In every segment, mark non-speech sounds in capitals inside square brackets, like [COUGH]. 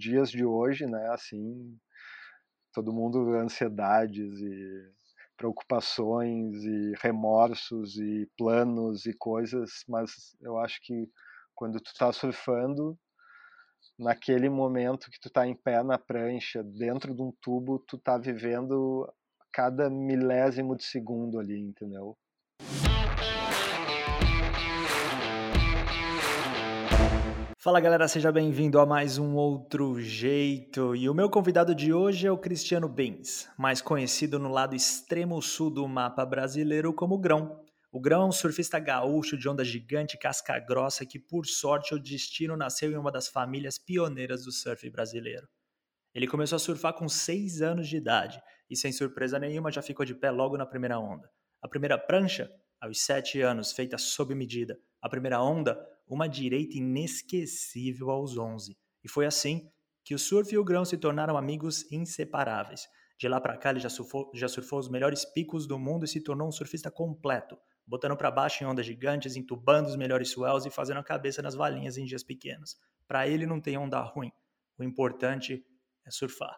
dias de hoje, né? Assim, todo mundo ansiedades e preocupações e remorsos e planos e coisas, mas eu acho que quando tu tá surfando, naquele momento que tu tá em pé na prancha, dentro de um tubo, tu tá vivendo cada milésimo de segundo ali, entendeu? Fala galera, seja bem-vindo a mais um Outro Jeito. E o meu convidado de hoje é o Cristiano Bens, mais conhecido no lado extremo sul do mapa brasileiro como Grão. O Grão é um surfista gaúcho de onda gigante casca grossa que, por sorte, o destino nasceu em uma das famílias pioneiras do surf brasileiro. Ele começou a surfar com 6 anos de idade e, sem surpresa nenhuma, já ficou de pé logo na primeira onda. A primeira prancha, aos 7 anos, feita sob medida. A primeira onda, uma direita inesquecível aos 11. E foi assim que o surf e o grão se tornaram amigos inseparáveis. De lá para cá ele já surfou, já surfou os melhores picos do mundo e se tornou um surfista completo, botando para baixo em ondas gigantes, entubando os melhores swells e fazendo a cabeça nas valinhas em dias pequenos. Para ele não tem onda ruim. O importante é surfar.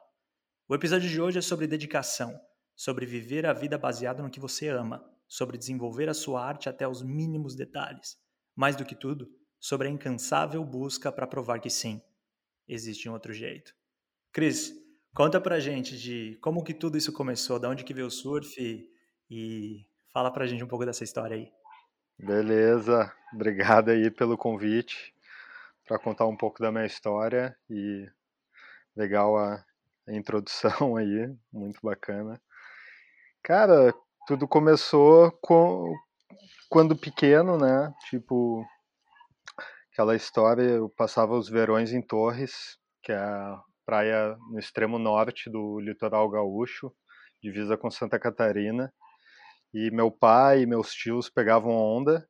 O episódio de hoje é sobre dedicação, sobre viver a vida baseado no que você ama, sobre desenvolver a sua arte até os mínimos detalhes. Mais do que tudo, sobre a incansável busca para provar que sim, existe um outro jeito. Cris, conta pra gente de como que tudo isso começou, de onde que veio o surf e, fala pra gente um pouco dessa história aí. Beleza, obrigado aí pelo convite para contar um pouco da minha história e legal a, a introdução [LAUGHS] aí, muito bacana. Cara, tudo começou com, quando pequeno, né? Tipo, aquela história, eu passava os verões em Torres, que é a praia no extremo norte do litoral gaúcho, divisa com Santa Catarina. E meu pai e meus tios pegavam onda.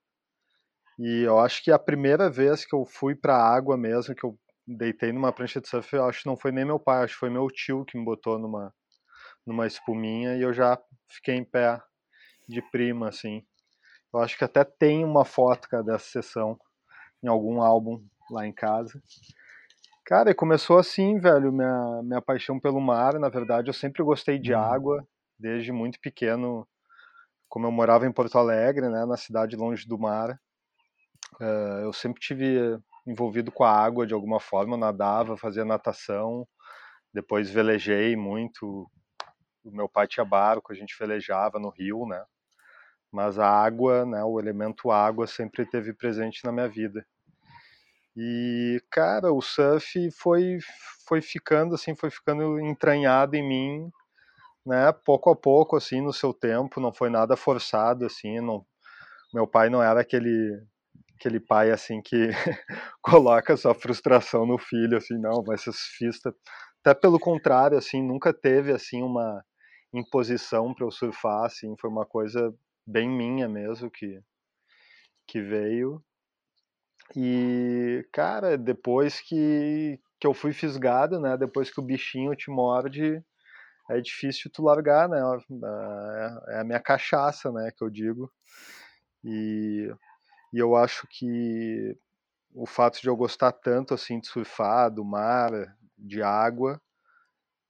E eu acho que a primeira vez que eu fui para a água mesmo, que eu deitei numa prancha de surf, eu acho que não foi nem meu pai, acho que foi meu tio que me botou numa numa espuminha e eu já fiquei em pé de prima assim. Eu acho que até tem uma foto cara, dessa sessão em algum álbum lá em casa. Cara, e começou assim, velho, minha, minha paixão pelo mar. Na verdade, eu sempre gostei de uhum. água, desde muito pequeno. Como eu morava em Porto Alegre, né, na cidade longe do mar, uh, eu sempre tive envolvido com a água de alguma forma. Eu nadava, fazia natação, depois velejei muito. O meu pai tinha barco, a gente velejava no rio, né? Mas a água, né, o elemento água sempre teve presente na minha vida. E, cara, o surf foi, foi ficando assim, foi ficando entranhado em mim, né, pouco a pouco, assim, no seu tempo, não foi nada forçado, assim, não, meu pai não era aquele aquele pai, assim, que [LAUGHS] coloca sua frustração no filho, assim, não, vai ser surfista, até pelo contrário, assim, nunca teve, assim, uma imposição para eu surfar, assim, foi uma coisa bem minha mesmo que, que veio, e, cara, depois que, que eu fui fisgado, né? Depois que o bichinho te morde, é difícil tu largar, né? É, é a minha cachaça, né? Que eu digo. E, e eu acho que o fato de eu gostar tanto, assim, de surfar, do mar, de água,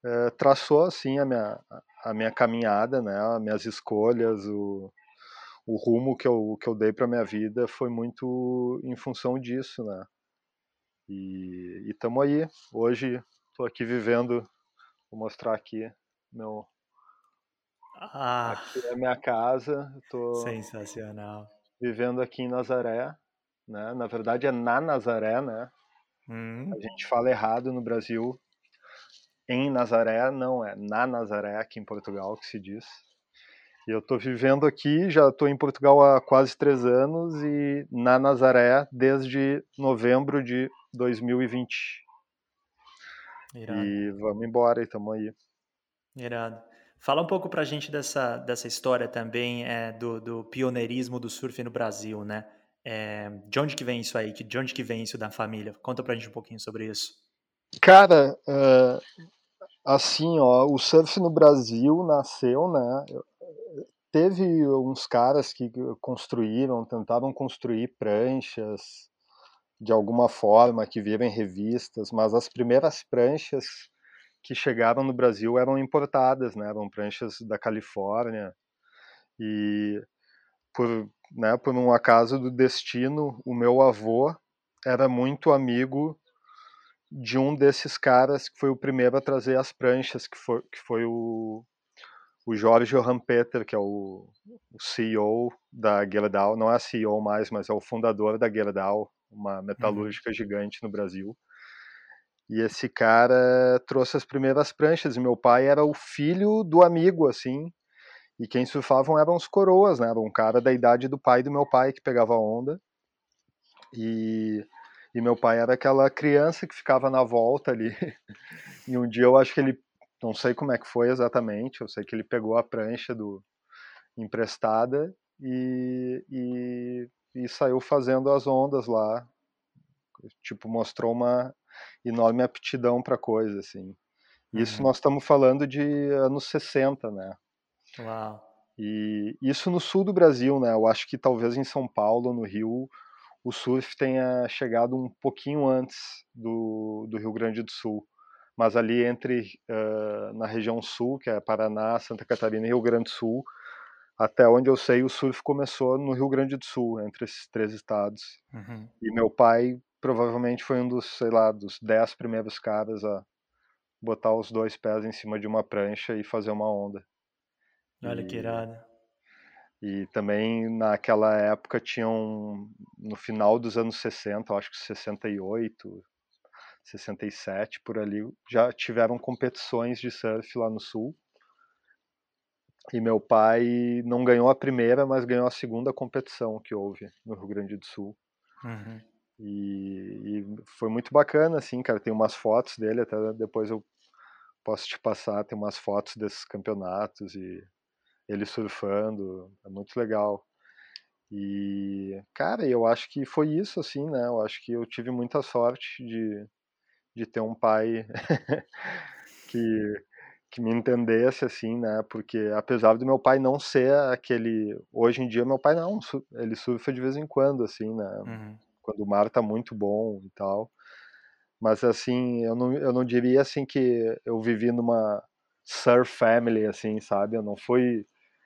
é, traçou, assim, a minha, a minha caminhada, né? As minhas escolhas, o, o rumo que eu, que eu dei para minha vida foi muito em função disso, né? E estamos aí. Hoje estou aqui vivendo, vou mostrar aqui meu. Ah, aqui é a minha casa. Tô sensacional. Vivendo aqui em Nazaré, né? Na verdade é na Nazaré, né? Hum. A gente fala errado no Brasil. Em Nazaré, não é na Nazaré, aqui em Portugal, que se diz. Eu estou vivendo aqui, já estou em Portugal há quase três anos e na Nazaré desde novembro de 2020. Irado. E vamos embora, e estamos aí. Irado. Fala um pouco pra gente dessa, dessa história também é, do, do pioneirismo do surf no Brasil, né? É, de onde que vem isso aí? De onde que vem isso da família? Conta pra gente um pouquinho sobre isso. Cara, uh, assim, ó, o surf no Brasil nasceu, né? Teve uns caras que construíram, tentaram construir pranchas de alguma forma, que viram em revistas, mas as primeiras pranchas que chegaram no Brasil eram importadas, né? Eram pranchas da Califórnia e por, né, por um acaso do destino, o meu avô era muito amigo de um desses caras que foi o primeiro a trazer as pranchas, que foi, que foi o, o Jorge Rampeter, que é o, o CEO da Gerdau, não é CEO mais, mas é o fundador da Gerdau, uma metalúrgica uhum. gigante no Brasil. E esse cara trouxe as primeiras pranchas, e meu pai era o filho do amigo, assim, e quem surfavam eram os coroas, né? Era um cara da idade do pai do meu pai que pegava onda. E, e meu pai era aquela criança que ficava na volta ali. [LAUGHS] E um dia eu acho que ele, não sei como é que foi exatamente, eu sei que ele pegou a prancha do emprestada e, e, e saiu fazendo as ondas lá. Tipo, mostrou uma enorme aptidão para coisa, assim. Isso uhum. nós estamos falando de anos 60, né? Uau. E isso no sul do Brasil, né? Eu acho que talvez em São Paulo, no Rio, o surf tenha chegado um pouquinho antes do, do Rio Grande do Sul. Mas ali entre, uh, na região sul, que é Paraná, Santa Catarina e Rio Grande do Sul, até onde eu sei, o surf começou no Rio Grande do Sul, entre esses três estados. Uhum. E meu pai provavelmente foi um dos, sei lá, dos dez primeiros caras a botar os dois pés em cima de uma prancha e fazer uma onda. Olha e, que irado. E também naquela época tinham, no final dos anos 60, acho que 68, 67, por ali, já tiveram competições de surf lá no sul. E meu pai não ganhou a primeira, mas ganhou a segunda competição que houve no Rio Grande do Sul. Uhum. E, e, foi muito bacana, assim, cara. Tem umas fotos dele, até depois eu posso te passar. Tem umas fotos desses campeonatos e ele surfando, é muito legal. E, cara, eu acho que foi isso, assim, né? Eu acho que eu tive muita sorte de, de ter um pai [LAUGHS] que, que me entendesse, assim, né? Porque apesar do meu pai não ser aquele. Hoje em dia, meu pai não, ele surfa de vez em quando, assim, né? Uhum. Quando o mar tá muito bom e tal. Mas, assim, eu não, eu não diria, assim, que eu vivi numa surf family, assim, sabe? Eu não fui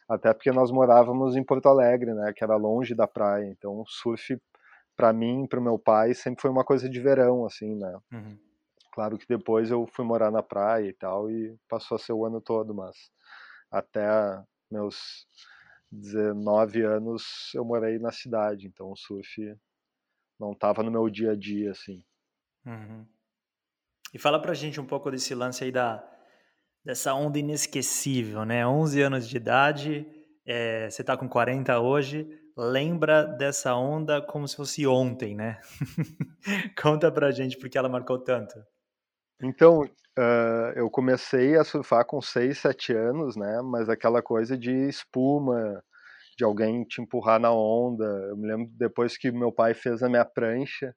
até porque nós morávamos em Porto Alegre, né, que era longe da praia. Então, surf para mim, para o meu pai, sempre foi uma coisa de verão, assim, né? Uhum. Claro que depois eu fui morar na praia e tal e passou a ser o ano todo, mas até meus 19 anos eu morei na cidade, então o surf não estava no meu dia a dia, assim. Uhum. E fala pra gente um pouco desse lance aí da, dessa onda inesquecível, né? 11 anos de idade, é, você está com 40 hoje, lembra dessa onda como se fosse ontem, né? [LAUGHS] Conta pra gente porque ela marcou tanto. Então, uh, eu comecei a surfar com 6, 7 anos, né? Mas aquela coisa de espuma, de alguém te empurrar na onda. Eu me lembro depois que meu pai fez a minha prancha,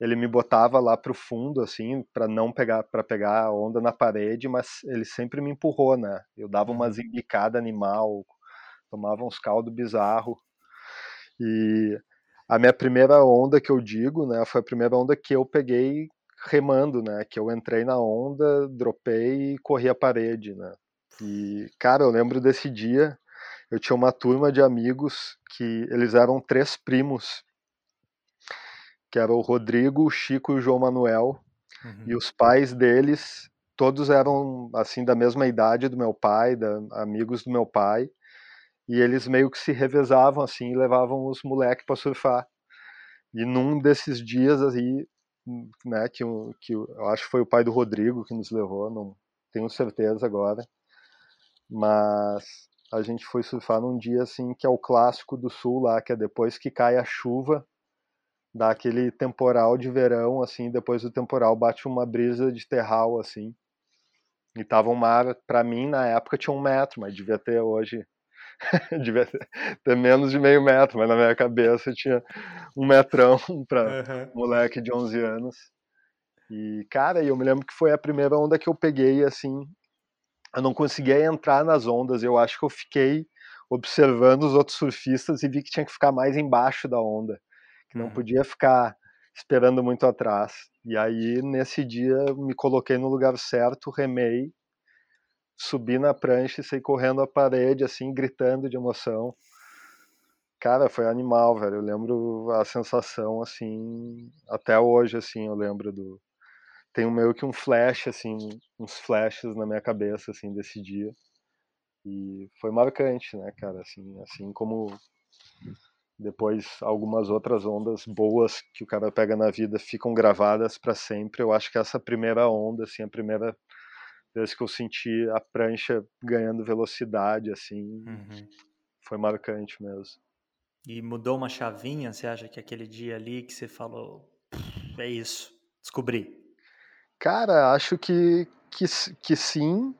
ele me botava lá pro fundo assim para não pegar para pegar a onda na parede, mas ele sempre me empurrou, né? Eu dava uma zingicada uhum. animal, tomava uns caldos bizarro. E a minha primeira onda que eu digo, né, foi a primeira onda que eu peguei remando, né, que eu entrei na onda, dropei e corri a parede, né? E cara, eu lembro desse dia, eu tinha uma turma de amigos que eles eram três primos que era o Rodrigo, o Chico e o João Manuel. Uhum. E os pais deles, todos eram assim da mesma idade do meu pai, da, amigos do meu pai. E eles meio que se revezavam assim e levavam os moleques para surfar. E num desses dias aí, né, que, que eu acho que foi o pai do Rodrigo que nos levou, não tenho certeza agora. Mas a gente foi surfar num dia assim que é o clássico do sul lá, que é depois que cai a chuva, dá aquele temporal de verão, assim, depois do temporal bate uma brisa de terral, assim. E tava um mar, para mim, na época tinha um metro, mas devia ter hoje, [LAUGHS] devia ter, menos de meio metro, mas na minha cabeça tinha um metrão [LAUGHS] para uhum. moleque de 11 anos. E, cara, eu me lembro que foi a primeira onda que eu peguei, assim, eu não conseguia entrar nas ondas, eu acho que eu fiquei observando os outros surfistas e vi que tinha que ficar mais embaixo da onda que não uhum. podia ficar esperando muito atrás. E aí, nesse dia, me coloquei no lugar certo, remei, subi na prancha e saí correndo a parede, assim, gritando de emoção. Cara, foi animal, velho. Eu lembro a sensação, assim, até hoje, assim, eu lembro do. Tenho meio que um flash, assim, uns flashes na minha cabeça, assim, desse dia. E foi marcante, né, cara? Assim, assim como depois algumas outras ondas boas que o cara pega na vida ficam gravadas para sempre. Eu acho que essa primeira onda, assim, a primeira vez que eu senti a prancha ganhando velocidade, assim, uhum. foi marcante mesmo. E mudou uma chavinha? Você acha que aquele dia ali que você falou, é isso, descobri? Cara, acho que, que, que sim,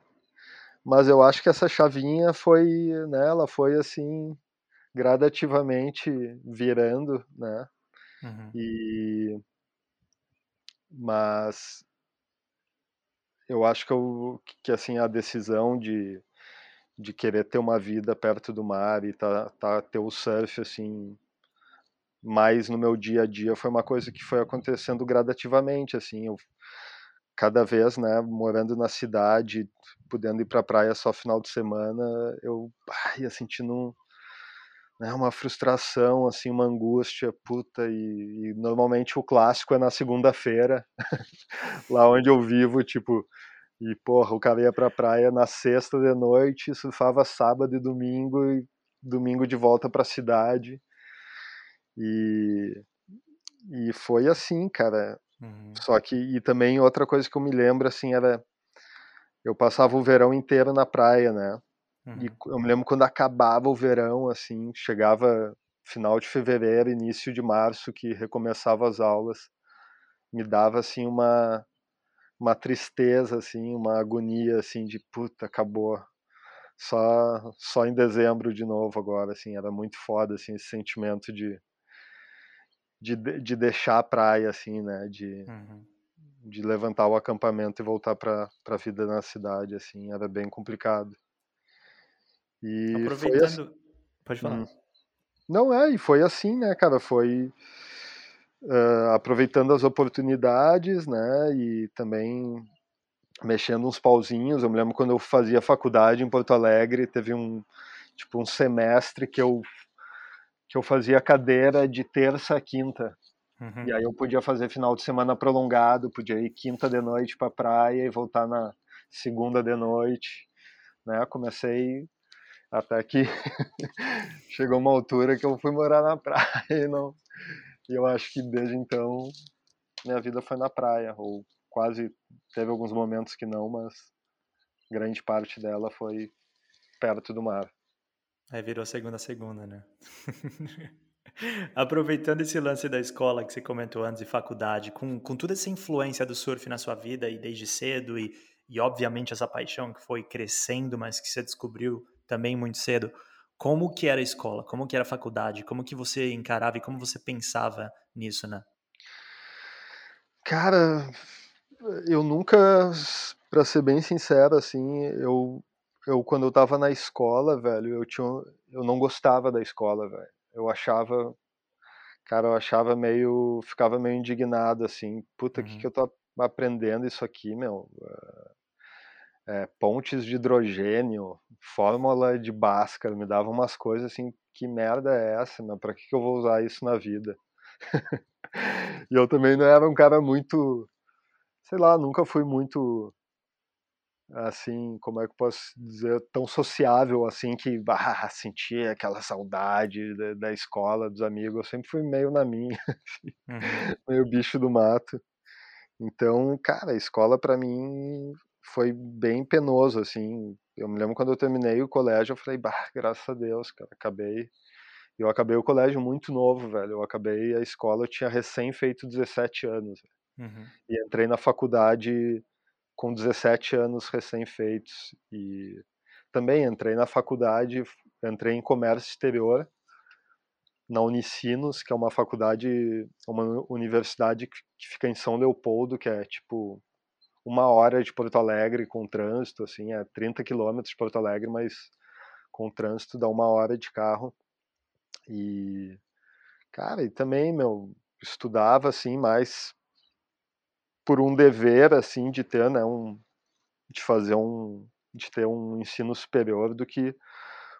mas eu acho que essa chavinha foi, né, ela foi assim, gradativamente virando, né, uhum. e, mas eu acho que, eu, que assim, a decisão de de querer ter uma vida perto do mar e tá, tá ter o surf assim mais no meu dia a dia foi uma coisa que foi acontecendo gradativamente assim eu cada vez né morando na cidade podendo ir para a praia só final de semana eu ia sentindo um, né, uma frustração assim uma angústia puta e, e normalmente o clássico é na segunda-feira [LAUGHS] lá onde eu vivo tipo e, porra, o cara ia pra praia na sexta de noite, surfava sábado e domingo, e domingo de volta pra cidade. E, e foi assim, cara. Uhum. Só que, e também outra coisa que eu me lembro, assim, era. Eu passava o verão inteiro na praia, né? Uhum. E eu me lembro quando acabava o verão, assim, chegava final de fevereiro, início de março, que recomeçava as aulas, me dava, assim, uma uma tristeza, assim, uma agonia, assim, de puta, acabou. Só, só em dezembro de novo agora, assim, era muito foda, assim, esse sentimento de, de, de deixar a praia, assim, né, de, uhum. de levantar o acampamento e voltar para a vida na cidade, assim, era bem complicado. E Aproveitando... Assim... Pode falar. Hum. Não é, e foi assim, né, cara, foi uh, aproveitando as oportunidades, né, e também mexendo uns pauzinhos. Eu me lembro quando eu fazia faculdade em Porto Alegre, teve um tipo um semestre que eu que eu fazia cadeira de terça a quinta. Uhum. E aí eu podia fazer final de semana prolongado, podia ir quinta de noite para praia e voltar na segunda de noite, né? Comecei até que [LAUGHS] chegou uma altura que eu fui morar na praia e não e eu acho que desde então minha vida foi na praia, ou quase teve alguns momentos que não, mas grande parte dela foi perto do mar. Aí virou segunda segunda, né? [LAUGHS] Aproveitando esse lance da escola que você comentou antes e faculdade, com, com toda essa influência do surf na sua vida e desde cedo e, e obviamente essa paixão que foi crescendo, mas que você descobriu também muito cedo, como que era a escola, como que era a faculdade, como que você encarava e como você pensava nisso, né? Cara, eu nunca, para ser bem sincero, assim, eu, eu quando eu tava na escola, velho, eu tinha, eu não gostava da escola, velho. Eu achava, cara, eu achava meio, ficava meio indignado, assim, puta, o uhum. que que eu tô aprendendo isso aqui, meu? É, pontes de hidrogênio, fórmula de Bhaskara, me davam umas coisas assim, que merda é essa, meu? Pra que, que eu vou usar isso na vida? [LAUGHS] e eu também não era um cara muito, sei lá, nunca fui muito, assim, como é que eu posso dizer, tão sociável assim, que ah, sentia aquela saudade da, da, escola, dos amigos, eu sempre fui meio na minha, uhum. [LAUGHS] meio bicho do mato. Então, cara, a escola para mim foi bem penoso, assim. Eu me lembro quando eu terminei o colégio, eu falei, bah, graças a Deus, cara, acabei. Eu acabei o colégio muito novo, velho. Eu acabei a escola, eu tinha recém feito 17 anos. Uhum. E entrei na faculdade com 17 anos recém-feitos. E também entrei na faculdade, entrei em comércio exterior, na Unicinos, que é uma faculdade, uma universidade que fica em São Leopoldo, que é tipo uma hora de Porto Alegre com trânsito, assim, é 30 quilômetros de Porto Alegre, mas com trânsito dá uma hora de carro. E, cara, e também, meu, estudava assim mais por um dever assim de ter, né, um de fazer um de ter um ensino superior do que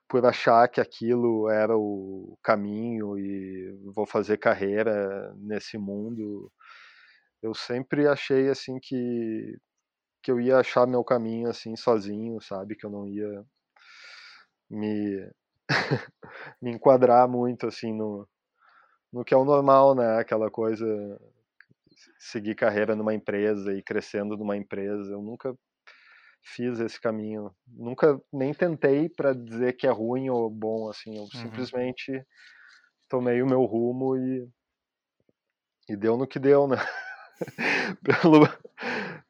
por achar que aquilo era o caminho e vou fazer carreira nesse mundo. Eu sempre achei assim que que eu ia achar meu caminho assim sozinho, sabe, que eu não ia me [LAUGHS] me enquadrar muito assim no no que é o normal, né? Aquela coisa seguir carreira numa empresa e crescendo numa empresa. Eu nunca fiz esse caminho. Nunca nem tentei para dizer que é ruim ou bom, assim. Eu uhum. simplesmente tomei o meu rumo e, e deu no que deu, né? [LAUGHS] [LAUGHS] pelo,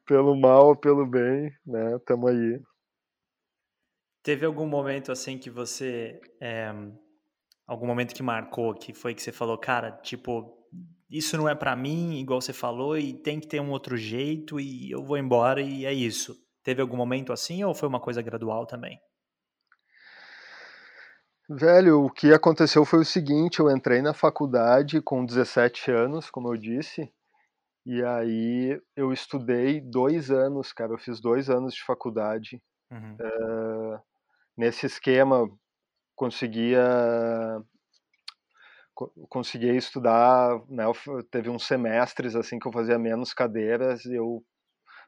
pelo mal ou pelo bem, né? Tamo aí. Teve algum momento assim que você. É, algum momento que marcou, que foi que você falou, cara, tipo, isso não é para mim, igual você falou, e tem que ter um outro jeito, e eu vou embora e é isso. Teve algum momento assim ou foi uma coisa gradual também? Velho, o que aconteceu foi o seguinte: eu entrei na faculdade com 17 anos, como eu disse, e aí eu estudei dois anos, cara. Eu fiz dois anos de faculdade. Uhum. Uh, nesse esquema, conseguia conseguia estudar, né, teve uns semestres assim que eu fazia menos cadeiras, e eu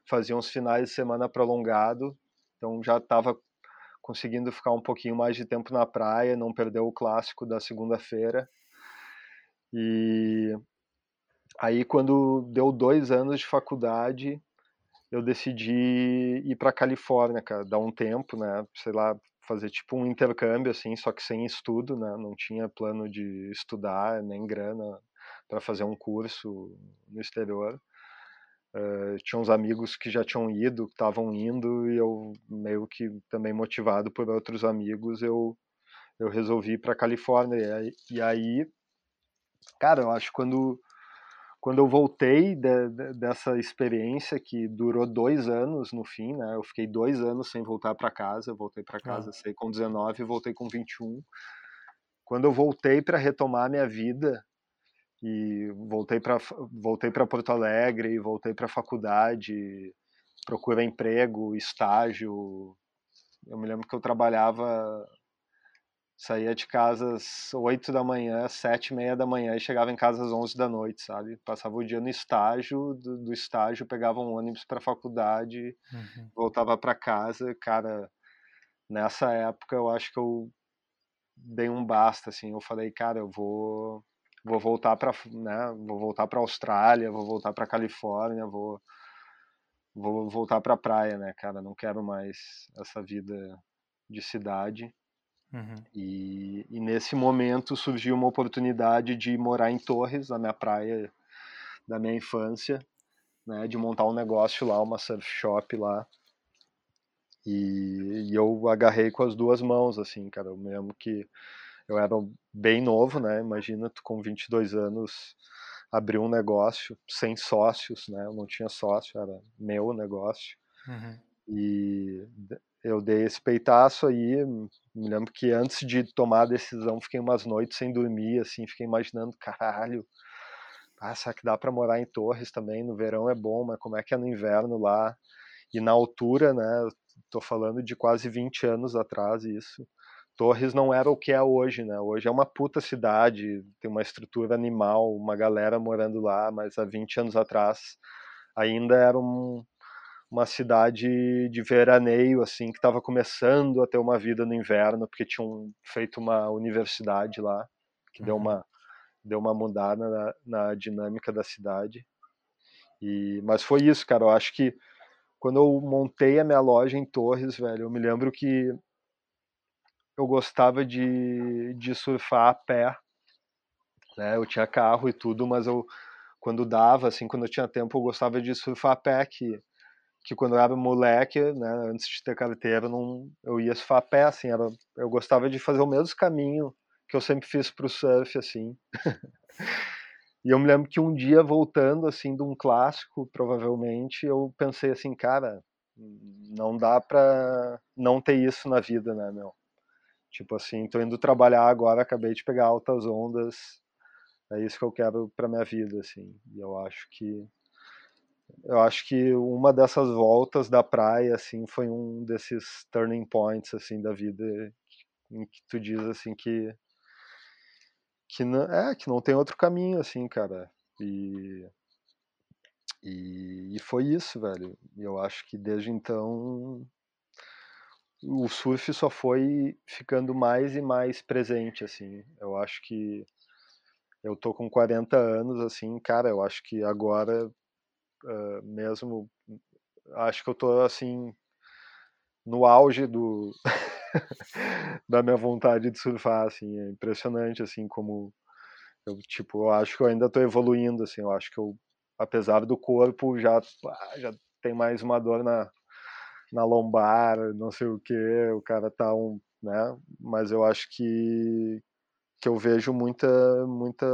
fazia uns finais de semana prolongado, então já estava conseguindo ficar um pouquinho mais de tempo na praia, não perder o clássico da segunda-feira. E aí, quando deu dois anos de faculdade, eu decidi ir para Califórnia, cara, dar um tempo, né, sei lá, fazer tipo um intercâmbio assim, só que sem estudo, né, não tinha plano de estudar nem grana para fazer um curso no exterior. Uh, tinha uns amigos que já tinham ido, que estavam indo, e eu, meio que também motivado por outros amigos, eu, eu resolvi ir para Califórnia. E aí, e aí, cara, eu acho que quando, quando eu voltei de, de, dessa experiência, que durou dois anos no fim, né? Eu fiquei dois anos sem voltar para casa, eu voltei para casa, ah. sei, com 19 e voltei com 21. Quando eu voltei para retomar minha vida, e voltei para voltei para Porto Alegre, voltei para a faculdade, procurei emprego, estágio. Eu me lembro que eu trabalhava, saía de casa às 8 da manhã, sete e meia da manhã e chegava em casa às 11 da noite, sabe? Passava o dia no estágio, do, do estágio pegava um ônibus para a faculdade, uhum. voltava para casa, cara. Nessa época eu acho que eu dei um basta, assim. Eu falei, cara, eu vou vou voltar para né, vou voltar para Austrália, vou voltar para Califórnia, vou vou voltar para praia, né, cara? Não quero mais essa vida de cidade. Uhum. E, e, nesse momento surgiu uma oportunidade de morar em Torres, na minha praia da minha infância, né, de montar um negócio lá, uma surf shop lá. E, e eu agarrei com as duas mãos, assim, cara. Eu mesmo que eu era bem novo, né? Imagina tu com 22 anos abrir um negócio sem sócios, né? Eu não tinha sócio, era meu negócio. Uhum. E eu dei esse peitaço aí, me lembro que antes de tomar a decisão, fiquei umas noites sem dormir, assim, fiquei imaginando, caralho, ah, será que dá para morar em Torres também? No verão é bom, mas como é que é no inverno lá? E na altura, né? Tô falando de quase 20 anos atrás isso. Torres não era o que é hoje, né? Hoje é uma puta cidade, tem uma estrutura animal, uma galera morando lá, mas há 20 anos atrás ainda era um, uma cidade de veraneio, assim, que estava começando a ter uma vida no inverno, porque tinham feito uma universidade lá, que uhum. deu, uma, deu uma mudada na, na dinâmica da cidade. E, mas foi isso, cara. Eu acho que quando eu montei a minha loja em Torres, velho, eu me lembro que eu gostava de, de surfar a pé. Né? Eu tinha carro e tudo, mas eu quando dava, assim, quando eu tinha tempo, eu gostava de surfar a pé, que, que quando eu era moleque, né, antes de ter carteira, não, eu ia surfar a pé, assim, era, eu gostava de fazer o mesmo caminho que eu sempre fiz pro surf, assim. [LAUGHS] e eu me lembro que um dia, voltando, assim, de um clássico, provavelmente, eu pensei assim, cara, não dá pra não ter isso na vida, né, meu? Tipo assim, tô indo trabalhar agora, acabei de pegar altas ondas, é isso que eu quero para minha vida, assim. E eu acho que eu acho que uma dessas voltas da praia, assim, foi um desses turning points, assim, da vida, em que tu diz, assim, que que não, é, que não tem outro caminho, assim, cara. E, e, e foi isso, velho. E eu acho que desde então o surf só foi ficando mais e mais presente, assim. Eu acho que eu tô com 40 anos, assim, cara, eu acho que agora uh, mesmo, acho que eu tô, assim, no auge do [LAUGHS] da minha vontade de surfar, assim, é impressionante, assim, como eu, tipo, eu acho que eu ainda tô evoluindo, assim, eu acho que eu, apesar do corpo, já, já tem mais uma dor na, na lombar, não sei o que, o cara tá um, né, mas eu acho que, que eu vejo muita, muita,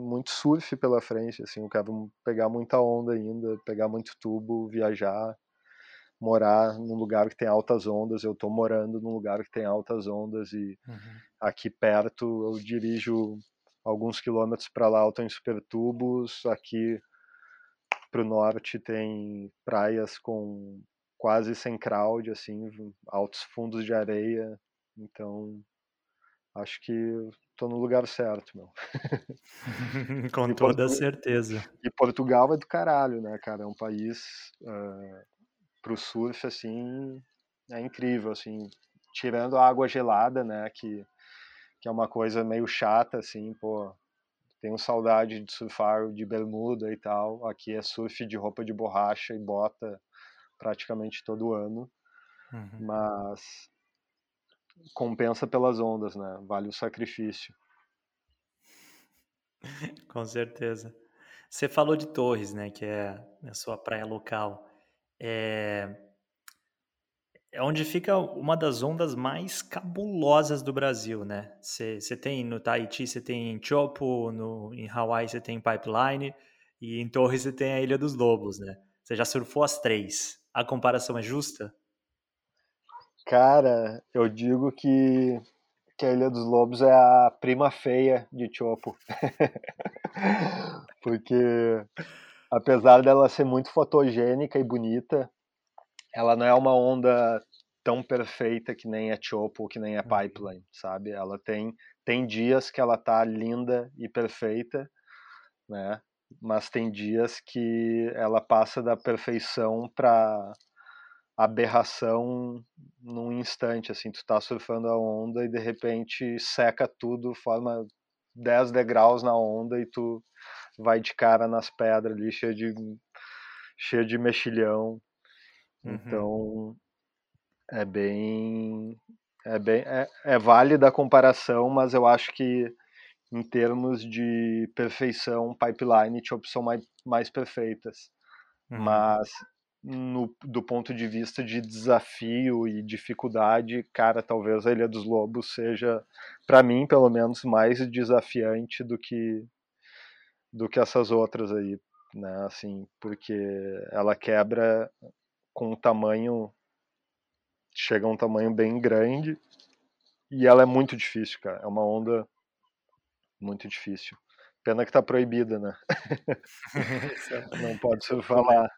muito surf pela frente, assim, eu quero pegar muita onda ainda, pegar muito tubo, viajar, morar num lugar que tem altas ondas, eu estou morando num lugar que tem altas ondas e uhum. aqui perto eu dirijo alguns quilômetros para lá eu estou em Supertubos, aqui para o norte tem praias com quase sem crowd, assim, altos fundos de areia, então acho que estou no lugar certo, meu. [LAUGHS] Com e toda Portu... certeza. E Portugal é do caralho, né, cara? É um país uh, pro surf, assim, é incrível, assim, tirando a água gelada, né, que, que é uma coisa meio chata, assim, pô, tenho saudade de surfar de bermuda e tal, aqui é surf de roupa de borracha e bota praticamente todo ano, uhum. mas compensa pelas ondas, né, vale o sacrifício. [LAUGHS] Com certeza. Você falou de Torres, né, que é a sua praia local é, é onde fica uma das ondas mais cabulosas do Brasil, né? Você tem no Tahiti, você tem em Chopo, no, em Hawaii você tem Pipeline e em Torres você tem a Ilha dos Lobos, né? Você já surfou as três. A comparação é justa? Cara, eu digo que, que a Ilha dos Lobos é a prima feia de Chopo. [LAUGHS] Porque apesar dela ser muito fotogênica e bonita, ela não é uma onda tão perfeita que nem a Chopo, que nem uhum. Pipeline, sabe? Ela tem tem dias que ela tá linda e perfeita, né? Mas tem dias que ela passa da perfeição para aberração num instante, assim, tu tá surfando a onda e de repente seca tudo, forma 10 degraus na onda e tu vai de cara nas pedras ali, cheio de, cheio de mexilhão. Uhum. Então é bem. É, bem é, é válida a comparação, mas eu acho que em termos de perfeição, pipeline Chop são mais, mais perfeitas. Uhum. Mas no, do ponto de vista de desafio e dificuldade, cara, talvez a Ilha dos Lobos seja, para mim, pelo menos, mais desafiante do que do que essas outras aí, né? Assim, porque ela quebra com um tamanho chega a um tamanho bem grande e ela é muito difícil, cara. É uma onda muito difícil. Pena que tá proibida, né? [LAUGHS] Não pode se falar.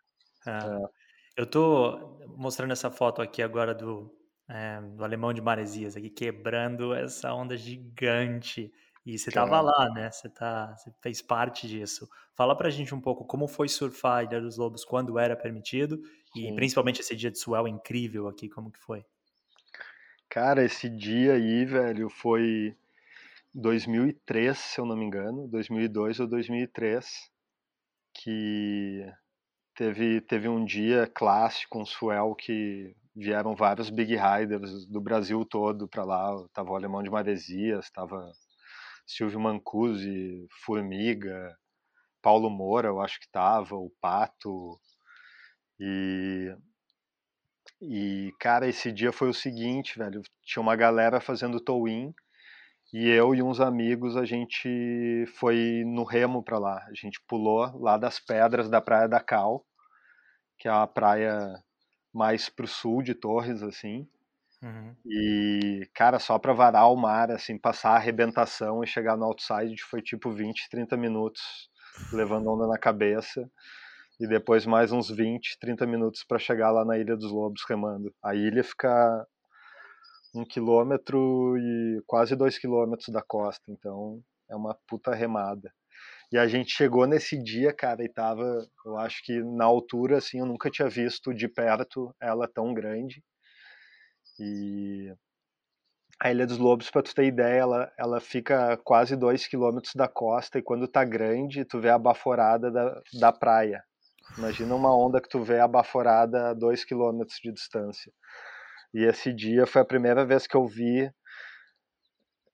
Ah, é. Eu tô mostrando essa foto aqui agora do, é, do alemão de Maresias aqui quebrando essa onda gigante e você estava lá, né? Você, tá, você fez parte disso. Fala pra gente um pouco como foi surfar a Ilha dos Lobos quando era permitido e Sim. principalmente esse dia de swell incrível aqui, como que foi? Cara, esse dia aí, velho, foi 2003, se eu não me engano, 2002 ou 2003, que teve, teve um dia clássico, um swell que vieram vários big riders do Brasil todo para lá, tava o Alemão de Maresias, tava Silvio Mancusi, Formiga, Paulo Moura, eu acho que tava, o Pato. E e cara, esse dia foi o seguinte, velho, tinha uma galera fazendo tow-in e eu e uns amigos a gente foi no remo para lá. A gente pulou lá das pedras da Praia da Cal, que é a praia mais pro sul de Torres assim. Uhum. E, cara, só pra varar o mar, assim, passar a arrebentação e chegar no outside foi tipo 20, 30 minutos levando onda na cabeça. E depois mais uns 20, 30 minutos para chegar lá na Ilha dos Lobos remando. A ilha fica um quilômetro e quase dois quilômetros da costa, então é uma puta remada. E a gente chegou nesse dia, cara, e tava, eu acho que na altura, assim, eu nunca tinha visto de perto ela tão grande. E a Ilha dos Lobos, para tu ter ideia, ela, ela fica quase dois quilômetros da costa e quando tá grande, tu vê a baforada da, da praia. Imagina uma onda que tu vê abaforada a dois quilômetros de distância. E esse dia foi a primeira vez que eu vi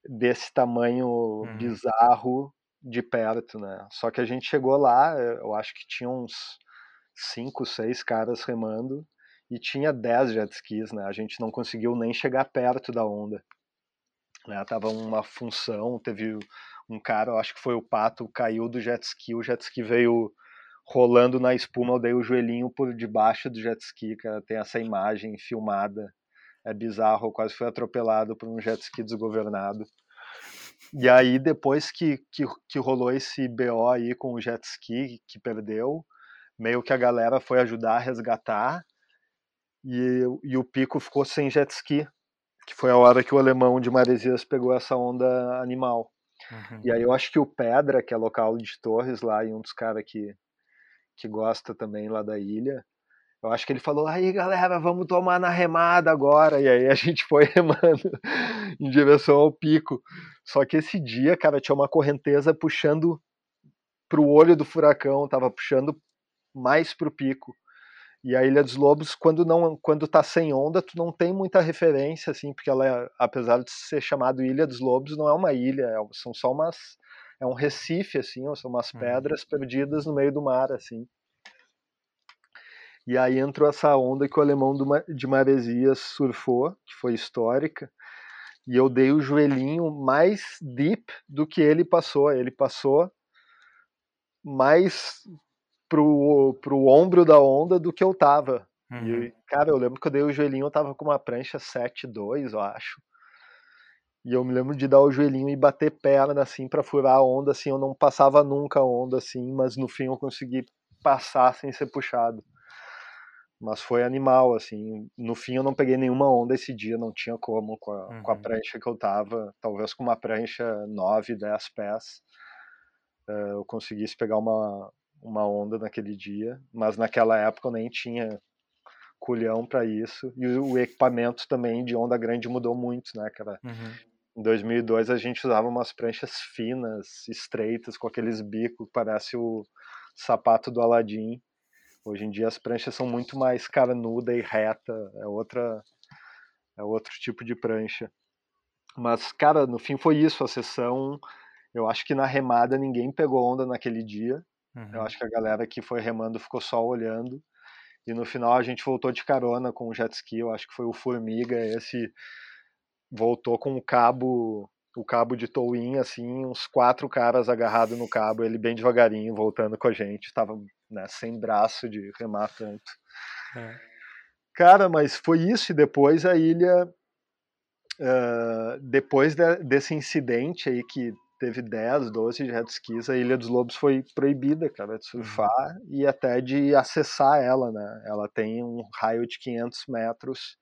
desse tamanho uhum. bizarro de perto, né? Só que a gente chegou lá, eu acho que tinha uns cinco, seis caras remando e tinha dez jet skis, né? A gente não conseguiu nem chegar perto da onda. Né? Tava uma função, teve um cara, eu acho que foi o Pato, caiu do jet ski, o jet ski veio rolando na espuma, eu dei o joelhinho por debaixo do jet ski, cara, tem essa imagem filmada é bizarro, eu quase fui atropelado por um jet ski desgovernado. E aí, depois que, que, que rolou esse BO aí com o jet ski que perdeu, meio que a galera foi ajudar a resgatar e, e o Pico ficou sem jet ski, que foi a hora que o alemão de Maresias pegou essa onda animal. Uhum. E aí eu acho que o Pedra, que é local de Torres lá, e um dos caras que, que gosta também lá da ilha, eu acho que ele falou, aí galera, vamos tomar na remada agora. E aí a gente foi [LAUGHS] remando em direção ao pico. Só que esse dia, cara, tinha uma correnteza puxando pro olho do furacão, tava puxando mais pro pico. E a Ilha dos Lobos, quando não, quando tá sem onda, tu não tem muita referência, assim, porque ela, é, apesar de ser chamado Ilha dos Lobos, não é uma ilha, é, são só umas, é um recife, assim, são umas uhum. pedras perdidas no meio do mar, assim. E aí entrou essa onda que o alemão de Maresias surfou, que foi histórica, e eu dei o joelhinho mais deep do que ele passou. Ele passou mais pro, pro ombro da onda do que eu tava. Uhum. E, cara, eu lembro que eu dei o joelhinho, eu tava com uma prancha 7.2, eu acho. E eu me lembro de dar o joelhinho e bater perna, assim, para furar a onda, assim, eu não passava nunca a onda, assim, mas no fim eu consegui passar sem ser puxado mas foi animal, assim. No fim eu não peguei nenhuma onda esse dia, não tinha como, com a, uhum. com a uhum. prancha que eu tava, talvez com uma prancha 9, 10 pés, uh, eu conseguisse pegar uma, uma onda naquele dia, mas naquela época eu nem tinha culhão para isso, e o, equipamento também de onda grande mudou muito, né, cara? Uhum. Em 2002 a gente usava umas pranchas finas, estreitas, com aqueles bicos, parece o sapato do Aladim, Hoje em dia as pranchas são muito mais carnuda e reta, é outra é outro tipo de prancha. Mas cara, no fim foi isso, a sessão, eu acho que na remada ninguém pegou onda naquele dia. Uhum. Eu acho que a galera que foi remando ficou só olhando. E no final a gente voltou de carona com o jet ski, eu acho que foi o Formiga, esse voltou com o cabo o cabo de towing, assim, uns quatro caras agarrados no cabo, ele bem devagarinho, voltando com a gente, tava né, sem braço de remar tanto. É. Cara, mas foi isso, e depois a ilha, uh, depois de, desse incidente aí que teve 10, 12 jet skis, a Ilha dos Lobos foi proibida, cara, de surfar uhum. e até de acessar ela, né? Ela tem um raio de 500 metros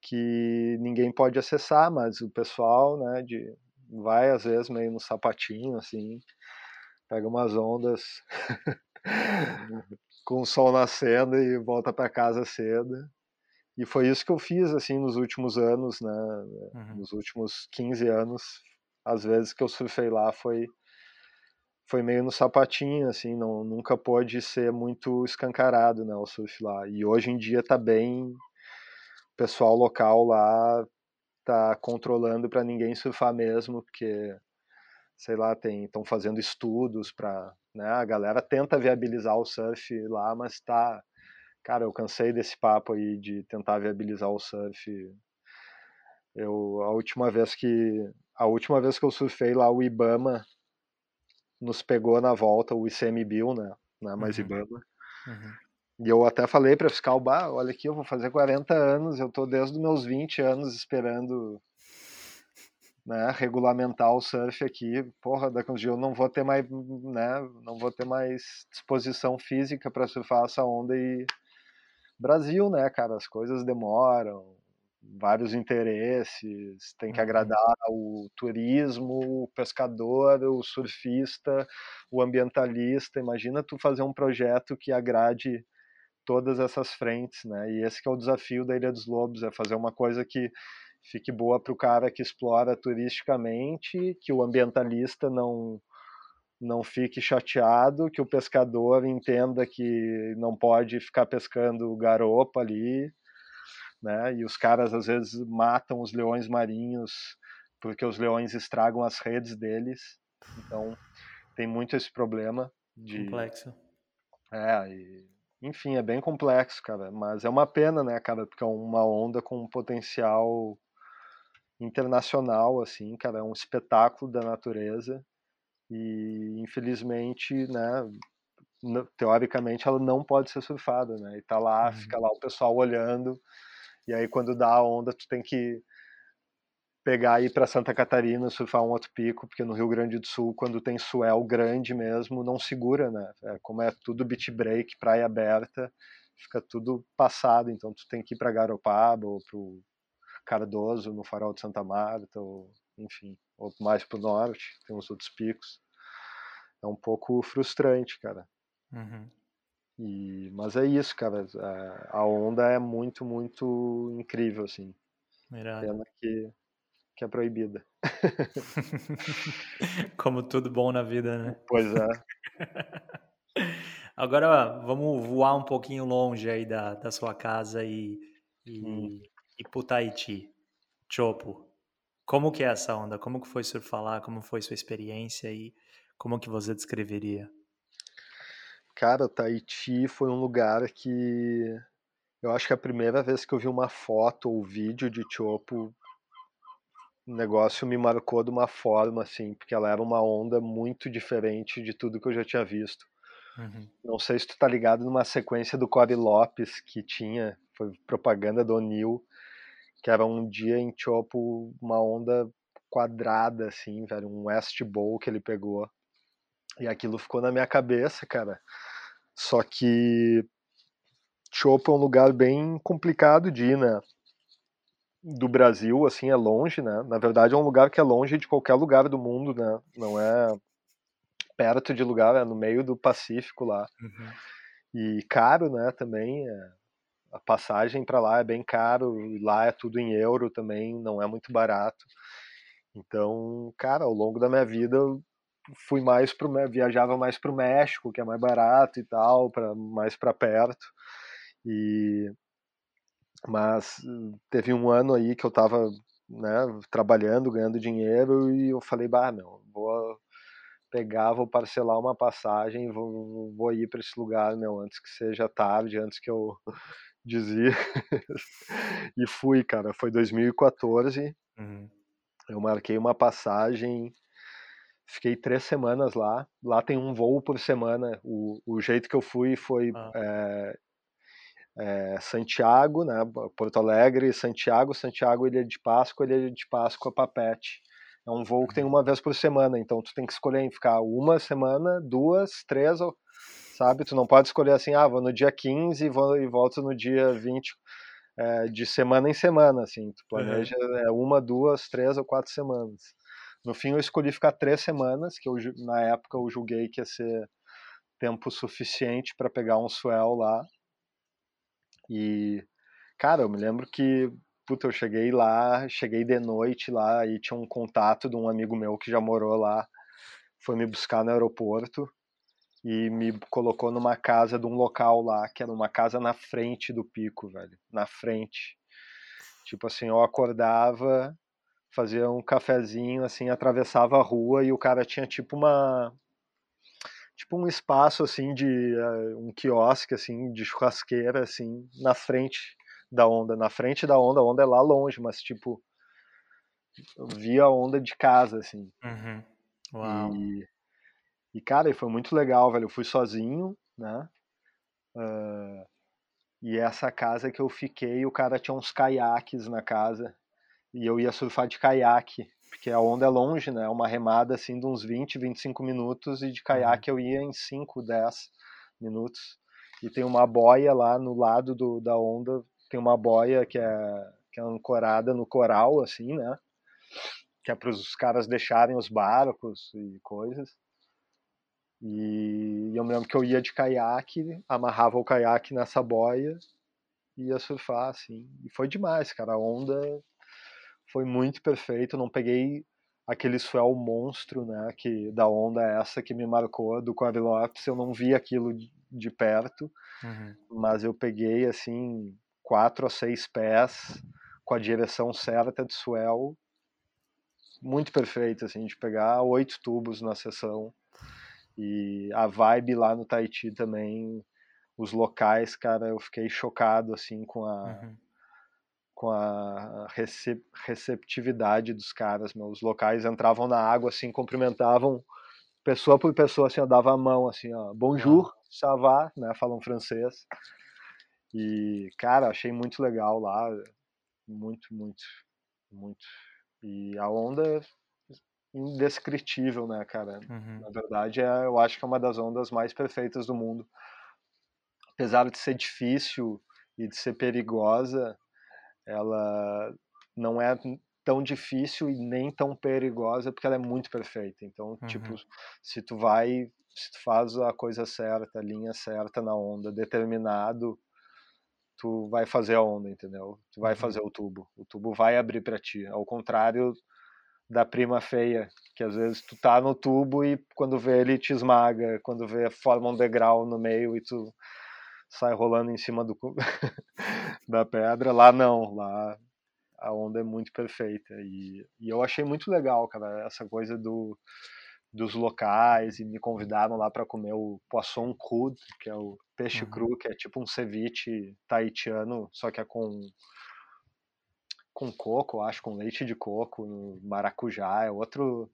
que ninguém pode acessar, mas o pessoal, né, de, vai às vezes meio no sapatinho, assim, pega umas ondas [LAUGHS] com o sol nascendo e volta para casa cedo. E foi isso que eu fiz, assim, nos últimos anos, né, uhum. nos últimos 15 anos, às vezes que eu surfei lá foi foi meio no sapatinho, assim, não, nunca pôde ser muito escancarado, né, o surf lá. E hoje em dia tá bem pessoal local lá tá controlando para ninguém surfar mesmo, porque sei lá, tem estão fazendo estudos para, né, a galera tenta viabilizar o surf lá, mas tá, cara, eu cansei desse papo aí de tentar viabilizar o surf. Eu a última vez que a última vez que eu surfei lá o IBAMA nos pegou na volta, o ICMBio, né, não é mais uhum. IBAMA. Uhum E eu até falei para fiscal, bah, olha aqui, eu vou fazer 40 anos, eu tô desde os meus 20 anos esperando né, regulamentar o surf aqui, porra, daqui uns dias eu não vou ter mais, né, não vou ter mais disposição física para surfar essa onda e Brasil, né, cara, as coisas demoram, vários interesses, tem que uhum. agradar o turismo, o pescador, o surfista, o ambientalista. Imagina tu fazer um projeto que agrade todas essas frentes, né? E esse é o desafio da Ilha dos Lobos, é fazer uma coisa que fique boa para o cara que explora turisticamente, que o ambientalista não não fique chateado, que o pescador entenda que não pode ficar pescando garopa ali, né? E os caras às vezes matam os leões marinhos porque os leões estragam as redes deles. Então tem muito esse problema de complexo. É, e... enfim, é bem complexo, cara, mas é uma pena, né, cara, porque é uma onda com um potencial internacional assim, cara, é um espetáculo da natureza e infelizmente, né, teoricamente ela não pode ser surfada, né? E tá lá, uhum. fica lá o pessoal olhando e aí quando dá a onda, tu tem que pegar e ir para Santa Catarina, surfar um outro pico, porque no Rio Grande do Sul, quando tem swell grande mesmo, não segura, né? É, como é tudo beach break, praia aberta, fica tudo passado, então tu tem que ir para Garopaba ou pro Cardoso, no Farol de Santa Marta, ou enfim, ou mais pro norte, tem uns outros picos. É um pouco frustrante, cara. Uhum. E, mas é isso, cara. A onda é muito, muito incrível, assim. Pena que, que é proibida. [LAUGHS] Como tudo bom na vida, né? Pois é. [LAUGHS] Agora vamos voar um pouquinho longe aí da, da sua casa e, e, hum. e pro Tahiti. Chopo. Como que é essa onda? Como que foi surfar lá? Como foi sua experiência e como que você descreveria? Cara, Tahiti foi um lugar que eu acho que a primeira vez que eu vi uma foto ou vídeo de Chopo, o negócio me marcou de uma forma assim, porque ela era uma onda muito diferente de tudo que eu já tinha visto. Uhum. Não sei se tu tá ligado numa sequência do Corey Lopes que tinha, foi propaganda do O'Neill, que era um dia em Chopo, uma onda quadrada assim, velho, um West Bowl que ele pegou. E aquilo ficou na minha cabeça, cara. Só que Chopo é um lugar bem complicado de ir, né? Do Brasil, assim, é longe, né? Na verdade, é um lugar que é longe de qualquer lugar do mundo, né? Não é perto de lugar, é no meio do Pacífico lá. Uhum. E caro, né? Também. É... A passagem para lá é bem caro, e lá é tudo em euro também, não é muito barato. Então, cara, ao longo da minha vida eu fui mais pro viajava mais para o México, que é mais barato e tal, para mais para perto. E mas teve um ano aí que eu estava né, trabalhando, ganhando dinheiro e eu falei, bah, meu, vou pegar, vou parcelar uma passagem, vou, vou ir para esse lugar, meu, antes que seja tarde, antes que eu [LAUGHS] dizia. e fui, cara, foi 2014. Uhum. Eu marquei uma passagem Fiquei três semanas lá. Lá tem um voo por semana. O, o jeito que eu fui foi ah. é, é, Santiago, né, Porto Alegre, Santiago, Santiago, Ilha de Páscoa, Ilha de Páscoa, Papete. É um voo que tem uhum. uma vez por semana, então tu tem que escolher em ficar uma semana, duas, três, sabe? Tu não pode escolher assim, ah, vou no dia 15 e, vou, e volto no dia 20, é, de semana em semana, assim. Tu planeja uhum. é, uma, duas, três ou quatro semanas. No fim, eu escolhi ficar três semanas, que eu, na época eu julguei que ia ser tempo suficiente para pegar um swell lá. E, cara, eu me lembro que, puta, eu cheguei lá, cheguei de noite lá e tinha um contato de um amigo meu que já morou lá, foi me buscar no aeroporto e me colocou numa casa de um local lá, que era uma casa na frente do pico, velho, na frente. Tipo assim, eu acordava, fazia um cafezinho, assim, atravessava a rua e o cara tinha tipo uma tipo um espaço assim de uh, um quiosque assim de churrasqueira assim na frente da onda, na frente da onda, a onda é lá longe, mas tipo via a onda de casa assim. Uhum. Uau. E, e cara, foi muito legal, velho. Eu fui sozinho, né? Uh, e essa casa que eu fiquei, o cara tinha uns caiaques na casa. E eu ia surfar de caiaque, porque a onda é longe, né? Uma remada assim de uns 20, 25 minutos e de caiaque uhum. eu ia em 5, 10 minutos. E tem uma boia lá no lado do, da onda, tem uma boia que é, que é ancorada no coral, assim, né? Que é para os caras deixarem os barcos e coisas. E eu me lembro que eu ia de caiaque, amarrava o caiaque nessa boia e ia surfar, assim. E foi demais, cara. A onda foi muito perfeito. Não peguei aquele swell monstro, né, que da onda essa que me marcou do Quadrilops. Eu não vi aquilo de, perto, uhum. mas eu peguei assim quatro ou seis pés com a direção certa de swell, muito perfeito, assim, de pegar oito tubos na sessão e a vibe lá no Tahiti também, os locais, cara, eu fiquei chocado assim com a uhum. Com a receptividade dos caras, meu. Os locais entravam na água assim, cumprimentavam pessoa por pessoa assim, eu dava a mão assim, ó, bonjour, uhum. ça va, né, falam francês. E cara, achei muito legal lá, muito, muito, muito. E a onda indescritível, né, cara? Uhum. Na verdade, é, eu acho que é uma das ondas mais perfeitas do mundo. Apesar de ser difícil e de ser perigosa, ela não é tão difícil e nem tão perigosa porque ela é muito perfeita. Então, tipo, uhum. tipo, se tu vai, se tu faz a coisa certa, a linha certa na onda, determinado, tu vai fazer a onda, entendeu? Tu vai uhum. fazer o tubo. O tubo vai abrir para ti. Ao contrário da prima feia, que às vezes tu tá no tubo e quando vê ele te esmaga, quando vê forma um degrau no meio e tu sai rolando em cima do [LAUGHS] da pedra, lá não, lá a onda é muito perfeita e, e eu achei muito legal, cara, essa coisa do dos locais e me convidaram lá para comer o poisson cru, que é o peixe uhum. cru, que é tipo um ceviche tahitiano, só que é com com coco, acho, com leite de coco, maracujá, é outro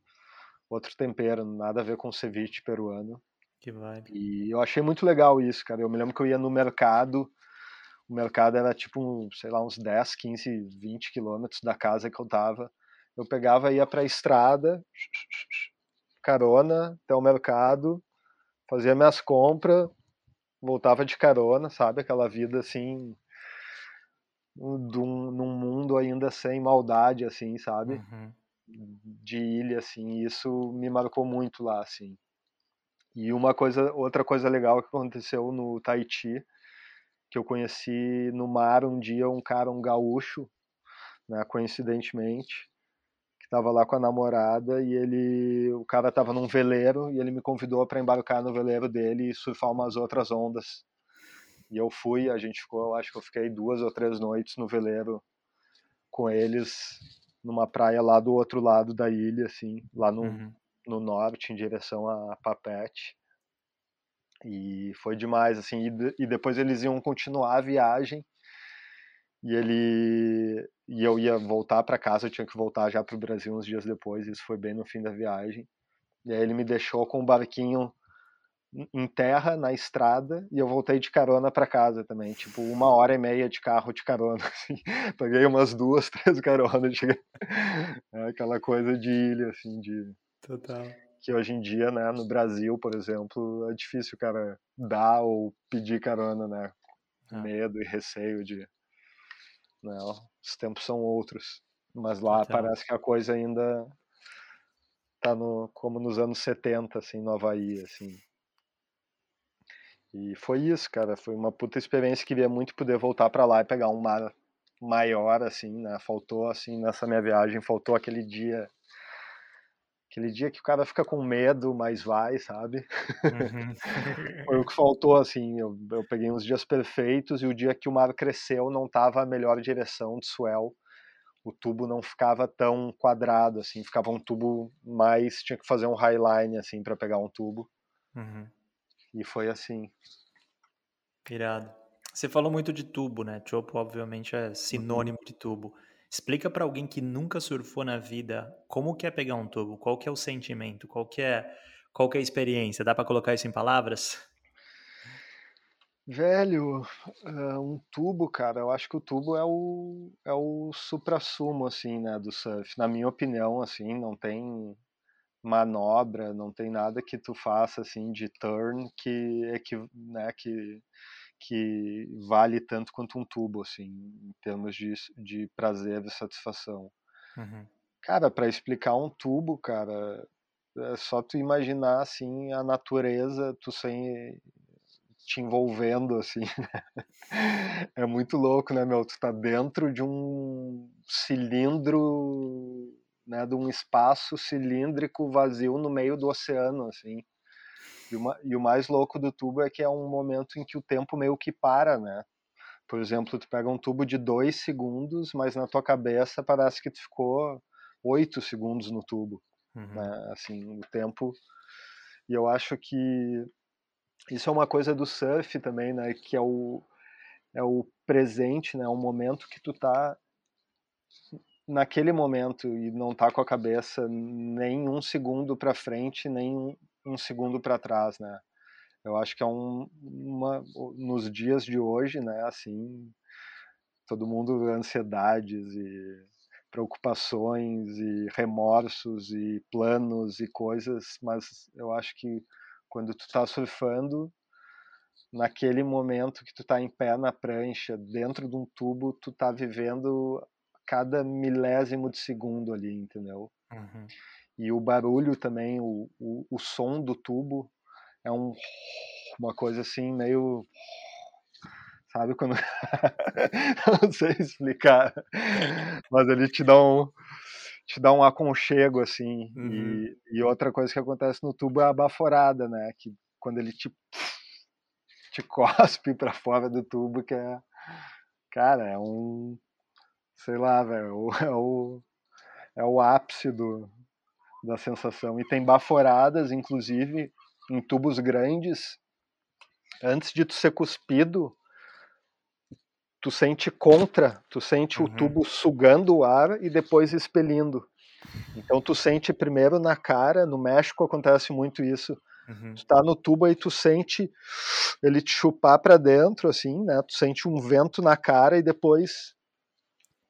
outro tempero, nada a ver com ceviche peruano. Que vibe. E eu achei muito legal isso, cara. Eu me lembro que eu ia no mercado, o mercado era tipo, sei lá, uns 10, 15, 20 quilômetros da casa que eu tava. Eu pegava ia pra estrada, carona até o mercado, fazia minhas compras, voltava de carona, sabe? Aquela vida assim, num, num mundo ainda sem maldade, assim, sabe? Uhum. De ilha, assim, isso me marcou muito lá, assim. E uma coisa, outra coisa legal que aconteceu no Tahiti, que eu conheci no mar um dia um cara, um gaúcho, né, coincidentemente, que estava lá com a namorada e ele, o cara estava num veleiro e ele me convidou para embarcar no veleiro dele e surfar umas outras ondas e eu fui, a gente ficou, acho que eu fiquei duas ou três noites no veleiro com eles numa praia lá do outro lado da ilha, assim, lá no, uhum. No norte, em direção a Papete. E foi demais, assim, e, e depois eles iam continuar a viagem e ele e eu ia voltar para casa, eu tinha que voltar já para o Brasil uns dias depois, isso foi bem no fim da viagem. E aí ele me deixou com um barquinho em terra, na estrada, e eu voltei de carona para casa também, tipo, uma hora e meia de carro de carona, [LAUGHS] assim. Peguei umas duas, [LAUGHS] três caronas, cheguei... [LAUGHS] é aquela coisa de ilha, assim, de... Total. Que hoje em dia, né, no Brasil, por exemplo, é difícil o cara dar ou pedir carona, né, ah. medo e receio de... Né, os tempos são outros, mas lá Total. parece que a coisa ainda tá no, como nos anos 70, assim, no Havaí, assim, e foi isso, cara. Foi uma puta experiência. Queria muito poder voltar para lá e pegar um mar maior, assim, né? Faltou, assim, nessa minha viagem, faltou aquele dia. Aquele dia que o cara fica com medo, mas vai, sabe? Uhum. [LAUGHS] foi o que faltou, assim. Eu, eu peguei uns dias perfeitos e o dia que o mar cresceu não tava a melhor direção de swell. O tubo não ficava tão quadrado, assim. Ficava um tubo mais. Tinha que fazer um highline, assim, para pegar um tubo. Uhum. E foi assim. Irado. Você falou muito de tubo, né? Chopo, obviamente, é sinônimo uhum. de tubo. Explica para alguém que nunca surfou na vida como que é pegar um tubo, qual que é o sentimento, qual que é, qual que é a experiência. Dá para colocar isso em palavras? Velho, uh, um tubo, cara, eu acho que o tubo é o, é o supra-sumo, assim, né, do surf. Na minha opinião, assim, não tem manobra, não tem nada que tu faça, assim, de turn que, que, né, que, que vale tanto quanto um tubo, assim, em termos de, de prazer e satisfação. Uhum. Cara, para explicar um tubo, cara, é só tu imaginar, assim, a natureza, tu sem te envolvendo, assim. [LAUGHS] é muito louco, né, meu? Tu tá dentro de um cilindro, né, de um espaço cilíndrico vazio no meio do oceano, assim. E, uma, e o mais louco do tubo é que é um momento em que o tempo meio que para, né? Por exemplo, tu pega um tubo de dois segundos, mas na tua cabeça parece que tu ficou oito segundos no tubo, uhum. né? Assim, o tempo. E eu acho que isso é uma coisa do surf também, né? Que é o, é o presente, né? O momento que tu tá naquele momento e não tá com a cabeça nem um segundo para frente, nem um, segundo para trás, né? Eu acho que é um, uma nos dias de hoje, né? Assim, todo mundo ansiedades e preocupações e remorsos e planos e coisas, mas eu acho que quando tu tá surfando, naquele momento que tu tá em pé na prancha, dentro de um tubo, tu tá vivendo cada milésimo de segundo ali, entendeu? Uhum. E o barulho também, o, o, o som do tubo é um, uma coisa assim meio sabe quando [LAUGHS] não sei explicar mas ele te dá um te dá um aconchego, assim. Uhum. E, e, outra coisa que acontece no tubo é a baforada, né? Que quando ele te, te [LAUGHS] cospe para fora do tubo, que é. Cara, é um. Sei lá, velho. É o, é o ápice do, da sensação. E tem baforadas, inclusive, em tubos grandes. Antes de tu ser cuspido, tu sente contra, tu sente uhum. o tubo sugando o ar e depois expelindo. Então tu sente primeiro na cara, no México acontece muito isso. Uhum. Tu tá no tubo e tu sente ele te chupar para dentro assim, né? Tu sente um vento na cara e depois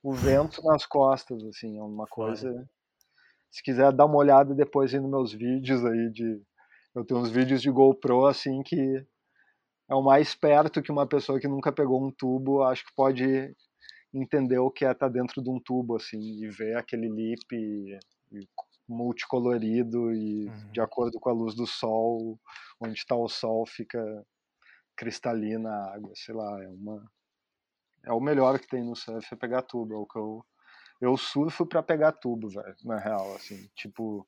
o vento nas costas, assim, é uma coisa. Se quiser dar uma olhada depois aí nos meus vídeos aí de eu tenho uns vídeos de GoPro assim que é o mais perto que uma pessoa que nunca pegou um tubo acho que pode entender o que é estar tá dentro de um tubo assim e ver aquele lip e, e multicolorido e uhum. de acordo com a luz do sol onde está o sol fica cristalina a água sei lá é uma é o melhor que tem no surf é pegar tubo é o que eu eu surfo para pegar tubo velho na real assim tipo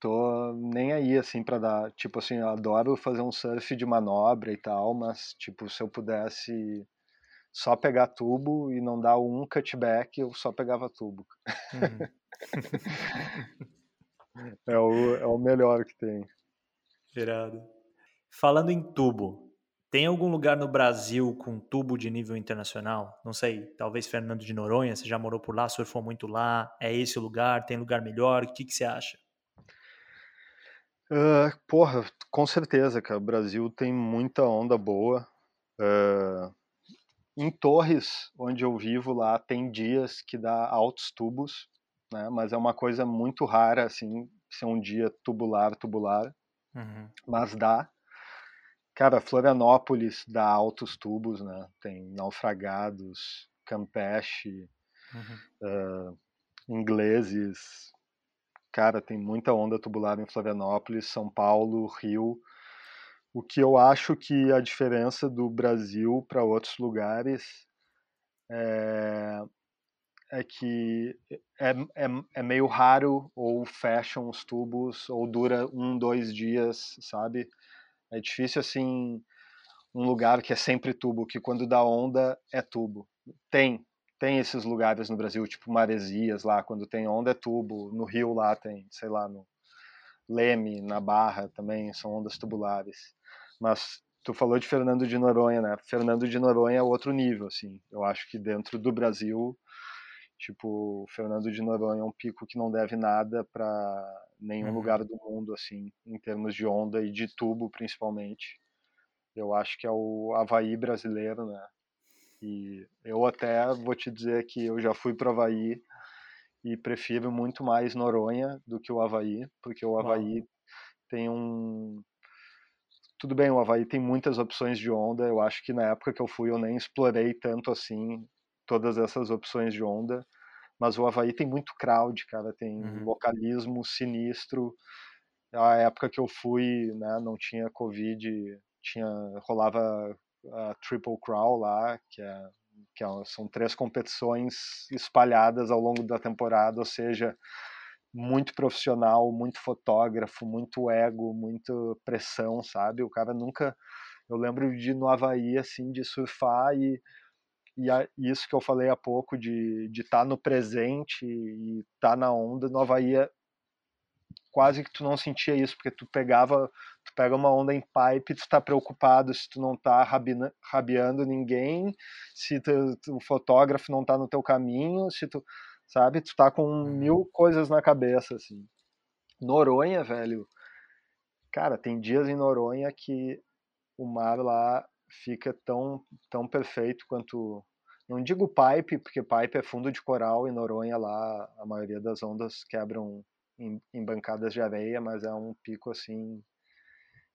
tô nem aí, assim, para dar. Tipo assim, eu adoro fazer um surf de manobra e tal, mas, tipo, se eu pudesse só pegar tubo e não dar um cutback, eu só pegava tubo. Uhum. [LAUGHS] é, o, é o melhor que tem. Irado. Falando em tubo, tem algum lugar no Brasil com tubo de nível internacional? Não sei, talvez Fernando de Noronha, você já morou por lá, surfou muito lá, é esse o lugar, tem lugar melhor, o que, que você acha? Uh, porra, com certeza, cara. O Brasil tem muita onda boa. Uh, em Torres, onde eu vivo lá, tem dias que dá altos tubos, né? Mas é uma coisa muito rara, assim, ser um dia tubular, tubular. Uhum. Mas dá. Cara, Florianópolis dá altos tubos, né? Tem naufragados, Campeche, uhum. uh, ingleses, cara, tem muita onda tubular em Florianópolis, São Paulo, Rio. O que eu acho que a diferença do Brasil para outros lugares é, é que é, é, é, meio raro ou fecham os tubos ou dura um, dois dias, sabe? É difícil assim um lugar que é sempre tubo, que quando dá onda é tubo. Tem, tem esses lugares no Brasil, tipo Maresias lá, quando tem onda é tubo, no Rio lá tem, sei lá, no Leme, na Barra também são ondas tubulares. Mas tu falou de Fernando de Noronha, né? Fernando de Noronha é outro nível, assim. Eu acho que dentro do Brasil, tipo, Fernando de Noronha é um pico que não deve nada para nenhum uhum. lugar do mundo, assim, em termos de onda e de tubo, principalmente. Eu acho que é o Havaí brasileiro, né? E eu até vou te dizer que eu já fui para o Havaí e prefiro muito mais Noronha do que o Havaí, porque o Havaí Uau. tem um. Tudo bem, o Havaí tem muitas opções de onda. Eu acho que na época que eu fui eu nem explorei tanto assim todas essas opções de onda. Mas o Havaí tem muito crowd, cara, tem uhum. localismo sinistro. A época que eu fui, né, não tinha Covid, tinha rolava a Triple Crawl lá, que é que é, são três competições espalhadas ao longo da temporada, ou seja, muito profissional, muito fotógrafo, muito ego, muita pressão, sabe? O cara nunca. Eu lembro de ir no Havaí, assim, de surfar e, e a, isso que eu falei há pouco, de estar tá no presente e estar tá na onda, no Havaí é quase que tu não sentia isso, porque tu pegava, tu pega uma onda em pipe, tu tá preocupado se tu não tá rabina, rabiando ninguém, se tu, o fotógrafo não tá no teu caminho, se tu, sabe, tu tá com uhum. mil coisas na cabeça, assim. Noronha, velho, cara, tem dias em Noronha que o mar lá fica tão, tão perfeito quanto não digo pipe, porque pipe é fundo de coral e Noronha lá a maioria das ondas quebram em, em bancadas de areia, mas é um pico assim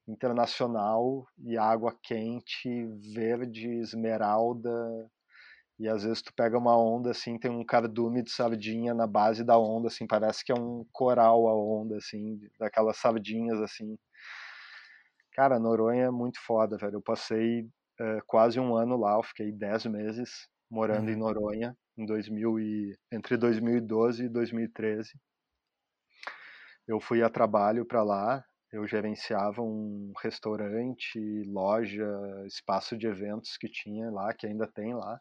internacional e água quente, verde, esmeralda. E às vezes tu pega uma onda assim, tem um cardume de sardinha na base da onda, assim, parece que é um coral a onda, assim, daquelas sardinhas assim. Cara, Noronha é muito foda, velho. Eu passei uh, quase um ano lá, eu fiquei 10 meses morando uhum. em Noronha em 2000 e, entre 2012 e 2013 eu fui a trabalho para lá, eu gerenciava um restaurante, loja, espaço de eventos que tinha lá, que ainda tem lá.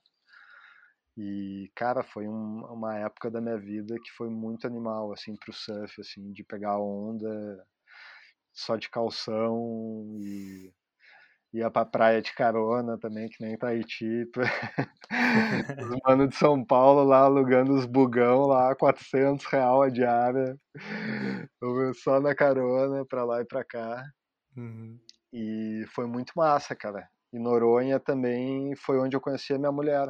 E, cara, foi um, uma época da minha vida que foi muito animal, assim, pro surf, assim, de pegar onda só de calção e ia pra praia de carona também, que nem Tahiti. [LAUGHS] os manos de São Paulo lá alugando os bugão lá, 400 real a diária, só na carona, pra lá e pra cá. Uhum. E foi muito massa, cara. E Noronha também foi onde eu conheci a minha mulher,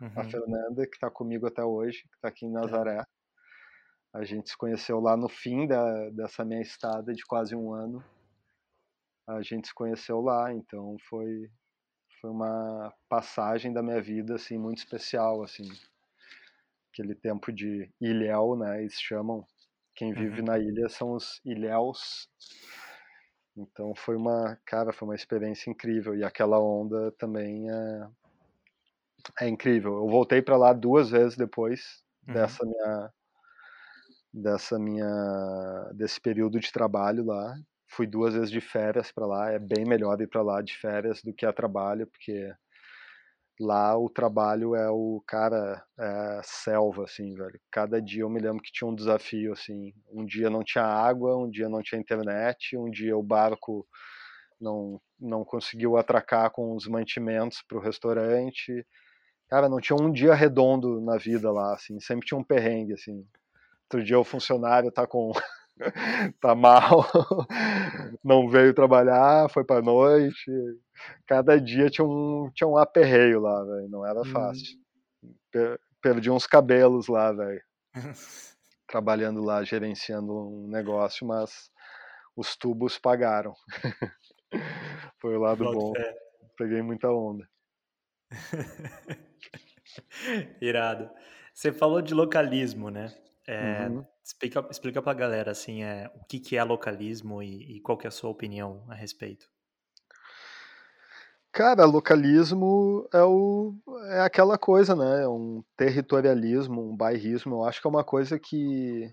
uhum. a Fernanda, que tá comigo até hoje, que tá aqui em Nazaré. É. A gente se conheceu lá no fim da, dessa minha estada de quase um ano a gente se conheceu lá, então foi foi uma passagem da minha vida assim muito especial assim. Aquele tempo de ilhéu, né, eles chamam. Quem vive uhum. na ilha são os ilhéus. Então foi uma, cara, foi uma experiência incrível e aquela onda também é é incrível. Eu voltei para lá duas vezes depois uhum. dessa minha dessa minha desse período de trabalho lá fui duas vezes de férias para lá. É bem melhor ir para lá de férias do que a trabalho, porque lá o trabalho é o cara é selva assim velho cada dia eu me lembro que tinha um desafio assim um dia não tinha água um dia não tinha internet um dia o barco não não conseguiu atracar com os mantimentos para o restaurante cara não tinha um dia redondo na vida lá assim sempre tinha um perrengue assim outro dia o funcionário tá com [LAUGHS] tá mal, [LAUGHS] não veio trabalhar, foi pra noite. Cada dia tinha um, tinha um aperreio lá, velho. Não era fácil. Hum. Perdi uns cabelos lá, velho. [LAUGHS] Trabalhando lá, gerenciando um negócio, mas os tubos pagaram. foi o lado bom. Peguei muita onda. Irado. Você falou de localismo, né? É, uhum. Explica, explica pra galera, assim, é, o que, que é localismo e, e qual que é a sua opinião a respeito. Cara, localismo é, o, é aquela coisa, né? É um territorialismo, um bairrismo. Eu acho que é uma coisa que,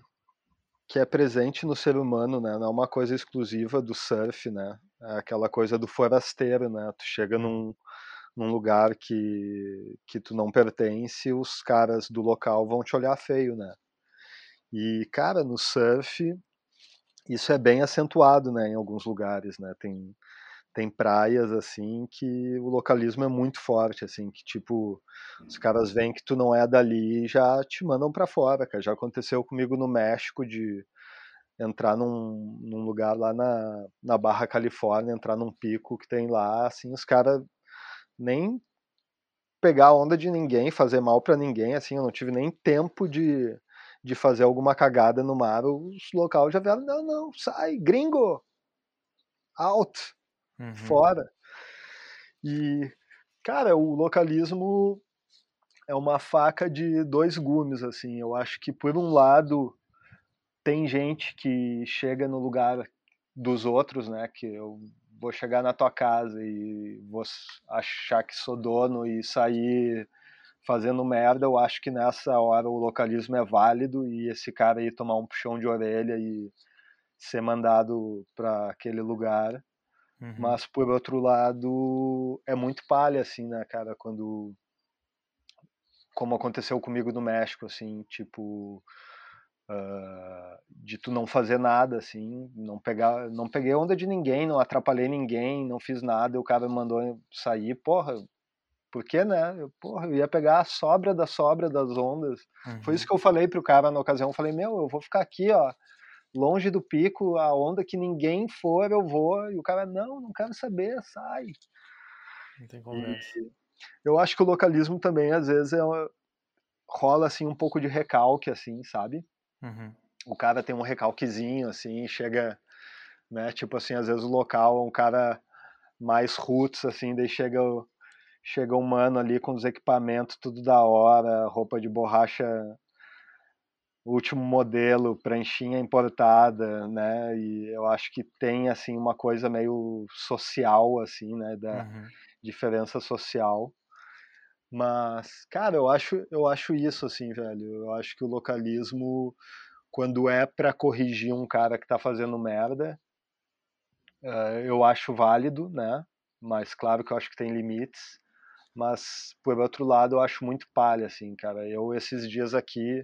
que é presente no ser humano, né? Não é uma coisa exclusiva do surf, né? É aquela coisa do forasteiro, né? Tu chega uhum. num, num lugar que, que tu não pertence, os caras do local vão te olhar feio, né? E, cara, no surf, isso é bem acentuado, né, em alguns lugares, né? Tem, tem praias, assim, que o localismo é muito forte, assim, que, tipo, os caras veem que tu não é dali e já te mandam para fora, cara. Já aconteceu comigo no México de entrar num, num lugar lá na, na Barra Califórnia, entrar num pico que tem lá, assim, os caras nem pegar a onda de ninguém, fazer mal para ninguém, assim, eu não tive nem tempo de, de fazer alguma cagada no mar, os local já vieram, não, não, sai, gringo, out, uhum. fora. E, cara, o localismo é uma faca de dois gumes, assim, eu acho que por um lado tem gente que chega no lugar dos outros, né, que eu vou chegar na tua casa e vou achar que sou dono e sair fazendo merda, eu acho que nessa hora o localismo é válido e esse cara ir tomar um puxão de orelha e ser mandado para aquele lugar. Uhum. Mas por outro lado, é muito palha assim, né, cara, quando como aconteceu comigo no México, assim, tipo, Uh, de tu não fazer nada, assim, não pegar, não peguei onda de ninguém, não atrapalhei ninguém, não fiz nada, o cara me mandou sair, porra, por que, né? Eu, porra, eu ia pegar a sobra da sobra das ondas. Uhum. Foi isso que eu falei pro cara na ocasião, eu falei, meu, eu vou ficar aqui, ó, longe do pico, a onda que ninguém for, eu vou, e o cara, não, não quero saber, sai. Não tem conversa. E eu acho que o localismo também, às vezes, é, rola, assim, um pouco de recalque, assim, sabe? Uhum. O cara tem um recalquezinho, assim, chega, né? Tipo assim, às vezes o local é um cara mais roots, assim, daí chega, chega um mano ali com os equipamentos tudo da hora, roupa de borracha último modelo, pranchinha importada, né? E eu acho que tem assim uma coisa meio social assim, né, da uhum. diferença social. Mas, cara, eu acho, eu acho isso, assim, velho. Eu acho que o localismo, quando é para corrigir um cara que tá fazendo merda, uh, eu acho válido, né? Mas claro que eu acho que tem limites. Mas, por outro lado, eu acho muito palha, assim, cara. Eu, esses dias aqui,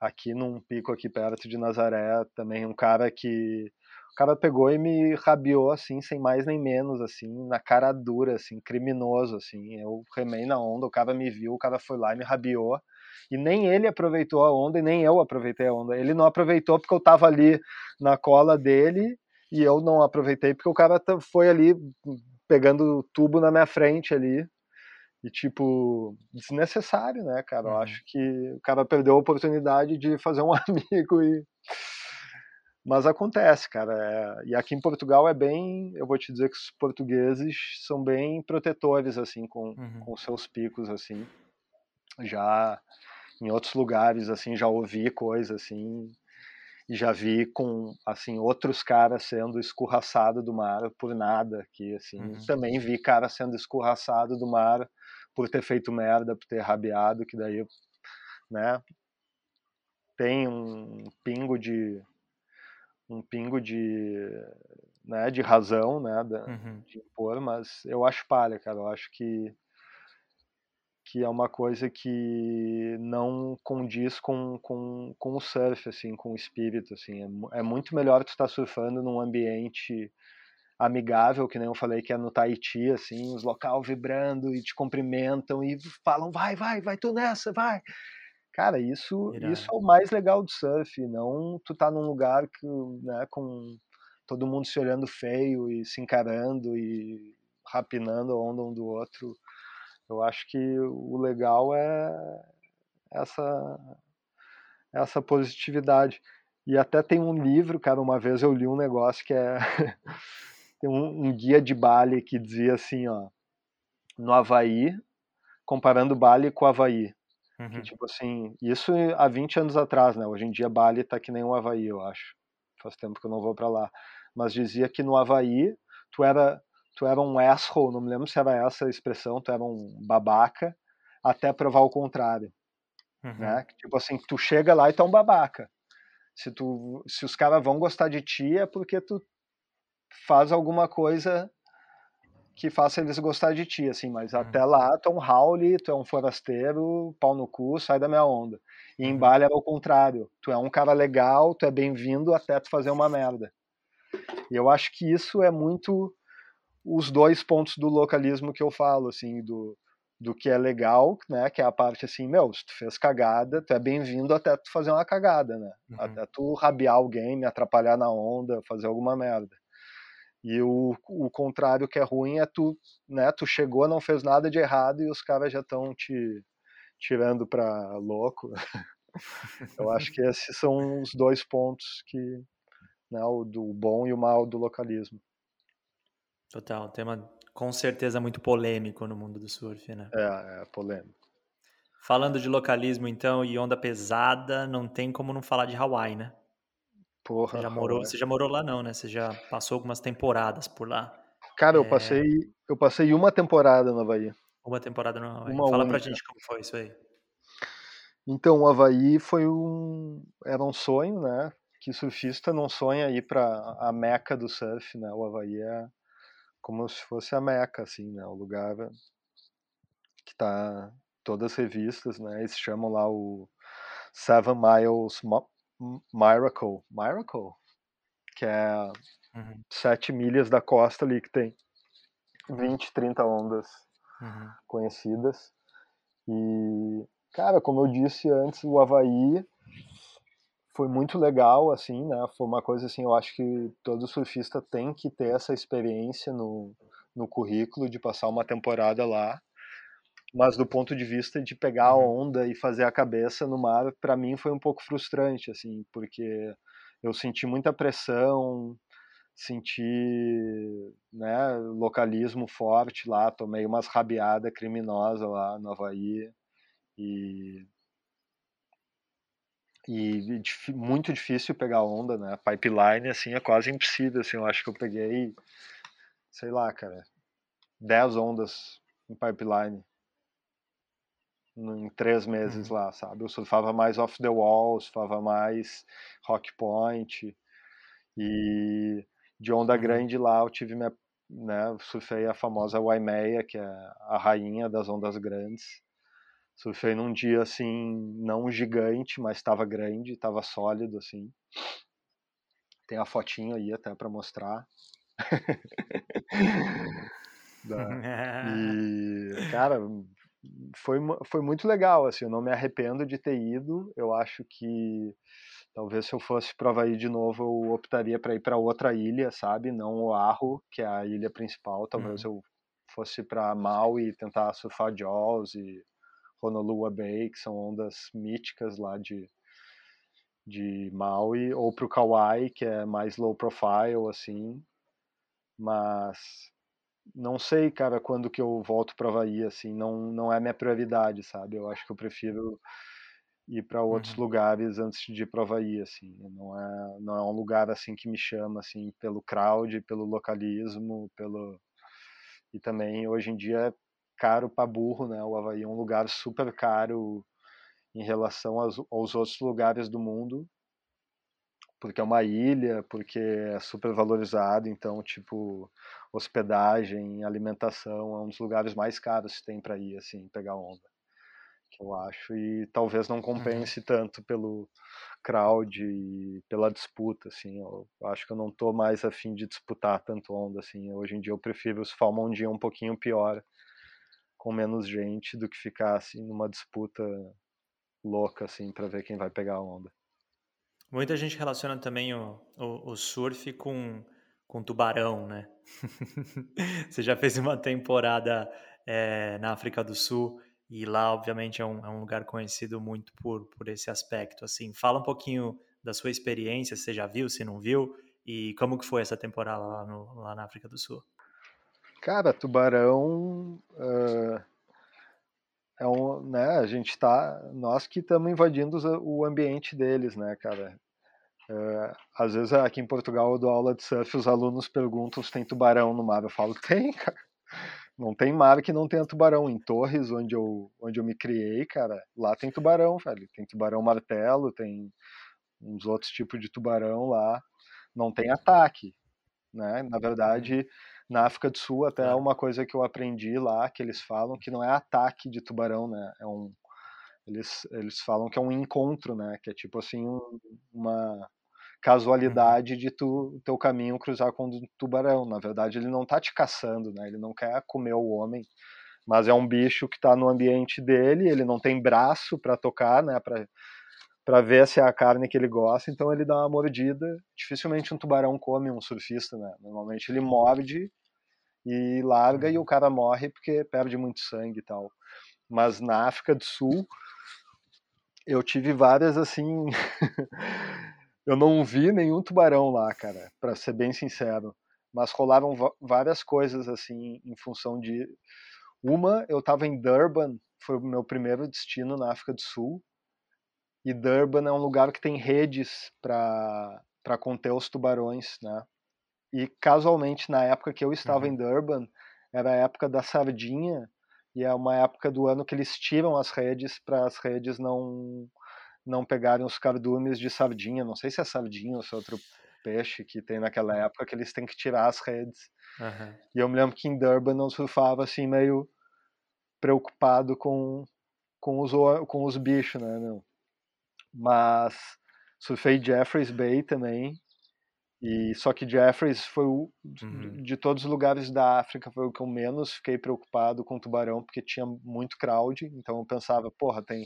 aqui num pico aqui perto de Nazaré, também um cara que o cara pegou e me rabiou, assim, sem mais nem menos, assim, na cara dura, assim, criminoso, assim. Eu remei na onda, o cara me viu, o cara foi lá e me rabiou. E nem ele aproveitou a onda e nem eu aproveitei a onda. Ele não aproveitou porque eu tava ali na cola dele e eu não aproveitei porque o cara foi ali pegando tubo na minha frente ali. E, tipo, desnecessário, né, cara? Eu uhum. acho que o cara perdeu a oportunidade de fazer um [LAUGHS] amigo e mas acontece, cara. É, e aqui em Portugal é bem. Eu vou te dizer que os portugueses são bem protetores, assim, com, uhum. com seus picos, assim. Já em outros lugares, assim, já ouvi coisa, assim. E já vi com, assim, outros caras sendo escorraçado do mar por nada aqui, assim. Uhum. Também vi cara sendo escorraçado do mar por ter feito merda, por ter rabiado, que daí, né, tem um pingo de um pingo de, né, de razão, né, da, uhum. de impor, mas eu acho palha, cara, eu acho que que é uma coisa que não condiz com, com, com o surf, assim, com o espírito, assim, é, é muito melhor tu estar tá surfando num ambiente amigável, que nem eu falei que é no Tahiti, assim, os local vibrando e te cumprimentam e falam, vai, vai, vai tu nessa, vai, Cara, isso, isso é o mais legal do surf, não tu tá num lugar que, né, com todo mundo se olhando feio e se encarando e rapinando a onda um do outro. Eu acho que o legal é essa essa positividade. E até tem um livro, cara, uma vez eu li um negócio que é [LAUGHS] tem um, um guia de Bali que dizia assim, ó, no Havaí, comparando Bali com Havaí. Uhum. Que, tipo assim, isso há 20 anos atrás, né? Hoje em dia Bali tá que nem o Havaí, eu acho. Faz tempo que eu não vou para lá. Mas dizia que no Havaí tu era, tu era um asshole, não me lembro se era essa a expressão, tu era um babaca, até provar o contrário. Uhum. Né? Tipo assim, tu chega lá e tu é um babaca. Se, tu, se os caras vão gostar de ti é porque tu faz alguma coisa que faça eles gostar de ti, assim, mas uhum. até lá tu é um Howley, tu é um forasteiro, pau no cu, sai da minha onda. E em uhum. Bali era o contrário, tu é um cara legal, tu é bem-vindo até tu fazer uma merda. E eu acho que isso é muito os dois pontos do localismo que eu falo, assim, do, do que é legal, né? Que é a parte assim, meu, se tu fez cagada, tu é bem-vindo até tu fazer uma cagada, né? Uhum. Até tu rabiar alguém, me atrapalhar na onda, fazer alguma merda. E o, o contrário que é ruim é tu, né? Tu chegou, não fez nada de errado e os caras já estão te tirando pra louco. [LAUGHS] Eu acho que esses são os dois pontos que, né? O do bom e o mal do localismo. Total, tema com certeza muito polêmico no mundo do surf, né? É, é polêmico. Falando de localismo, então, e onda pesada, não tem como não falar de Hawaii, né? Porra. Você já morou, você já morou lá não, né? Você já passou algumas temporadas por lá. Cara, é... eu passei, eu passei uma temporada no Havaí. Uma temporada no Havaí. Uma Fala única. pra gente como foi isso aí. Então, o Havaí foi um era um sonho, né? Que surfista não sonha ir para a meca do surf, né? O Havaí é como se fosse a Meca, assim, né? O lugar que tá todas as revistas, né? Eles chamam lá o Seven Miles Miracle, Miracle, que é uhum. sete milhas da costa ali que tem 20, 30 ondas uhum. conhecidas. E, cara, como eu disse antes, o Havaí foi muito legal, assim, né? Foi uma coisa assim, eu acho que todo surfista tem que ter essa experiência no, no currículo de passar uma temporada lá. Mas do ponto de vista de pegar a uhum. onda e fazer a cabeça no mar, para mim foi um pouco frustrante, assim, porque eu senti muita pressão, senti, né, localismo forte lá, tomei umas rabiadas criminosas lá no Havaí e e muito difícil pegar onda, né? Pipeline, assim, é quase impossível, assim, eu acho que eu peguei, sei lá, cara, 10 ondas em pipeline em três meses uhum. lá, sabe? Eu surfava mais off the wall, surfava mais rock point e de onda uhum. grande lá eu tive minha, né, surfei a famosa Waimea, que é a rainha das ondas grandes Surfei num dia assim, não gigante, mas estava grande, estava sólido assim. Tem a fotinho aí até para mostrar. [LAUGHS] e, cara, foi, foi muito legal, assim, eu não me arrependo de ter ido. Eu acho que talvez se eu fosse para Havaí de novo, eu optaria para ir para outra ilha, sabe? Não o Arro, que é a ilha principal. Talvez uhum. eu fosse para Maui tentar surfar Jaws e Honolulu Bay, que são ondas míticas lá de, de Maui, ou para o Kauai, que é mais low profile, assim. Mas não sei, cara, quando que eu volto para Havaí, assim, não, não é minha prioridade, sabe? Eu acho que eu prefiro ir para outros uhum. lugares antes de ir para Havaí, assim. Não é, não é um lugar, assim, que me chama, assim, pelo crowd, pelo localismo, pelo... E também, hoje em dia, caro para burro, né? O Havaí é um lugar super caro em relação aos, aos outros lugares do mundo, porque é uma ilha, porque é super valorizado, então, tipo, hospedagem, alimentação, é um dos lugares mais caros que tem para ir, assim, pegar onda, que eu acho, e talvez não compense uhum. tanto pelo crowd e pela disputa, assim, eu acho que eu não tô mais afim de disputar tanto onda, assim, hoje em dia eu prefiro surfar uma ondinha um pouquinho pior, com menos gente do que ficar assim numa disputa louca assim para ver quem vai pegar a onda. Muita gente relaciona também o, o, o surf com, com tubarão, né? [LAUGHS] Você já fez uma temporada é, na África do Sul e lá, obviamente, é um, é um lugar conhecido muito por, por esse aspecto. Assim, fala um pouquinho da sua experiência, se você já viu, se não viu, e como que foi essa temporada lá, no, lá na África do Sul. Cara, tubarão uh, é um, né? A gente tá, nós que estamos invadindo o ambiente deles, né, cara? Uh, às vezes aqui em Portugal eu dou aula de surf, os alunos perguntam se tem tubarão no mar. Eu falo [LAUGHS] tem, cara. Não tem mar que não tenha tubarão. Em Torres, onde eu, onde eu me criei, cara, lá tem tubarão, velho. Tem tubarão martelo, tem uns outros tipos de tubarão lá. Não tem ataque, né? Na verdade, na África do Sul, até é uma coisa que eu aprendi lá, que eles falam que não é ataque de tubarão, né? É um, eles, eles falam que é um encontro, né? Que é tipo assim, um, uma casualidade uhum. de tu teu caminho cruzar com um tubarão. Na verdade, ele não tá te caçando, né? Ele não quer comer o homem. Mas é um bicho que está no ambiente dele, ele não tem braço para tocar, né, para ver se é a carne que ele gosta, então ele dá uma mordida. Dificilmente um tubarão come um surfista, né? Normalmente ele morde e larga e o cara morre porque perde muito sangue e tal. Mas na África do Sul eu tive várias assim. [LAUGHS] eu não vi nenhum tubarão lá, cara, para ser bem sincero. Mas rolaram várias coisas assim em função de. Uma, eu estava em Durban, foi o meu primeiro destino na África do Sul. E Durban é um lugar que tem redes para conter os tubarões, né? E casualmente, na época que eu estava uhum. em Durban, era a época da sardinha, e é uma época do ano que eles tiram as redes para as redes não não pegarem os cardumes de sardinha. Não sei se é sardinha ou se é outro peixe que tem naquela época que eles têm que tirar as redes. Uhum. E eu me lembro que em Durban eu surfava assim meio preocupado com com os com os bichos, né, meu? Mas surfei Jeffreys Bay também e só que Jeffries foi o uhum. de todos os lugares da África foi o que eu menos fiquei preocupado com o tubarão porque tinha muito crowd, então eu pensava, porra, tem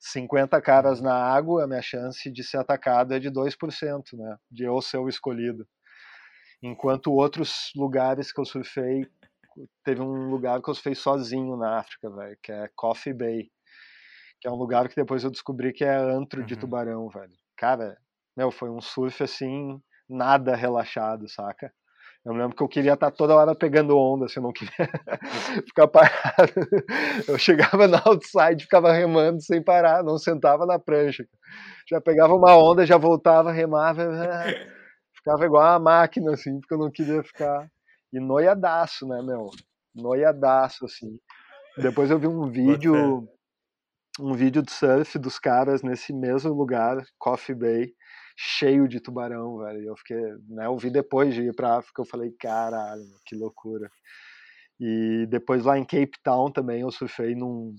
50 caras na água, a minha chance de ser atacado é de 2%, né? De eu ser o escolhido. Enquanto outros lugares que eu surfei, teve um lugar que eu surfei sozinho na África, velho, que é Coffee Bay, que é um lugar que depois eu descobri que é antro uhum. de tubarão, velho. Cara, meu, foi um surf assim nada relaxado, saca? Eu me lembro que eu queria estar toda hora pegando onda, assim, eu não queria [LAUGHS] ficar parado. Eu chegava na outside, ficava remando sem parar, não sentava na prancha. Já pegava uma onda, já voltava, remava, [LAUGHS] ficava igual uma máquina, assim, porque eu não queria ficar. E noiadaço, né, meu? Noiadaço, assim. Depois eu vi um vídeo, um vídeo de surf dos caras nesse mesmo lugar, Coffee Bay cheio de tubarão, velho. Eu fiquei, né, eu vi depois de ir pra África, eu falei, caralho, que loucura. E depois lá em Cape Town também eu surfei num.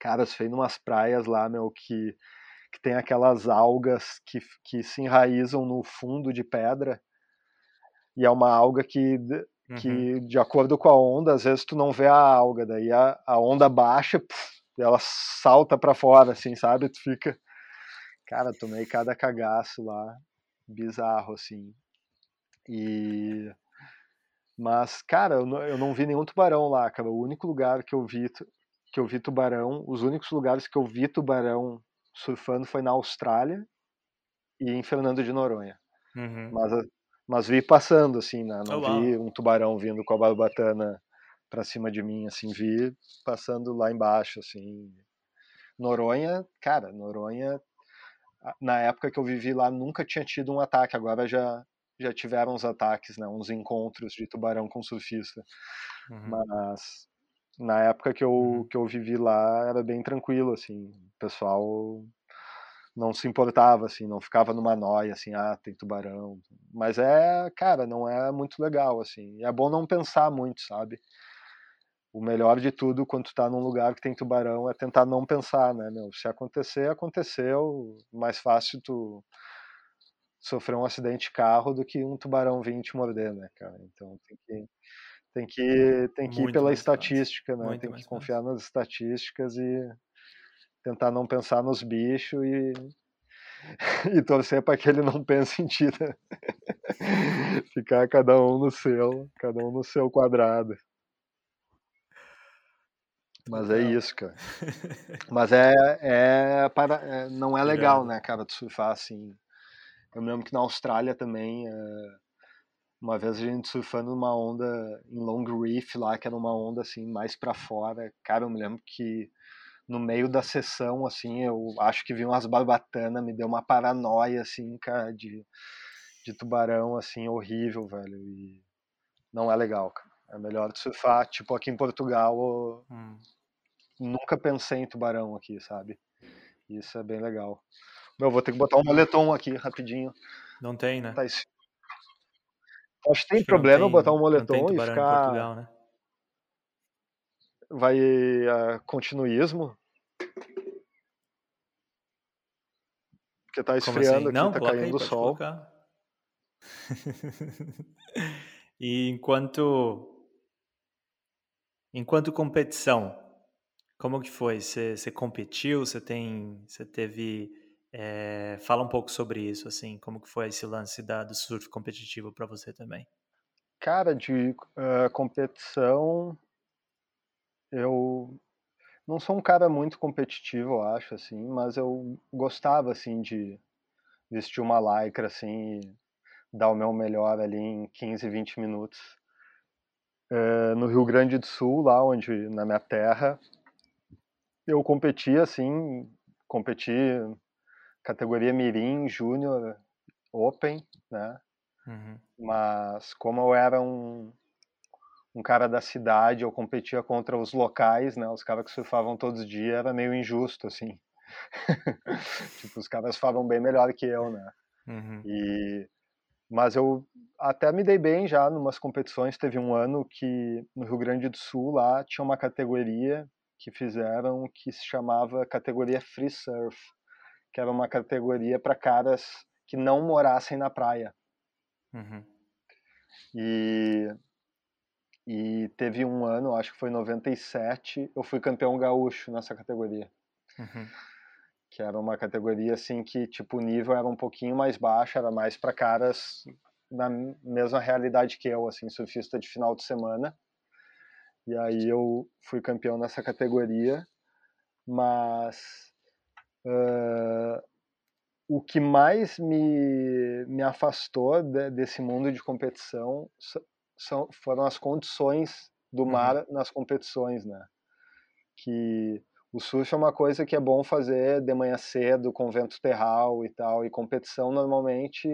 Cara, surfei numas praias lá, meu, que, que tem aquelas algas que, que se enraizam no fundo de pedra. E é uma alga que, que uhum. de acordo com a onda, às vezes tu não vê a alga, daí a, a onda baixa, puf, ela salta para fora, assim, sabe? Tu fica Cara, tomei cada cagaço lá, bizarro, assim. E. Mas, cara, eu não, eu não vi nenhum tubarão lá, cara. O único lugar que eu vi que eu vi tubarão, os únicos lugares que eu vi tubarão surfando foi na Austrália e em Fernando de Noronha. Uhum. Mas, mas vi passando, assim, né? não oh, vi um tubarão vindo com a barbatana pra cima de mim, assim, vi passando lá embaixo, assim. Noronha, cara, Noronha na época que eu vivi lá nunca tinha tido um ataque, agora já já tiveram uns ataques, né, uns encontros de tubarão com surfista. Uhum. Mas na época que eu uhum. que eu vivi lá era bem tranquilo assim, o pessoal não se importava assim, não ficava numa noia assim, ah, tem tubarão. Mas é, cara, não é muito legal assim. É bom não pensar muito, sabe? O melhor de tudo quando tu tá num lugar que tem tubarão é tentar não pensar, né, meu? Se acontecer, aconteceu. Mais fácil tu sofrer um acidente de carro do que um tubarão vir te morder, né, cara? Então tem que tem que tem que ir pela estatística, fácil. né? Muito tem que confiar fácil. nas estatísticas e tentar não pensar nos bichos e [LAUGHS] e torcer para que ele não pense em ti, né? [LAUGHS] Ficar cada um no seu, cada um no seu quadrado. Mas é isso, cara. Mas é, é, para, é não é legal, né, cara, de surfar assim. Eu me lembro que na Austrália também, é, uma vez a gente surfando numa onda em Long Reef lá, que era uma onda assim mais para fora. Cara, eu me lembro que no meio da sessão, assim, eu acho que vi umas barbatanas, me deu uma paranoia, assim, cara, de, de tubarão, assim, horrível, velho. E não é legal, cara. É melhor surfar, tipo, aqui em Portugal, ou, hum nunca pensei em tubarão aqui, sabe? Isso é bem legal. Meu, vou ter que botar um moletom aqui rapidinho. Não tem, né? Tá Acho que tem Acho problema tem, botar um moletom e ficar. Portugal, né? Vai uh, continuismo. Porque tá esfriando assim? aqui, Não, tá caindo o sol. [LAUGHS] e enquanto Enquanto competição, como que foi? Você, competiu? Você tem, você teve, é, fala um pouco sobre isso, assim, como que foi esse lance da, do surf competitivo para você também? Cara, de uh, competição, eu não sou um cara muito competitivo, eu acho, assim, mas eu gostava, assim, de vestir uma lycra, assim, e dar o meu melhor ali em 15, 20 minutos. Uh, no Rio Grande do Sul, lá onde, na minha terra, eu competi, assim, competi categoria Mirim, Júnior, Open, né? Uhum. Mas como eu era um, um cara da cidade, eu competia contra os locais, né? Os caras que surfavam todos os dias, era meio injusto, assim. [LAUGHS] tipo, os caras falam bem melhor que eu, né? Uhum. E mas eu até me dei bem já numas competições. Teve um ano que no Rio Grande do Sul lá tinha uma categoria que fizeram que se chamava categoria Free Surf, que era uma categoria para caras que não morassem na praia. Uhum. E e teve um ano, acho que foi 97, eu fui campeão gaúcho nessa categoria. Uhum. Que era uma categoria assim que tipo o nível era um pouquinho mais baixo, era mais para caras na mesma realidade que eu, assim, surfista de final de semana. E aí eu fui campeão nessa categoria, mas uh, o que mais me, me afastou de, desse mundo de competição são, foram as condições do uhum. mar uhum. nas competições, né? Que o surf é uma coisa que é bom fazer de manhã cedo, com vento terral e tal, e competição normalmente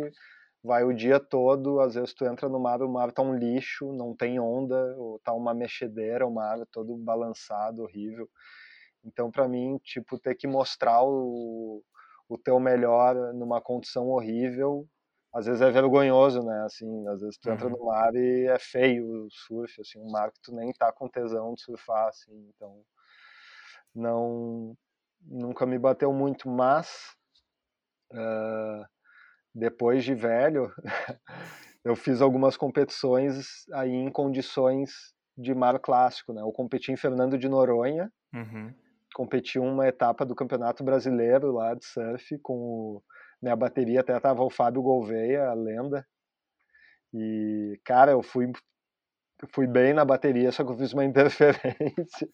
vai o dia todo, às vezes tu entra no mar, o mar tá um lixo, não tem onda, ou tá uma mexedeira, o mar todo balançado, horrível. Então, para mim, tipo, ter que mostrar o, o teu melhor numa condição horrível às vezes é vergonhoso, né? Assim, às vezes tu entra uhum. no mar e é feio o surf, assim, um mar que tu nem tá com tesão de surfar, assim, então não nunca me bateu muito, mas uh, depois de velho [LAUGHS] eu fiz algumas competições aí em condições de mar clássico, né? Eu competi em Fernando de Noronha, uhum. competi uma etapa do Campeonato Brasileiro lá de surf com o minha bateria até tava o Fábio Gouveia, a lenda. E, cara, eu fui fui bem na bateria, só que eu fiz uma [LAUGHS] interferência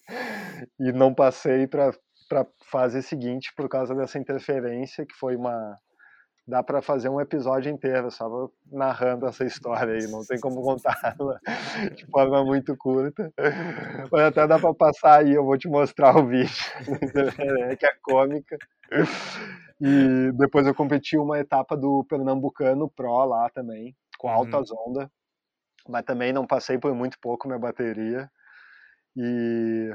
e não passei para para fase seguinte por causa dessa interferência que foi uma dá para fazer um episódio inteiro só narrando essa história aí, não tem como contar [LAUGHS] de forma muito curta. Mas até dá para passar aí, eu vou te mostrar o vídeo, [LAUGHS] que é cômica. E depois eu competi uma etapa do Pernambucano Pro lá também, com altas uhum. ondas. Mas também não passei por muito pouco minha bateria. E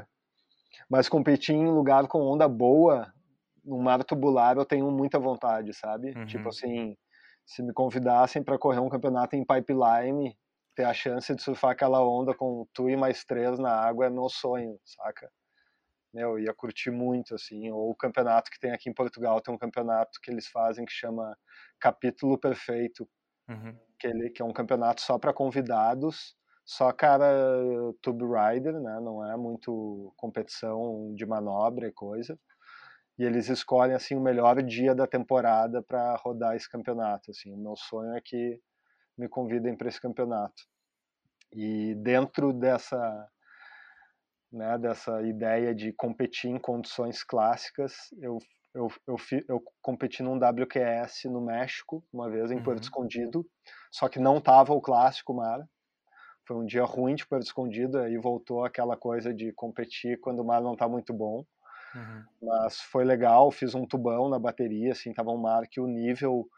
mas competir em lugar com onda boa, no mar tubular, eu tenho muita vontade, sabe? Tipo uhum. Tipo assim, se me convidassem para correr um campeonato em pipeline, ter a chance de surfar aquela onda com tu e mais três na água é meu sonho, saca? eu ia curtir muito, assim, ou o campeonato que tem aqui em Portugal, tem um campeonato que eles fazem que chama Capítulo Perfeito, uhum. Que, ele, que é um campeonato só para convidados, só cara tube rider, né, não é muito competição de manobra e coisa, e eles escolhem, assim, o melhor dia da temporada para rodar esse campeonato, assim, o meu sonho é que me convidem para esse campeonato. E dentro dessa né, dessa ideia de competir em condições clássicas. Eu, eu, eu, eu competi num WQS no México, uma vez em uhum. Porto Escondido, só que não tava o clássico mar. Foi um dia ruim de Porto Escondido, aí voltou aquela coisa de competir quando o mar não tá muito bom. Uhum. Mas foi legal, fiz um tubão na bateria, assim, tava um mar que o nível...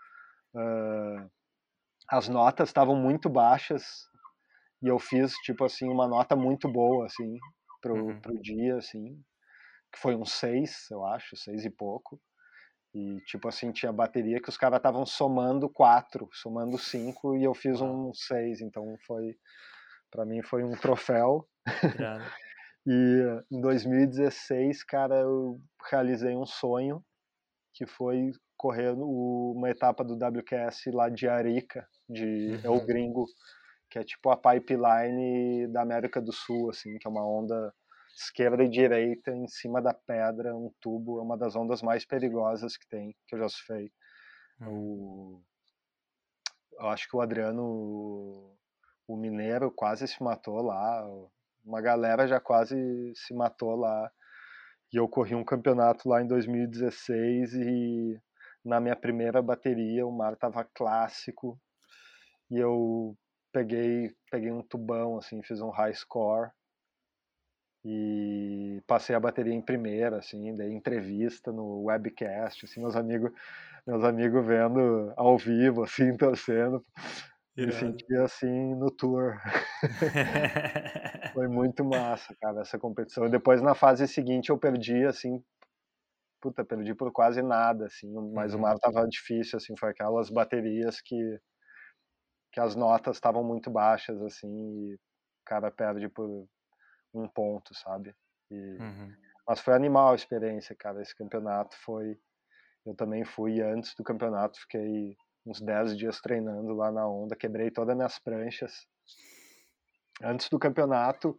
Uh, as notas estavam muito baixas e eu fiz, tipo assim, uma nota muito boa, assim, pro, uhum. pro dia, assim, que foi um seis, eu acho, seis e pouco. E, tipo assim, tinha bateria que os caras estavam somando quatro, somando cinco, e eu fiz um seis, então foi, para mim foi um troféu. [LAUGHS] e em 2016, cara, eu realizei um sonho, que foi correr uma etapa do WQS lá de Arica, de uhum. El Gringo, que é tipo a pipeline da América do Sul, assim, que é uma onda esquerda e direita em cima da pedra, um tubo, é uma das ondas mais perigosas que tem, que eu já surfei. O, eu acho que o Adriano, o mineiro, quase se matou lá, uma galera já quase se matou lá. E eu corri um campeonato lá em 2016 e na minha primeira bateria o mar tava clássico e eu peguei peguei um tubão assim, fiz um high score e passei a bateria em primeira, assim, dei entrevista no webcast, assim, meus amigos, meus amigos vendo ao vivo, assim, [LAUGHS] torcendo. Me senti assim no tour. Foi muito massa, cara, essa competição. E depois na fase seguinte eu perdi, assim, puta, perdi por quase nada, assim, mas uhum. o mar tava difícil, assim, foi aquelas baterias que que as notas estavam muito baixas, assim, e o cara perde por um ponto, sabe? E, uhum. Mas foi animal a experiência, cara. Esse campeonato foi. Eu também fui antes do campeonato, fiquei uns 10 dias treinando lá na onda, quebrei todas as minhas pranchas. Antes do campeonato,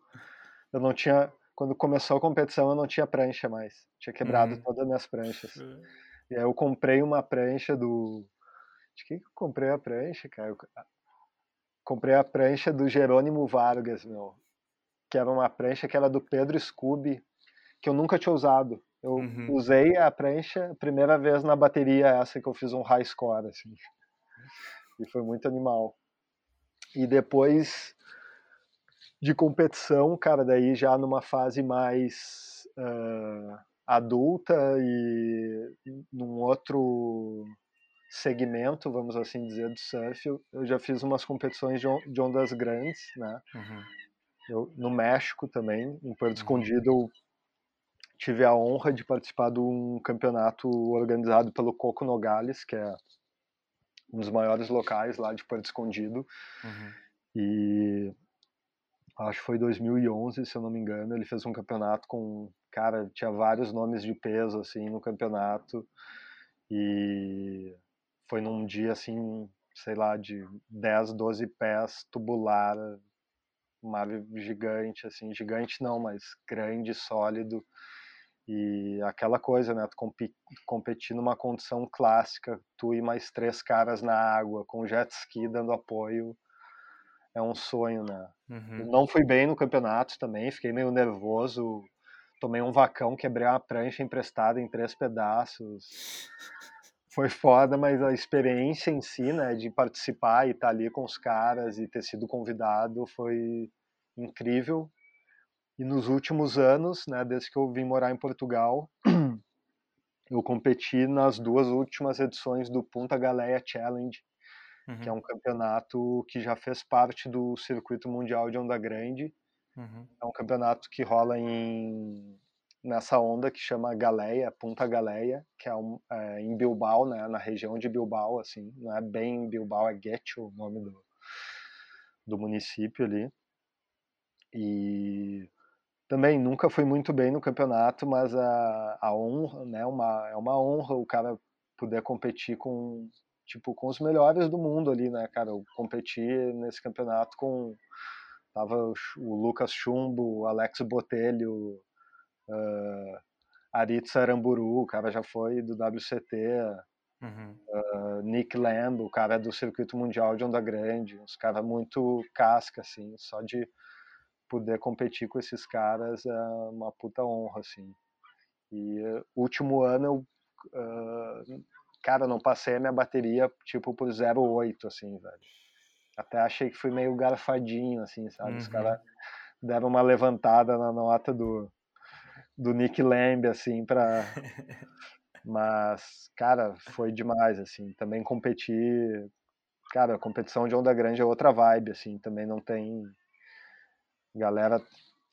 eu não tinha. Quando começou a competição, eu não tinha prancha mais. Tinha quebrado uhum. todas as minhas pranchas. Uhum. E aí eu comprei uma prancha do. De quem que eu comprei a prancha, cara? Eu... Comprei a prancha do Jerônimo Vargas, meu que era uma prancha que era do Pedro Scooby, que eu nunca tinha usado. Eu uhum. usei a prancha primeira vez na bateria essa que eu fiz um high score, assim. E foi muito animal. E depois de competição, cara, daí já numa fase mais uh, adulta e num outro segmento, vamos assim dizer, do surf, eu já fiz umas competições de ondas grandes, né? Uhum. Eu, no México também, em Porto uhum. Escondido, eu tive a honra de participar de um campeonato organizado pelo Coco Nogales, que é um dos maiores locais lá de Porto Escondido. Uhum. E acho que foi 2011, se eu não me engano, ele fez um campeonato com, cara, tinha vários nomes de peso assim no campeonato. E foi num dia assim, sei lá, de 10, 12 pés tubular, mar gigante, assim, gigante não, mas grande, sólido. E aquela coisa, né? Tu competir numa condição clássica, tu e mais três caras na água, com jet ski dando apoio, é um sonho, né? Uhum. Não fui bem no campeonato também, fiquei meio nervoso, tomei um vacão, quebrei uma prancha emprestada em três pedaços. Foi foda, mas a experiência em si, né, de participar e estar tá ali com os caras e ter sido convidado foi incrível. E nos últimos anos, né, desde que eu vim morar em Portugal, [CLEARS THROAT] eu competi nas duas últimas edições do Punta Galeia Challenge, uhum. que é uhum. um campeonato que já fez parte do circuito mundial de onda grande. Uhum. É um campeonato que rola em nessa onda que chama Galeia, Punta Galeia, que é, um, é, em Bilbao, né, na região de Bilbao, assim, não é bem Bilbao, é Getxo, o nome do, do município ali. E também nunca fui muito bem no campeonato, mas a, a honra, né, uma, é uma honra o cara poder competir com tipo com os melhores do mundo ali, né, cara? Eu competi nesse campeonato com tava o Lucas Chumbo, o Alex Botelho, uh, Aritz Aramburu, o cara já foi do WCT, uhum. uh, Nick Lamb, o cara do circuito mundial de onda grande, uns caras muito casca assim, só de poder competir com esses caras é uma puta honra, assim. E uh, último ano eu, uh, cara, não passei a minha bateria, tipo, por 0,8, assim, velho. Até achei que fui meio garfadinho, assim, sabe? Uhum. Os caras deram uma levantada na nota do, do Nick Lamb, assim, pra... [LAUGHS] Mas, cara, foi demais, assim. Também competir... Cara, a competição de onda grande é outra vibe, assim. Também não tem galera,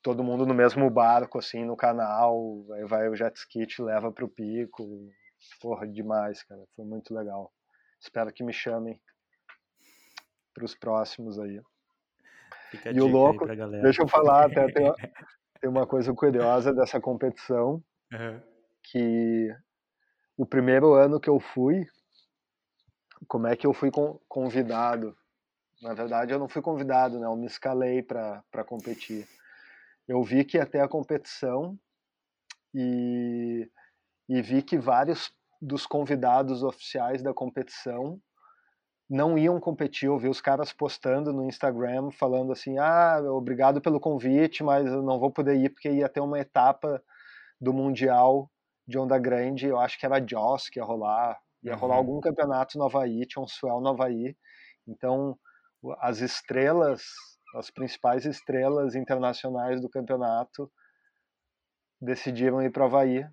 todo mundo no mesmo barco, assim, no canal, aí vai o jet ski, te leva pro pico, porra, demais, cara, foi muito legal. Espero que me chamem pros próximos aí. Fica e o louco, deixa eu falar, até tem [LAUGHS] tem uma coisa curiosa dessa competição, uhum. que o primeiro ano que eu fui, como é que eu fui convidado Na verdade, eu não fui convidado, né? Eu me escalei para competir. Eu vi que ter a competição e, e vi que vários dos convidados oficiais da competição não iam competir. Eu vi os caras postando no Instagram falando assim: ah, obrigado pelo convite, mas eu não vou poder ir porque ia ter uma etapa do Mundial de Onda Grande. Eu acho que era Joss que ia rolar. Ia rolar uhum. algum campeonato no Havaí, tinha um swell no Havaí. Então, as estrelas, as principais estrelas internacionais do campeonato decidiram ir para o Havaí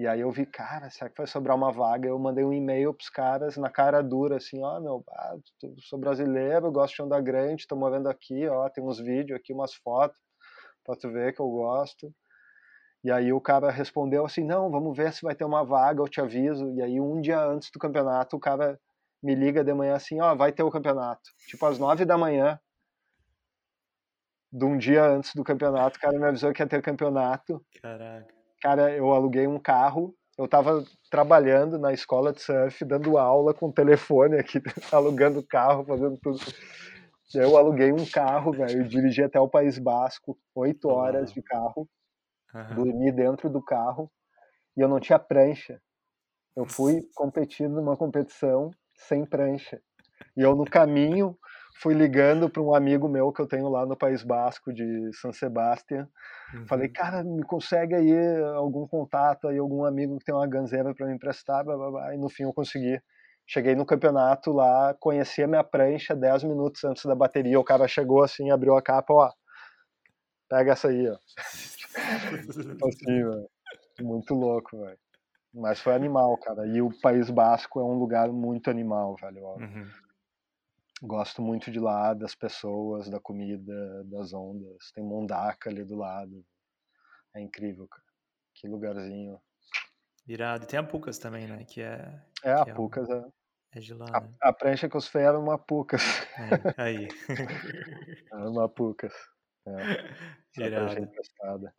e aí eu vi, cara, será que vai sobrar uma vaga? Eu mandei um e-mail pros caras na cara dura, assim, ó, oh, meu, ah, sou brasileiro, gosto de onda grande, tô morando aqui, ó, tem uns vídeos aqui, umas fotos, pra tu ver que eu gosto. E aí o cara respondeu assim, não, vamos ver se vai ter uma vaga, eu te aviso. E aí um dia antes do campeonato, o cara me liga de manhã assim, ó, oh, vai ter o campeonato. Tipo, às nove da manhã, de um dia antes do campeonato, o cara me avisou que ia ter campeonato. Caraca. Cara, eu aluguei um carro. Eu tava trabalhando na escola de surf, dando aula com o telefone aqui, [LAUGHS] alugando carro, fazendo tudo. Eu aluguei um carro, velho, dirigi até o País Basco, oito horas de carro, uhum. dormi dentro do carro e eu não tinha prancha. Eu fui competir numa competição sem prancha. E eu no caminho fui ligando para um amigo meu que eu tenho lá no País Basco de São Sebastião. Uhum. Falei, cara, me consegue aí algum contato aí, algum amigo que tem uma ganzeira para me emprestar, blá, blá, blá. e no fim eu consegui. Cheguei no campeonato lá, conheci a minha prancha 10 minutos antes da bateria. O cara chegou assim, abriu a capa, ó. Pega essa aí, ó. assim, [LAUGHS] velho. Muito louco, velho. Mas foi animal, cara. E o País Basco é um lugar muito animal, velho. Uhum. Gosto muito de lá, das pessoas, da comida, das ondas. Tem Mondaca ali do lado. É incrível, cara. Que lugarzinho. Irado. E tem a Pucas também, né? Que é. É, a que Pucas é. É de lá, a, né? a prancha que os fez era uma Pucas. É, aí. [LAUGHS] era uma Pucas. É. [LAUGHS] Irado.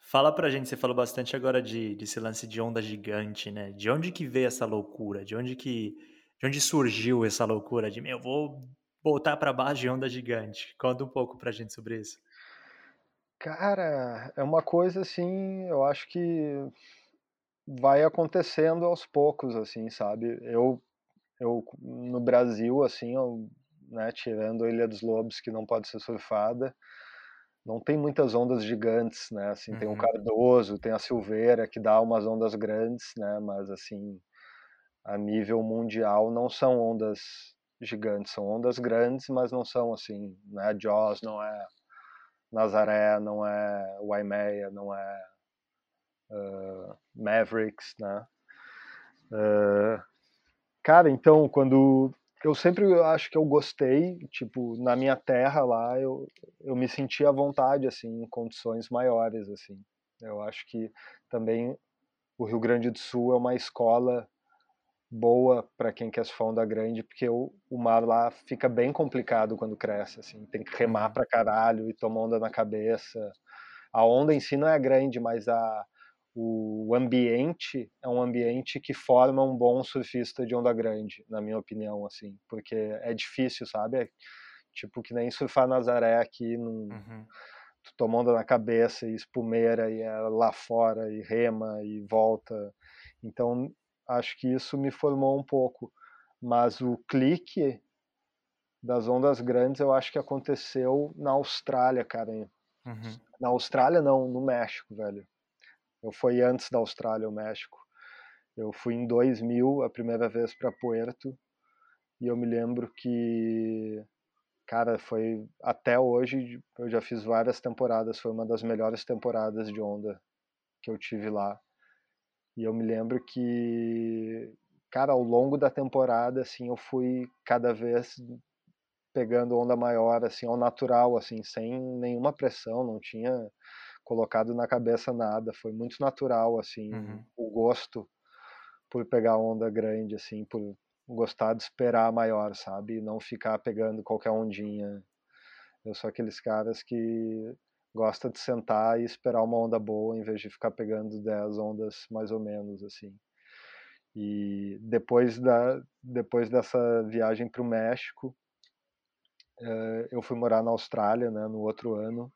Fala pra gente, você falou bastante agora de, de esse lance de onda gigante, né? De onde que veio essa loucura? De onde que de onde surgiu essa loucura de, meu, vou voltar para baixo de onda gigante? Conta um pouco pra gente sobre isso. Cara, é uma coisa assim, eu acho que vai acontecendo aos poucos, assim, sabe? Eu, eu no Brasil, assim, eu, né, tirando a Ilha dos Lobos, que não pode ser surfada, não tem muitas ondas gigantes, né? Assim, uhum. tem o uhum. Cardoso, tem a Silveira, que dá umas ondas grandes, né? Mas, assim, a nível mundial não são ondas gigantes, são ondas grandes, mas não são assim, não é Jaws, não é Nazaré, não é Waimea, não é uh, Mavericks, né? Uh, cara, então, quando eu sempre acho que eu gostei, tipo, na minha terra lá, eu, eu me senti à vontade, assim, em condições maiores, assim. Eu acho que também o Rio Grande do Sul é uma escola boa para quem quer surfar onda grande, porque o, o mar lá fica bem complicado quando cresce, assim, tem que remar uhum. para caralho e tomar onda na cabeça. A onda em si não é grande, mas a, o ambiente é um ambiente que forma um bom surfista de onda grande, na minha opinião, assim, porque é difícil, sabe? É tipo que nem surfar Nazaré aqui, num, uhum. tu toma onda na cabeça e espumeira e é lá fora e rema e volta. Então acho que isso me formou um pouco. Mas o clique das ondas grandes eu acho que aconteceu na Austrália, cara. Uhum. Na Austrália não, no México, velho. Eu fui antes da Austrália, o México. Eu fui em 2000 a primeira vez para Puerto e eu me lembro que cara, foi até hoje eu já fiz várias temporadas, foi uma das melhores temporadas de onda que eu tive lá. E eu me lembro que, cara, ao longo da temporada, assim, eu fui cada vez pegando onda maior, assim, ao natural, assim, sem nenhuma pressão, não tinha colocado na cabeça nada, foi muito natural, assim, uhum. o gosto por pegar onda grande, assim, por gostar de esperar maior, sabe, não ficar pegando qualquer ondinha. Eu sou aqueles caras que gosta de sentar e esperar uma onda boa em vez de ficar pegando 10 ondas mais ou menos assim. E depois da depois dessa viagem para o México, uh, eu fui morar na Austrália, né, no outro ano,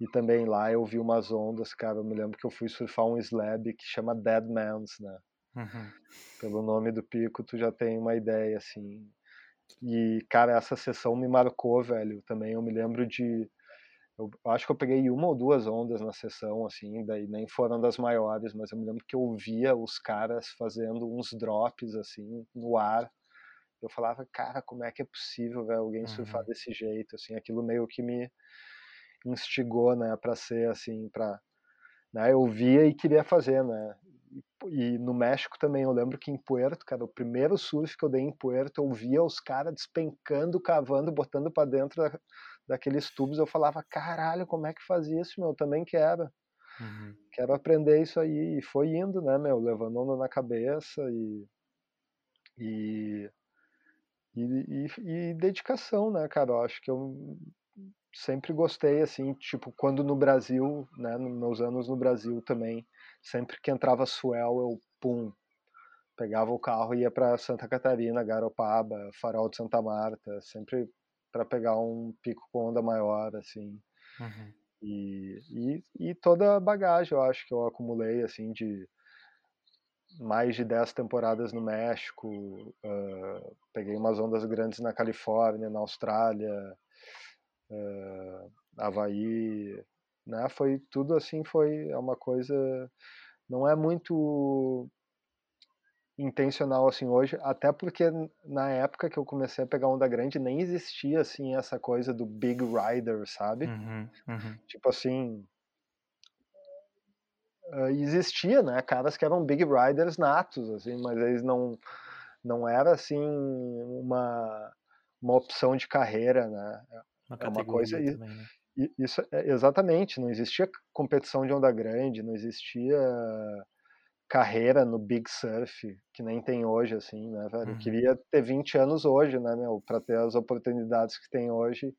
e também lá eu vi umas ondas, cara, eu me lembro que eu fui surfar um slab que chama Dead Man's, né, uhum. pelo nome do pico tu já tem uma ideia, assim, e, cara, essa sessão me marcou, velho, também eu me lembro de eu acho que eu peguei uma ou duas ondas na sessão, assim, daí nem foram das maiores, mas eu me lembro que eu via os caras fazendo uns drops, assim, no ar. Eu falava, cara, como é que é possível, velho, alguém surfar uhum. desse jeito, assim, aquilo meio que me instigou, né, para ser, assim, para né, eu via e queria fazer, né, e, no México também, eu lembro que em Puerto, cara, o primeiro surf que eu dei em Puerto, eu via os caras despencando, cavando, botando para dentro da, daqueles tubos, eu falava, caralho, como é que faz isso, meu? Eu também quero. Uhum. Quero aprender isso aí. E foi indo, né, meu? Levando onda na cabeça e. E, e, e, e dedicação, né, cara? Eu acho que eu sempre gostei, assim, tipo, quando no Brasil, né, nos meus anos no Brasil também, sempre que entrava swell, eu, pum, pegava o carro e ia para Santa Catarina, Garopaba, Farol de Santa Marta, sempre para pegar um pico com onda maior, assim. Uhum. E, e, e, toda a bagagem, eu acho que eu acumulei, assim, de mais de 10 temporadas no México, uh, peguei umas ondas grandes na Califórnia, na Austrália, uh, Havaí, né? Foi tudo assim, foi é uma coisa, não é muito intencional assim hoje, até porque na época que eu comecei a pegar onda grande nem existia assim essa coisa do big rider, sabe? Uhum, uhum. Tipo assim, uh, existia, né, caras que eram big riders natos assim, mas eles não não era assim uma uma opção de carreira, né? Uma é uma coisa também, né? isso é, exatamente, não existia competição de onda grande, não existia carreira no Big Surf, que nem tem hoje, assim, né, velho? Uhum. Eu queria ter 20 anos hoje, né, meu, pra ter as oportunidades que tem hoje,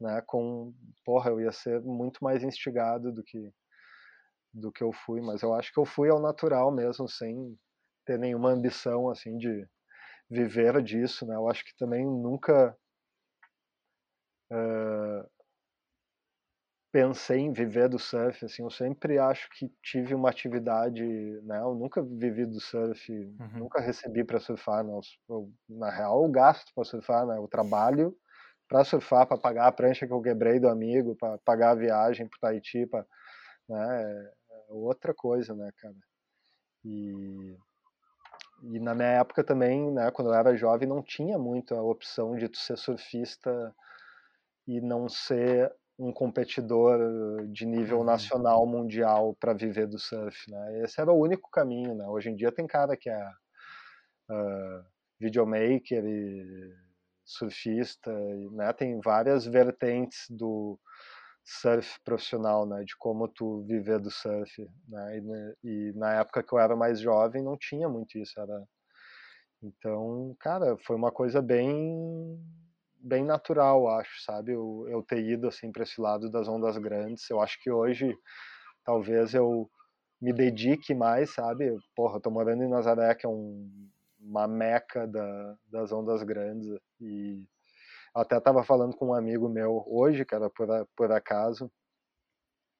né, com, porra, eu ia ser muito mais instigado do que do que eu fui, mas eu acho que eu fui ao natural mesmo, sem ter nenhuma ambição, assim, de viver disso, né, eu acho que também nunca uh, pensei em viver do surf, assim, eu sempre acho que tive uma atividade, né, eu nunca vivi do surf, uhum. nunca recebi para surfar, né, eu, na real eu gasto para surfar, né, eu trabalho para surfar, para pagar a prancha que eu quebrei do amigo, para pagar a viagem para Tahiti, pra, né, é, é outra coisa, né, cara, e e na minha época também, né, quando eu era jovem, não tinha muito a opção de tu ser surfista e não ser um competidor de nível uhum. nacional, mundial para viver do surf, né? Esse era o único caminho, né? Hoje em dia tem cara que é uh, videomaker e surfista, né? Tem várias vertentes do surf profissional, né? De como tu viver do surf, né? E, e na época que eu era mais jovem não tinha muito isso, era então, cara, foi uma coisa bem bem natural, acho, sabe? Eu, eu ter ido assim para esse lado das ondas grandes. Eu acho que hoje talvez eu me dedique mais, sabe? Porra, eu tô morando em Nazaré, que é um, uma meca da, das ondas grandes e até tava falando com um amigo meu hoje, cara, por, por acaso,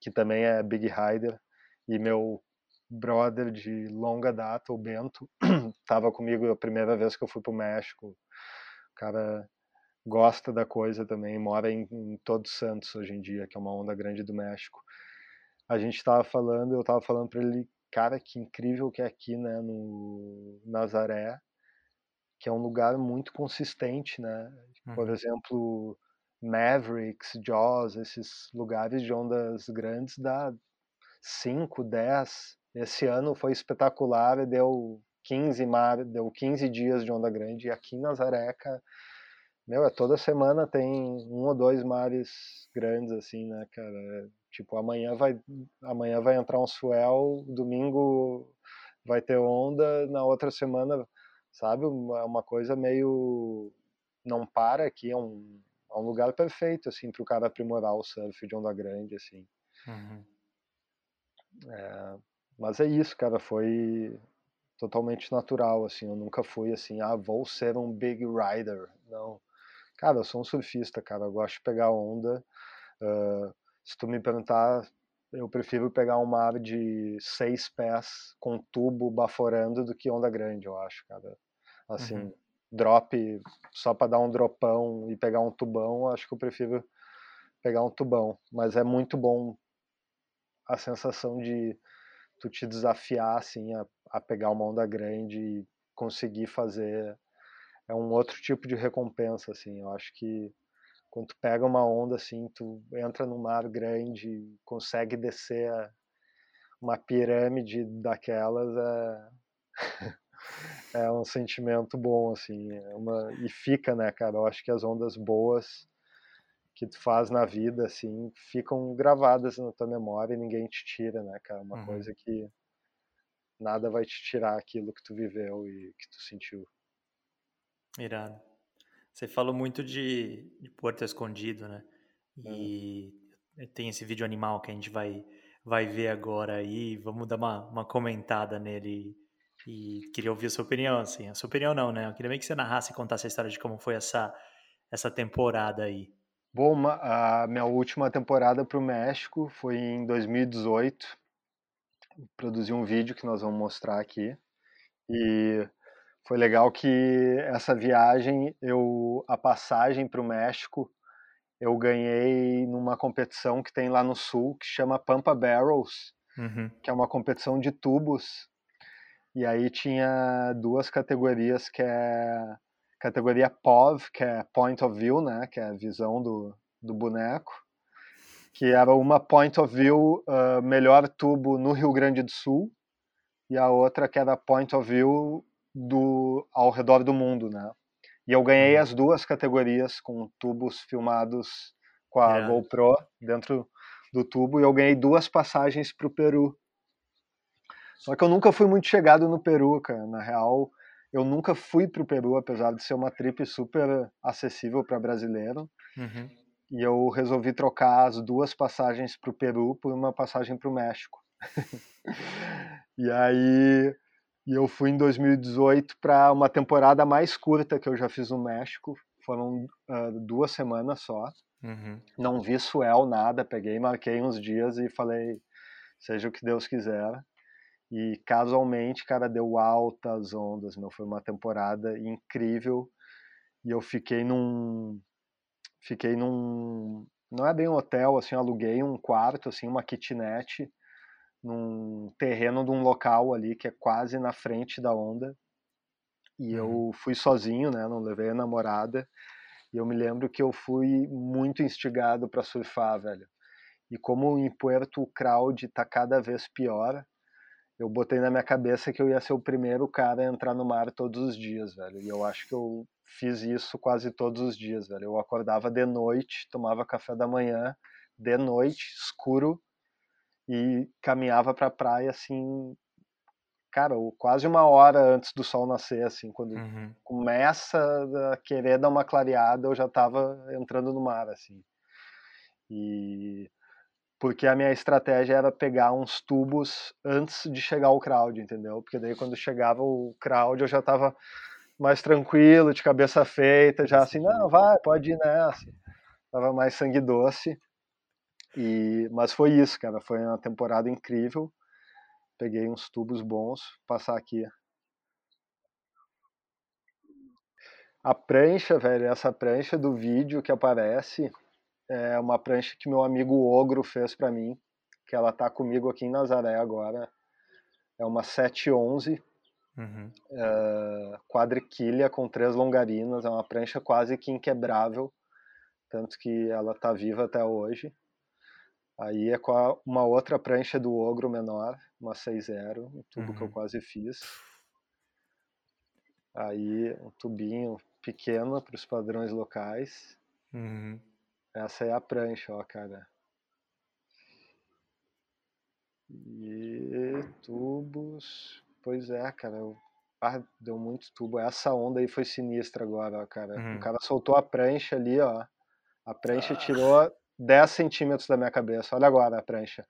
que também é Big Rider e meu brother de longa data, o Bento, [CLEARS THROAT] tava comigo a primeira vez que eu fui pro México. O cara gosta da coisa também, mora em, em Todos Santos hoje em dia, que é uma onda grande do México. A gente estava falando, eu estava falando para ele, cara, que incrível que é aqui, né, no Nazaré, que é um lugar muito consistente, né? Por uhum. exemplo, Mavericks, Jaws, esses lugares de ondas grandes dá 5, 10. Esse ano foi espetacular deu 15 mar, deu 15 dias de onda grande e aqui em Nazaré, cara, meu, é toda semana tem um ou dois mares grandes, assim, né, cara? É, tipo, amanhã vai, amanhã vai entrar um swell, domingo vai ter onda, na outra semana, sabe? É uma coisa meio. Não para aqui, é um, é um lugar perfeito, assim, para o cara aprimorar o surf de onda grande, assim. Uhum. É, mas é isso, cara, foi totalmente natural, assim, eu nunca fui assim, ah, vou ser um big rider, não Cara, eu sou um surfista, cara. Eu gosto de pegar onda. Uh, se tu me perguntar, eu prefiro pegar um mar de seis pés com tubo baforando do que onda grande, eu acho, cara. Assim, uhum. drop só para dar um dropão e pegar um tubão, acho que eu prefiro pegar um tubão. Mas é muito bom a sensação de tu te desafiar assim a, a pegar uma onda grande e conseguir fazer é um outro tipo de recompensa assim eu acho que quando tu pega uma onda assim tu entra no mar grande consegue descer uma pirâmide daquelas é [LAUGHS] é um sentimento bom assim é uma e fica né cara eu acho que as ondas boas que tu faz na vida, assim, ficam gravadas na tua memória e ninguém te tira, né, cara? Uma uhum. coisa que nada vai te tirar aquilo que tu viveu e que tu sentiu. Irado. Você falou muito de, de Porto Escondido, né? E tem esse vídeo animal que a gente vai, vai ver agora aí. Vamos dar uma, uma comentada nele. E queria ouvir a sua opinião, assim. A sua opinião não, né? Eu queria meio que você narrasse e contasse a história de como foi essa, essa temporada aí. Bom, a minha última temporada para o México foi em 2018. Produzi um vídeo que nós vamos mostrar aqui. E foi legal que essa viagem, eu a passagem para o México, eu ganhei numa competição que tem lá no sul, que chama Pampa Barrels, uhum. que é uma competição de tubos. E aí tinha duas categorias que é categoria POV, que é Point of View, né, que é a visão do, do boneco, que era uma Point of View uh, melhor tubo no Rio Grande do Sul e a outra que era Point of View do ao redor do mundo, né? E eu ganhei uhum. as duas categorias com tubos filmados com a yeah. GoPro dentro do tubo e eu ganhei duas passagens para o Peru. Só que eu nunca fui muito chegado no Peru, cara. Na real, eu nunca fui para o Peru, apesar de ser uma trip super acessível para brasileiro. Uhum. E eu resolvi trocar as duas passagens para o Peru por uma passagem para o México. [LAUGHS] e aí e eu fui em 2018 para uma temporada mais curta que eu já fiz no México. Foram uh, duas semanas só. Uhum. Não vi suel, nada. Peguei, marquei uns dias e falei, seja o que Deus quiser. E casualmente, cara, deu altas ondas, meu. Foi uma temporada incrível. E eu fiquei num. Fiquei num. Não é bem um hotel, assim, aluguei um quarto, assim, uma kitnet, num terreno de um local ali que é quase na frente da onda. E eu uhum. fui sozinho, né? Não levei a namorada. E eu me lembro que eu fui muito instigado para surfar, velho. E como em Puerto o crowd tá cada vez pior, eu botei na minha cabeça que eu ia ser o primeiro cara a entrar no mar todos os dias, velho. E eu acho que eu fiz isso quase todos os dias, velho. Eu acordava de noite, tomava café da manhã, de noite, escuro, e caminhava pra praia assim, cara, quase uma hora antes do sol nascer, assim, quando uhum. começa a querer dar uma clareada, eu já tava entrando no mar, assim. E porque a minha estratégia era pegar uns tubos antes de chegar o crowd, entendeu? Porque daí quando chegava o crowd eu já estava mais tranquilo, de cabeça feita, já assim, não, vai, pode ir nessa. Tava mais sangue doce. E mas foi isso, cara, foi uma temporada incrível. Peguei uns tubos bons, passar aqui. A prancha, velho, essa prancha do vídeo que aparece, é uma prancha que meu amigo Ogro fez para mim, que ela tá comigo aqui em Nazaré agora. É uma 711, uhum. é, quadriquilha com três longarinas, é uma prancha quase que inquebrável, tanto que ela tá viva até hoje. Aí é com a, uma outra prancha do Ogro menor, uma 6.0, um tubo uhum. que eu uhum. quase fiz. Aí um tubinho pequeno para os padrões locais. Uhum. Essa é a prancha, ó, cara. E tubos. Pois é, cara. Ah, deu muito tubo. Essa onda aí foi sinistra agora, ó, cara. Uhum. O cara soltou a prancha ali, ó. A prancha ah. tirou 10 centímetros da minha cabeça. Olha agora a prancha.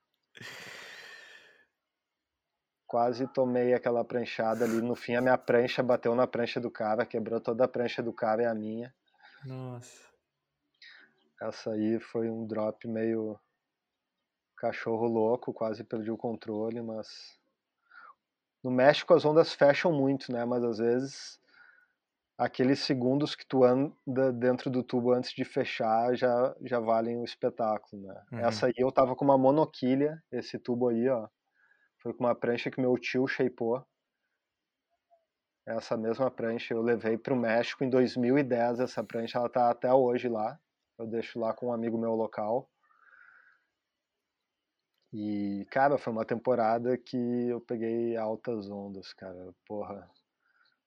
Quase tomei aquela pranchada ali. No fim, a minha prancha bateu na prancha do cara, quebrou toda a prancha do cara e a minha. Nossa. Essa aí foi um drop meio cachorro louco, quase perdi o controle, mas no México as ondas fecham muito, né? Mas às vezes aqueles segundos que tu anda dentro do tubo antes de fechar já, já valem o espetáculo, né? Uhum. Essa aí eu tava com uma monoquilha, esse tubo aí, ó. Foi com uma prancha que meu tio shapeou. Essa mesma prancha eu levei para o México em 2010. Essa prancha ela tá até hoje lá. Eu deixo lá com um amigo meu local. E, cara, foi uma temporada que eu peguei altas ondas, cara. Porra,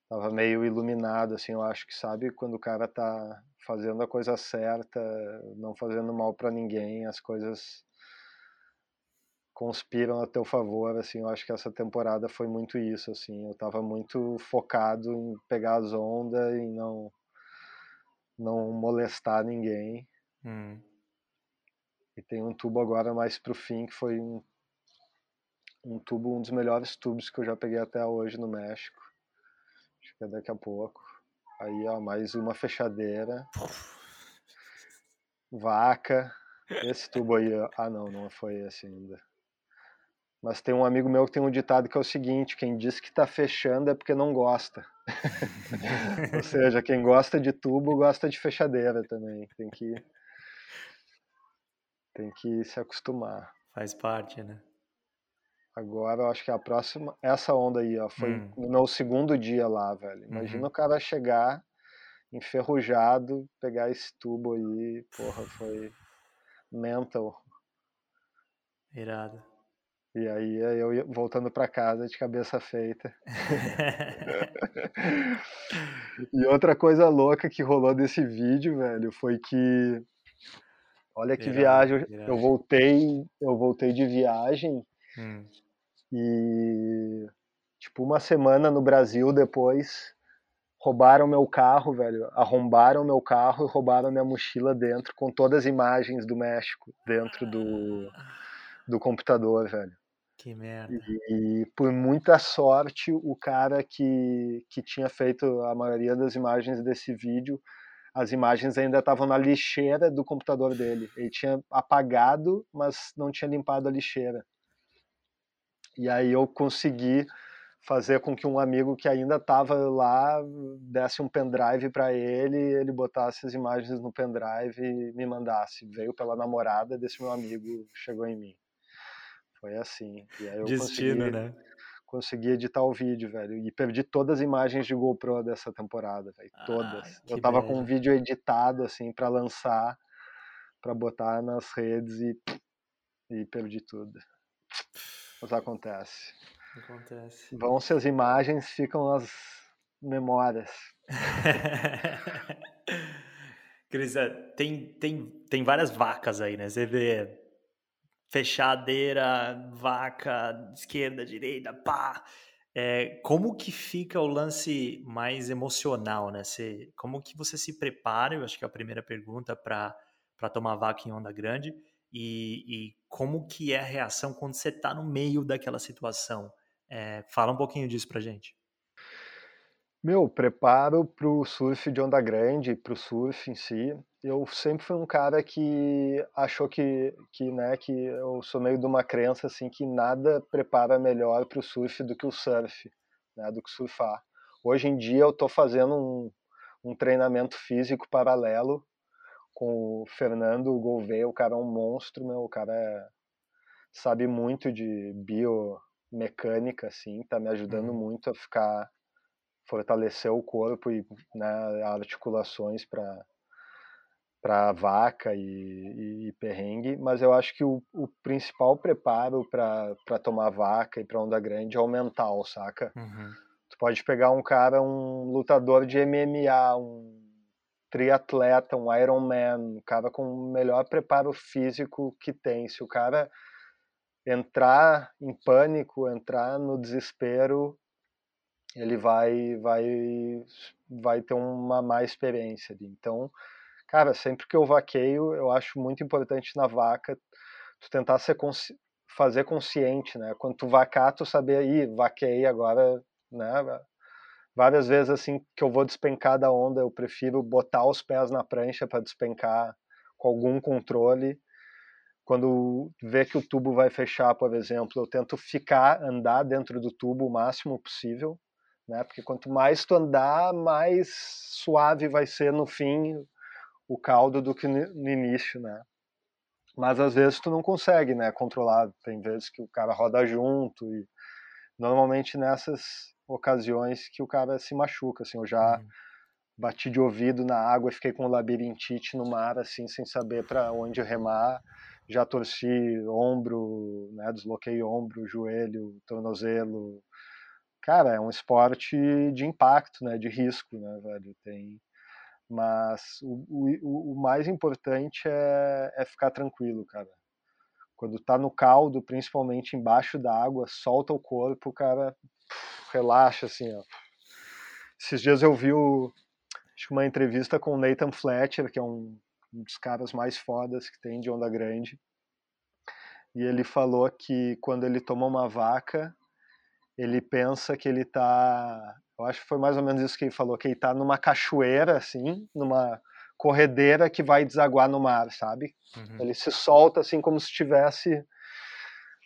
tava meio iluminado, assim, eu acho que sabe quando o cara tá fazendo a coisa certa, não fazendo mal para ninguém, as coisas conspiram a teu favor, assim, eu acho que essa temporada foi muito isso, assim, eu tava muito focado em pegar as ondas e não não molestar ninguém. Hum. E tem um tubo agora mais pro fim que foi um, um tubo, um dos melhores tubos que eu já peguei até hoje no México Daqui a pouco. Aí, ó, mais uma fechadeira. Vaca. Esse tubo aí, ó. ah não, não foi esse ainda. Mas tem um amigo meu que tem um ditado que é o seguinte: quem diz que tá fechando é porque não gosta. [LAUGHS] Ou seja, quem gosta de tubo gosta de fechadeira também. Tem que tem que se acostumar. Faz parte, né? Agora, eu acho que a próxima. Essa onda aí, ó, foi hum. no meu segundo dia lá, velho. Imagina uhum. o cara chegar enferrujado, pegar esse tubo aí. Porra, foi mental. Irado. E aí eu voltando para casa de cabeça feita. [LAUGHS] e outra coisa louca que rolou desse vídeo, velho, foi que olha que irado, viagem, irado. eu voltei, eu voltei de viagem hum. E, tipo, uma semana no Brasil depois, roubaram meu carro, velho. Arrombaram meu carro e roubaram minha mochila dentro, com todas as imagens do México dentro do, do computador, velho. Que merda. E, e, por muita sorte, o cara que, que tinha feito a maioria das imagens desse vídeo, as imagens ainda estavam na lixeira do computador dele. Ele tinha apagado, mas não tinha limpado a lixeira. E aí eu consegui fazer com que um amigo que ainda estava lá desse um pendrive para ele, ele botasse as imagens no pendrive e me mandasse. Veio pela namorada desse meu amigo, chegou em mim. Foi assim. E aí eu Destino, consegui, né? consegui editar o vídeo, velho. E perdi todas as imagens de GoPro dessa temporada, velho. Todas. Ah, eu tava com um vídeo editado, assim, para lançar, para botar nas redes e, e perdi tudo. Mas acontece. Acontece. Vão-se as imagens, ficam as memórias. [LAUGHS] Cris, é, tem, tem, tem várias vacas aí, né? Você vê fechadeira, vaca, esquerda, direita, pá. É, como que fica o lance mais emocional, né? Você, como que você se prepara? Eu acho que é a primeira pergunta para tomar vaca em onda grande e, e, como que é a reação quando você está no meio daquela situação. É, fala um pouquinho disso pra gente. Meu, preparo para o surf de onda grande, para o surf em si. Eu sempre fui um cara que achou que, que, né, que eu sou meio de uma crença assim que nada prepara melhor para o surf do que o surf, né, do que surfar. Hoje em dia eu estou fazendo um, um treinamento físico paralelo com o Fernando Gouveia, o cara é um monstro, meu, o cara é, sabe muito de biomecânica, assim, tá me ajudando uhum. muito a ficar, fortalecer o corpo e né, articulações para para vaca e, e, e, perrengue, mas eu acho que o, o principal preparo para tomar vaca e para onda grande é o mental, saca? Uhum. Tu pode pegar um cara, um lutador de MMA, um triatleta, um Ironman, um cara com o melhor preparo físico que tem. Se o cara entrar em pânico, entrar no desespero, ele vai vai vai ter uma má experiência. Então, cara, sempre que eu vaqueio, eu acho muito importante na vaca tu tentar ser consci... fazer consciente, né? Quando tu vacar, tu saber aí, vaquei agora, né? Várias vezes assim que eu vou despencar da onda, eu prefiro botar os pés na prancha para despencar com algum controle. Quando vê que o tubo vai fechar, por exemplo, eu tento ficar, andar dentro do tubo o máximo possível, né? Porque quanto mais tu andar, mais suave vai ser no fim o caldo do que no início, né? Mas às vezes tu não consegue, né, controlar. Tem vezes que o cara roda junto e normalmente nessas ocasiões que o cara se machuca, assim, eu já uhum. bati de ouvido na água, fiquei com labirintite no mar, assim, sem saber para onde remar, já torci ombro, né, desloquei ombro, joelho, tornozelo. Cara, é um esporte de impacto, né, de risco, né, velho, tem mas o, o, o mais importante é, é ficar tranquilo, cara. Quando tá no caldo, principalmente embaixo da água, solta o corpo, cara, relaxa, assim, ó. Esses dias eu vi o, uma entrevista com o Nathan Fletcher, que é um, um dos caras mais fodas que tem de onda grande. E ele falou que quando ele toma uma vaca, ele pensa que ele tá. Eu acho que foi mais ou menos isso que ele falou, que ele tá numa cachoeira, assim, numa corredeira que vai desaguar no mar, sabe? Uhum. Ele se solta assim como se estivesse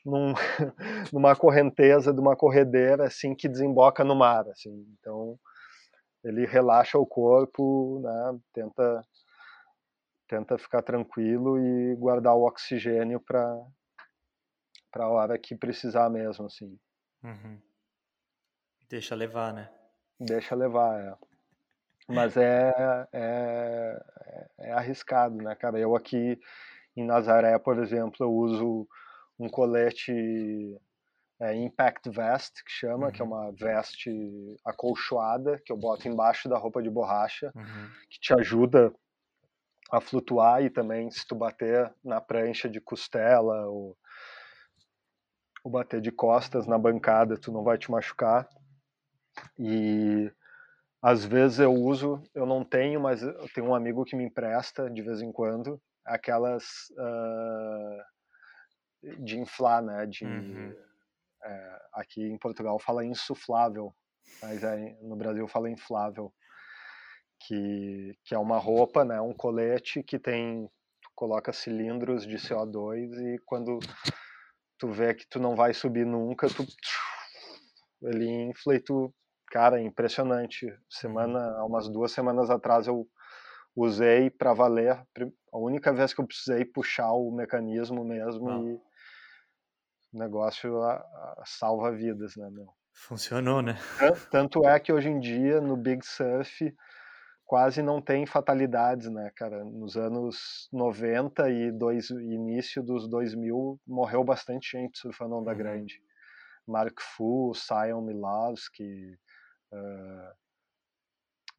num, [LAUGHS] numa correnteza de uma corredeira assim que desemboca no mar, assim. Então ele relaxa o corpo, né? Tenta tenta ficar tranquilo e guardar o oxigênio para para a hora que precisar mesmo, assim. Uhum. Deixa levar, né? Deixa levar, é. Mas é, é, é arriscado, né, cara? Eu aqui em Nazaré, por exemplo, eu uso um colete é, Impact Vest, que chama, uhum. que é uhum. uma veste acolchoada, que eu boto embaixo da roupa de borracha, uhum. que te ajuda a flutuar e também se tu bater na prancha de costela ou, ou bater de costas na bancada, tu não vai te machucar. E às vezes eu uso, eu não tenho, mas eu tenho um amigo que me empresta de vez em quando aquelas uh, de inflar, né? De, uhum. é, aqui em Portugal fala insuflável, mas é, no Brasil fala inflável, que, que é uma roupa, né? Um colete que tem, tu coloca cilindros de CO2 e quando tu vê que tu não vai subir nunca, tu ele infla e tu, cara, é impressionante. Semana, há umas duas semanas atrás eu usei para valer a única vez que eu precisei puxar o mecanismo mesmo ah. e o negócio a, a salva vidas, né, meu? Funcionou, né? Tanto é que hoje em dia no Big Surf quase não tem fatalidades, né, cara? Nos anos 90 e dois, início dos 2000 morreu bastante gente surfando onda uhum. grande. Mark Fu, Sion Milowski, uh,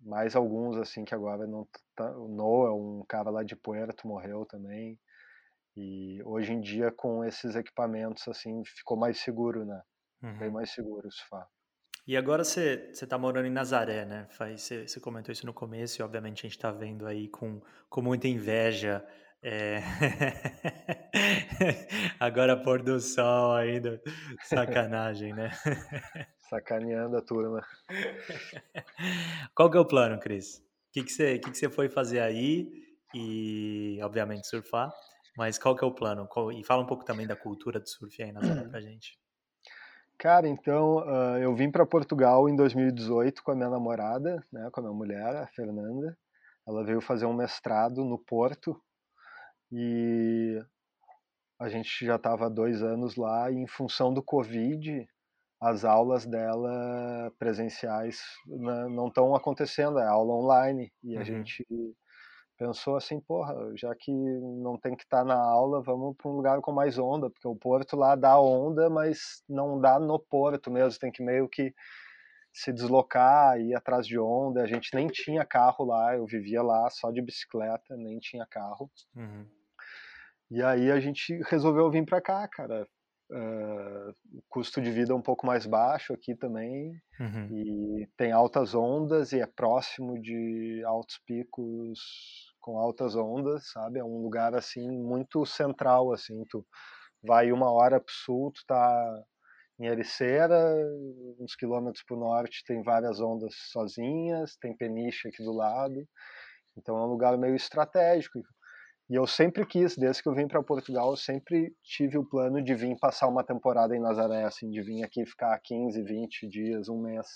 mais alguns assim que agora não tá, o Noah, um cara lá de Puerto morreu também. E hoje em dia com esses equipamentos assim ficou mais seguro, né? Uhum. Bem mais seguro isso fato. E agora você está morando em Nazaré, né? Você, você comentou isso no começo e obviamente a gente está vendo aí com, com muita inveja é... [LAUGHS] Agora pôr do sol ainda. Sacanagem, né? [LAUGHS] Sacaneando a turma. [LAUGHS] Qual que é o plano, Cris? O que, que, você, que, que você foi fazer aí? E, obviamente, surfar. Mas qual que é o plano? E fala um pouco também da cultura do surf aí na zona pra gente. Cara, então, uh, eu vim para Portugal em 2018 com a minha namorada, né, com a minha mulher, a Fernanda. Ela veio fazer um mestrado no Porto, e a gente já estava dois anos lá e em função do Covid as aulas dela presenciais não estão acontecendo, é aula online e a uhum. gente pensou assim, porra, já que não tem que estar tá na aula, vamos para um lugar com mais onda, porque o porto lá dá onda, mas não dá no porto mesmo, tem que meio que se deslocar, ir atrás de onda. A gente nem tinha carro lá, eu vivia lá só de bicicleta, nem tinha carro. Uhum. E aí a gente resolveu vir para cá, cara. Uh, o custo de vida é um pouco mais baixo aqui também uhum. e tem altas ondas e é próximo de altos picos com altas ondas, sabe? É um lugar assim muito central, assim. Tu vai uma hora pro sul, tu tá em Ericeira, uns quilômetros para o norte tem várias ondas sozinhas, tem Peniche aqui do lado, então é um lugar meio estratégico. E eu sempre quis, desde que eu vim para Portugal, eu sempre tive o plano de vir passar uma temporada em Nazaré, assim, de vir aqui ficar 15, 20 dias, um mês,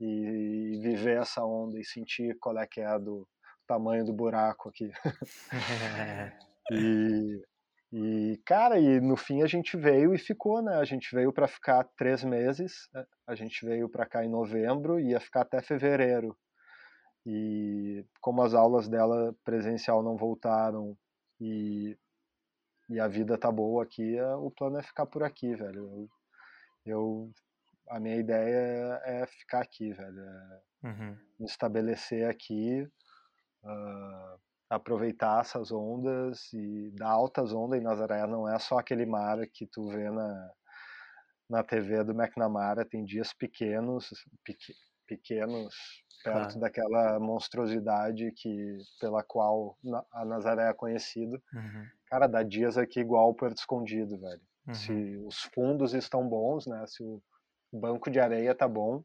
e viver essa onda e sentir qual é que é do tamanho do buraco aqui. [LAUGHS] e, e, cara, e no fim a gente veio e ficou, né? A gente veio para ficar três meses, a gente veio para cá em novembro e ia ficar até fevereiro. E como as aulas dela presencial não voltaram e, e a vida tá boa aqui, o plano é ficar por aqui, velho. Eu, eu a minha ideia é ficar aqui, velho. É uhum. Me estabelecer aqui, uh, aproveitar essas ondas e dar altas ondas em Nazaré. Não é só aquele mar que tu vê na, na TV do McNamara, tem dias pequenos, pequ, pequenos perto claro. daquela monstruosidade que pela qual a Nazaré é conhecido. Uhum. Cara, dá dias aqui igual o Porto Escondido, velho. Uhum. Se os fundos estão bons, né? Se o banco de areia tá bom,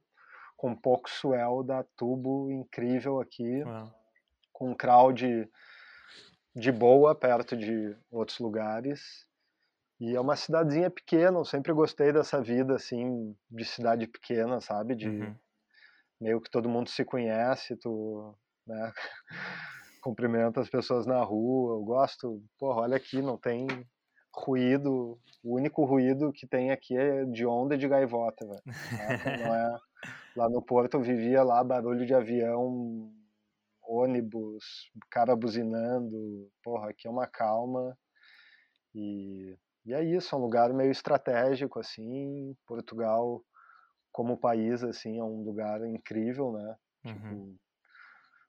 com pouco swell dá tubo incrível aqui, uhum. com crowd de boa perto de outros lugares. E é uma cidadezinha pequena, eu sempre gostei dessa vida assim de cidade pequena, sabe? De uhum meio que todo mundo se conhece, tu né, [LAUGHS] cumprimenta as pessoas na rua, eu gosto, porra, olha aqui, não tem ruído, o único ruído que tem aqui é de onda e de gaivota, velho. Não é, [LAUGHS] lá no Porto eu vivia lá barulho de avião, ônibus, cara buzinando, porra, aqui é uma calma. E, e é isso, é um lugar meio estratégico assim, Portugal como país, assim, é um lugar incrível, né? Uhum. Tipo,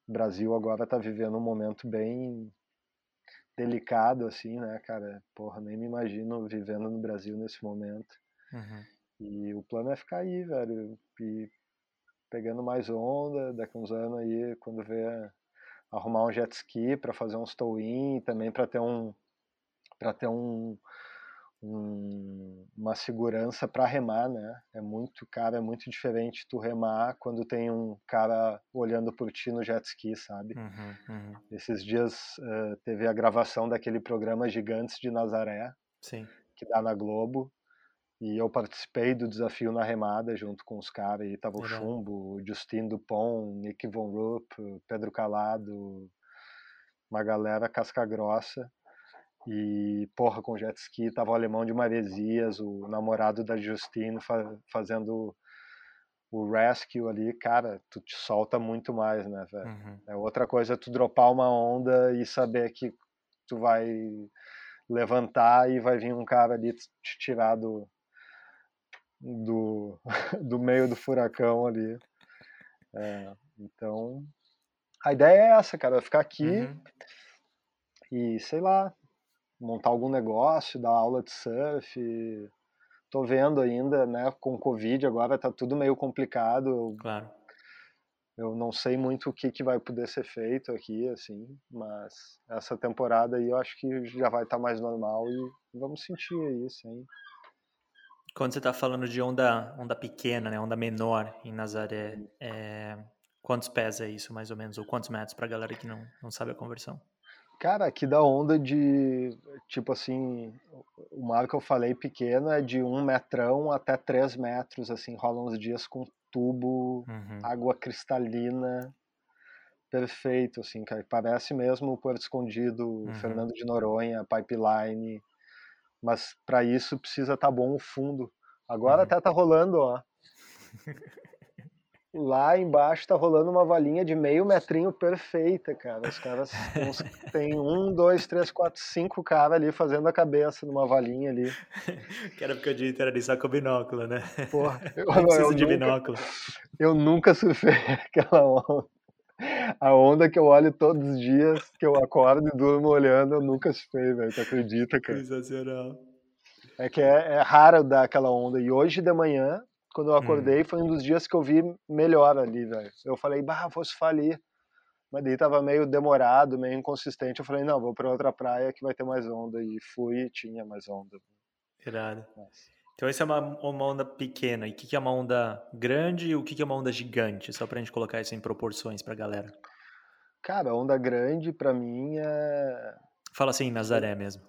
o Brasil agora está vivendo um momento bem delicado, assim, né, cara? Porra, nem me imagino vivendo no Brasil nesse momento. Uhum. E o plano é ficar aí, velho, e pegando mais onda, daqui uns anos aí, quando vier arrumar um jet ski para fazer um tow-in, também para ter um para ter um um, uma segurança para remar, né? É muito, cara, é muito diferente tu remar quando tem um cara olhando por ti no jet ski, sabe? Uhum, uhum. Esses dias uh, teve a gravação daquele programa Gigantes de Nazaré, Sim. que dá na Globo, e eu participei do desafio na remada junto com os caras, e tava o Chumbo, Justin Dupont, Nick Von Rupp, Pedro Calado, uma galera casca grossa. E, porra, com jet ski, tava o alemão de Maresias, o namorado da Justine fa fazendo o rescue ali, cara, tu te solta muito mais, né, velho? Uhum. É outra coisa tu dropar uma onda e saber que tu vai levantar e vai vir um cara ali te tirar do, do, [LAUGHS] do meio do furacão ali. É, então, a ideia é essa, cara, ficar aqui uhum. e, sei lá, montar algum negócio, dar aula de surf. Tô vendo ainda, né, com Covid agora tá tudo meio complicado. Claro. Eu não sei muito o que, que vai poder ser feito aqui, assim, mas essa temporada aí eu acho que já vai estar tá mais normal e vamos sentir aí, sim. Quando você está falando de onda, onda pequena, né, onda menor em Nazaré, é, quantos pés é isso, mais ou menos? Ou quantos metros para a galera que não, não sabe a conversão? Cara, aqui dá onda de, tipo assim, o mar que eu falei pequeno é de um metrão até três metros, assim, rolam uns dias com tubo, uhum. água cristalina, perfeito, assim, cara, parece mesmo o Porto Escondido, uhum. Fernando de Noronha, Pipeline, mas para isso precisa estar tá bom o fundo. Agora uhum. até tá rolando, ó. [LAUGHS] Lá embaixo tá rolando uma valinha de meio metrinho perfeita, cara. Os caras tem um, dois, três, quatro, cinco caras ali fazendo a cabeça numa valinha ali. [LAUGHS] Que era porque o dia inteiro ali só com binóculo, né? Porra, [LAUGHS] eu, não preciso de nunca, binóculo. Eu nunca surfei [LAUGHS] aquela onda. A onda que eu olho todos os dias, que eu acordo e durmo olhando, eu nunca surfei, velho. Tu acredita, cara? Sensacional. É que é, é raro dar aquela onda. E hoje de manhã, quando eu acordei, hum. foi um dos dias que eu vi melhor ali, velho. Eu falei, bah, vou se falir. Mas daí tava meio demorado, meio inconsistente. Eu falei, não, vou para outra praia que vai ter mais onda. E fui e tinha mais onda. Irado. Mas... Então essa é uma, uma onda pequena. E o que, que é uma onda grande e o que, que é uma onda gigante? Só pra gente colocar isso em proporções pra galera. Cara, onda grande pra mim é. Fala assim, Nazaré mesmo.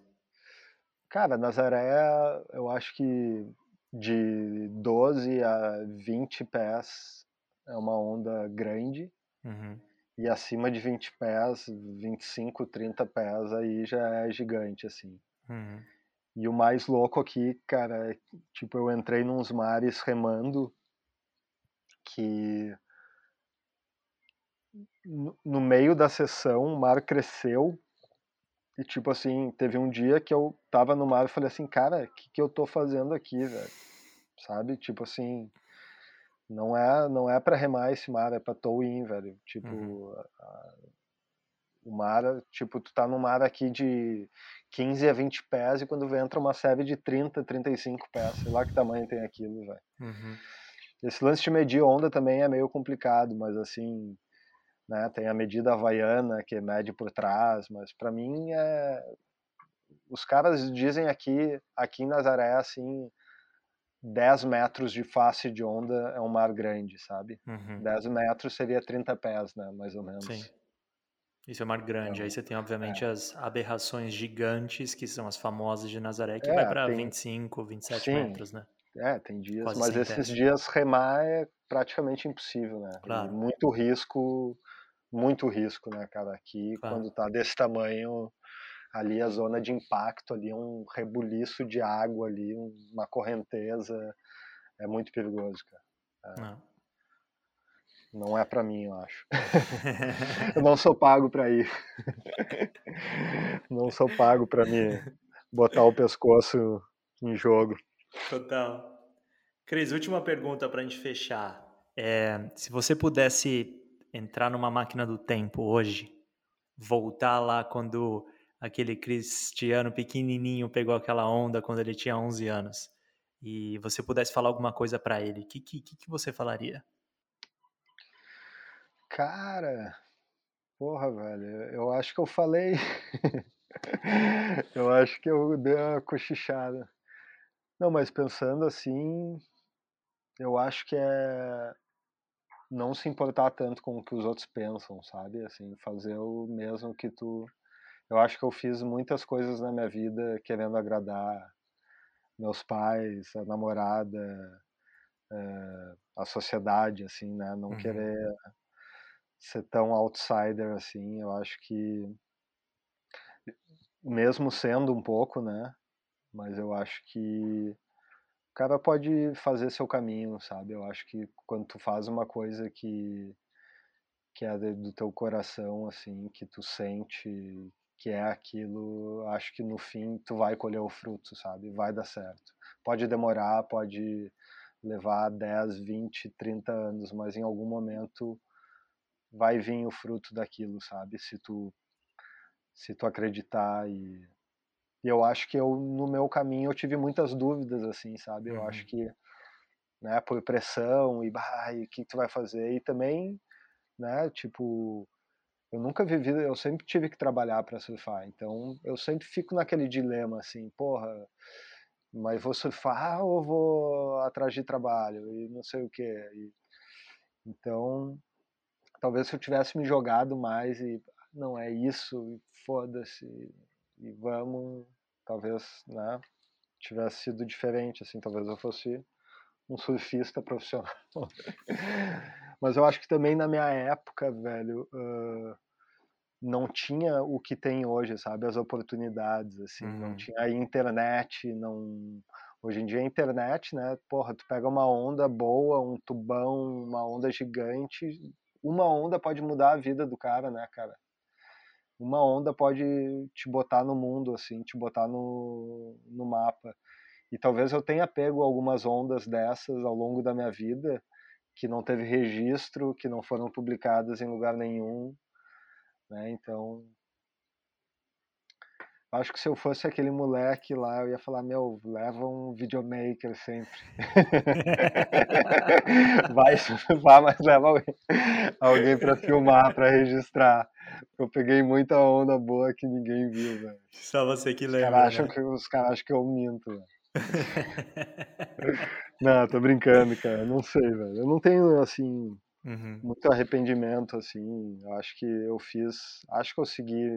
Cara, Nazaré, eu acho que de 12 a 20 pés é uma onda grande. Uhum. E acima de 20 pés, 25, 30 pés, aí já é gigante, assim. Uhum. E o mais louco aqui, cara, é que, tipo, eu entrei nos mares remando que no meio da sessão o mar cresceu e tipo assim, teve um dia que eu tava no mar e falei assim, cara, o que, que eu tô fazendo aqui, velho? Sabe? Tipo assim, não é não é para remar esse mar, é para towing, velho. Tipo, Uhum. a- a- o mar, tipo, tu tá no mar aqui de 15 a 20 pés e quando entra uma série de 30, 35 pés, sei lá que tamanho tem aquilo, velho. Uhum. Esse lance de medir onda também é meio complicado, mas assim, né, tem a medida havaiana que mede por trás, mas para mim é os caras dizem aqui, aqui em Nazaré assim, 10 metros de face de onda é um mar grande, sabe? Uhum. 10 metros seria 30 pés, né, mais ou menos. Sim. Isso é mar grande. Então, Aí você tem, obviamente, as aberrações gigantes, que são as famosas de Nazaré, que É, vai para tem- 25, 27 Sim. metros, né? É, tem dias, Quase mas esses teste. dias remar é praticamente impossível, né? Claro. muito risco, muito risco, né, cara? Aqui, Claro. quando tá desse tamanho, ali a zona de impacto, ali é um rebuliço de água ali, um- uma correnteza, é muito perigoso, cara. Não. Não é pra mim, eu acho. [LAUGHS] Eu não sou pago pra ir. Não sou pago pra me botar o pescoço em jogo. Total. Cris, última pergunta para a gente fechar. É, se você pudesse entrar numa máquina do tempo hoje, voltar lá quando aquele Cristiano pequenininho pegou aquela onda quando ele tinha 11 anos, e você pudesse falar alguma coisa para ele, o que, que, que você falaria? Cara, porra, velho, eu acho que eu falei. [LAUGHS] eu acho que eu dei uma cochichada. Não, mas pensando assim, eu acho que é não se importar tanto com o que os outros pensam, sabe? Assim, fazer o mesmo que tu. Eu acho que eu fiz muitas coisas na minha vida querendo agradar meus pais, a namorada, eh, a sociedade, assim, né? Não Uhum. querer ser tão outsider assim. Eu acho que mesmo sendo um pouco, né? Mas eu acho que cara pode fazer seu caminho, sabe? Eu acho que quando tu faz uma coisa que que é do teu coração, assim, que tu sente que é aquilo, acho que no fim tu vai colher o fruto, sabe? Vai dar certo. Pode demorar, pode levar 10, 20, 30 anos, mas em algum momento vai vir o fruto daquilo, sabe? Se tu se tu acreditar e e eu acho que eu no meu caminho eu tive muitas dúvidas assim, sabe? Eu acho Uhum. que né, por pressão e bah, e o que tu vai fazer e também, né, tipo, eu nunca vivi, eu sempre tive que trabalhar para surfar, então eu sempre fico naquele dilema assim, porra, mas vou surfar ou vou atrás de trabalho e não sei o que. Então, talvez se eu tivesse me jogado mais e não é isso, e foda-se e vamos, talvez, né, tivesse sido diferente, assim, talvez eu fosse um surfista [LAUGHS] profissional. Mas eu acho que também na minha época, velho, uh, não tinha o que tem hoje, sabe? As oportunidades, assim, uhum. não tinha a internet, não... Hoje em dia a internet, né? Porra, tu pega uma onda boa, um tubão, uma onda gigante, uma onda pode mudar a vida do cara, né, cara? Uma onda pode te botar no mundo, assim, te botar no, no mapa. E talvez eu tenha pego algumas ondas dessas ao longo da minha vida que não teve registro, que não foram publicadas em lugar nenhum, né? Então, acho que se eu fosse aquele moleque lá, eu ia falar, meu, leva um videomaker sempre. [LAUGHS] vai, vai, mas leva alguém, alguém para filmar, para registrar. Eu peguei muita onda boa que ninguém viu, velho. Só você que lembra. Os caras acham, né? que, os cara acham que eu minto, velho. [LAUGHS] não, tô brincando, cara. Não sei, velho. Eu não tenho, assim, uhum. muito arrependimento, assim. Eu acho que eu fiz. Acho que eu segui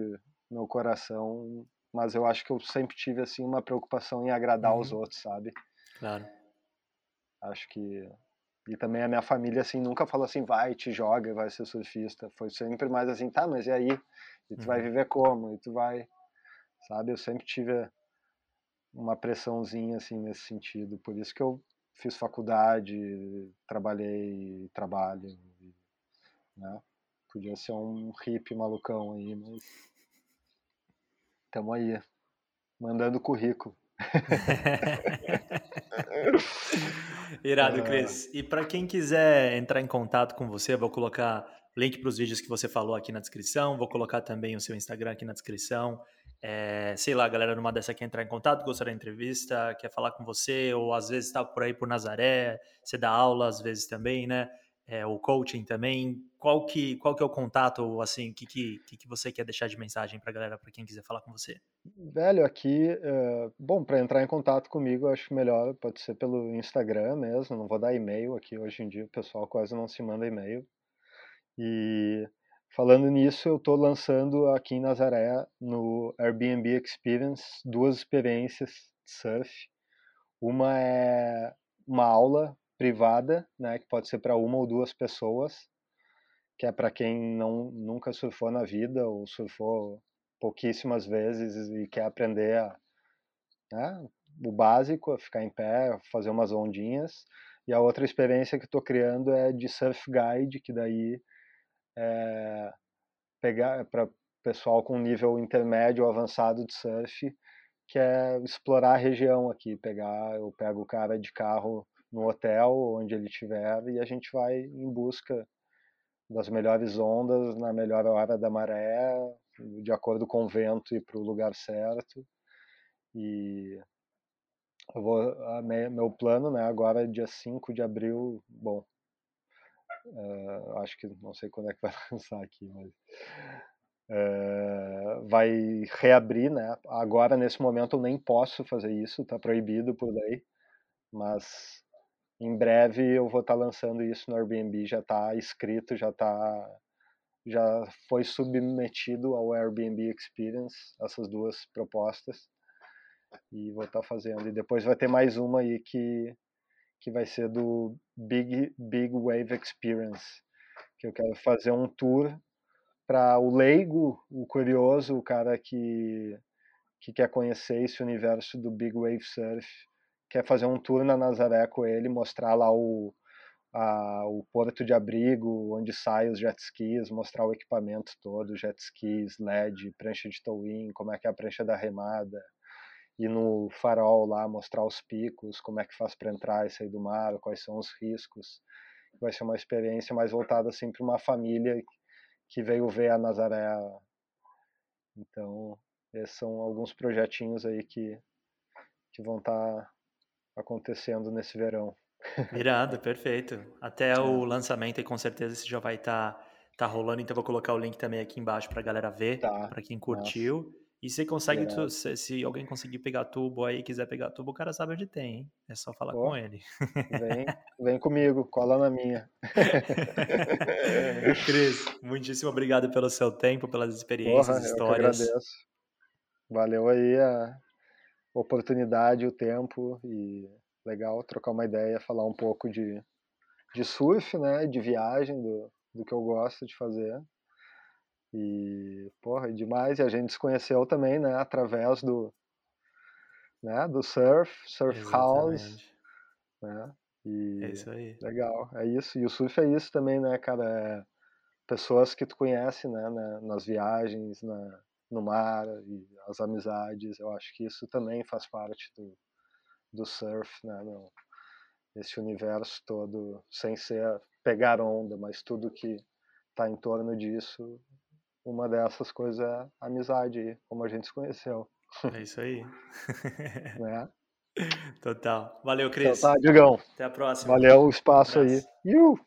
meu coração, mas eu acho que eu sempre tive, assim, uma preocupação em agradar uhum. os outros, sabe? Claro. Acho que. E também a minha família, assim, nunca falou assim, vai, te joga, vai ser surfista. Foi sempre mais assim, tá, mas e aí? E tu uhum. vai viver como? E tu vai. Sabe? Eu sempre tive uma pressãozinha, assim, nesse sentido. Por isso que eu fiz faculdade, trabalhei, trabalho. Né? Podia ser um hippie malucão aí, mas. Tamo aí, mandando currículo. [LAUGHS] Irado, Cris. E para quem quiser entrar em contato com você, vou colocar link para os vídeos que você falou aqui na descrição, vou colocar também o seu Instagram aqui na descrição. É, sei lá, galera numa dessa quer entrar em contato, gostaria da entrevista, quer falar com você, ou às vezes está por aí por Nazaré, você dá aula às vezes também, né? É, o coaching também. Qual que, qual que é o contato, assim, que, que, que você quer deixar de mensagem para galera, para quem quiser falar com você? Velho, aqui, é, bom, para entrar em contato comigo, acho melhor, pode ser pelo Instagram mesmo, não vou dar e-mail aqui, hoje em dia o pessoal quase não se manda e-mail. E falando nisso, eu estou lançando aqui em Nazaré, no Airbnb Experience, duas experiências de surf. Uma é uma aula privada, né, que pode ser para uma ou duas pessoas, que é para quem não nunca surfou na vida ou surfou pouquíssimas vezes e quer aprender a, né, o básico, a ficar em pé, fazer umas ondinhas. E a outra experiência que estou criando é de surf guide, que daí é pegar para pessoal com nível intermédio ou avançado de surf, que é explorar a região aqui, pegar, eu pego o cara de carro no hotel onde ele estiver e a gente vai em busca das melhores ondas na melhor hora da maré, de acordo com o vento e para o lugar certo. E eu vou, meu plano, né, agora é dia 5 de abril, bom, uh, acho que não sei quando é que vai [LAUGHS] lançar aqui, mas uh, vai reabrir, né? Agora nesse momento eu nem posso fazer isso, está proibido por lei, mas em breve eu vou estar tá lançando isso no Airbnb, já está escrito, já está já foi submetido ao Airbnb Experience essas duas propostas. E vou estar tá fazendo. E depois vai ter mais uma aí que que vai ser do Big Big Wave Experience, que eu quero fazer um tour para o leigo, o curioso, o cara que que quer conhecer esse universo do Big Wave Surf, quer fazer um tour na Nazaré com ele, mostrar lá o a, o porto de abrigo, onde saem os jet skis, mostrar o equipamento todo, jet skis, LED, prancha de towing, como é que é a prancha da remada, ir no farol lá, mostrar os picos, como é que faz para entrar e sair do mar, quais são os riscos. Vai ser uma experiência mais voltada assim para uma família que veio ver a Nazaré. Então, esses são alguns projetinhos aí que, que vão estar tá acontecendo nesse verão. Irado, perfeito. Até o lançamento e com certeza isso já vai estar tá, tá rolando, então vou colocar o link também aqui embaixo para a galera ver, tá. para quem curtiu. Nossa. E você consegue, é. se, se, alguém conseguir pegar tubo aí, quiser pegar tubo, o cara sabe onde tem, hein? É só falar Pô, com ele. Vem, [LAUGHS] vem comigo, cola na minha. [LAUGHS] Cris, muitíssimo obrigado pelo seu tempo, pelas experiências, Porra, histórias. Eu que agradeço. Valeu aí a oportunidade, o tempo e legal trocar uma ideia, falar um pouco de, de surf, né, de viagem, do, do que eu gosto de fazer. E, porra, demais. E a gente se conheceu também, né, através do, né, do surf, surf Exatamente. house, né? E é isso aí. Legal, é isso. E o surf é isso também, né, cara? É pessoas que tu conhece, né, né nas viagens, na, no mar e as amizades. Eu acho que isso também faz parte do, do surf, né? No, esse universo todo, sem ser pegar onda, mas tudo que está em torno disso uma dessas coisas é a amizade, como a gente se conheceu. É isso aí. [LAUGHS] né? Total. Valeu, Cris. Então tá, Digão. Até a próxima. Valeu o espaço um aí. Iu!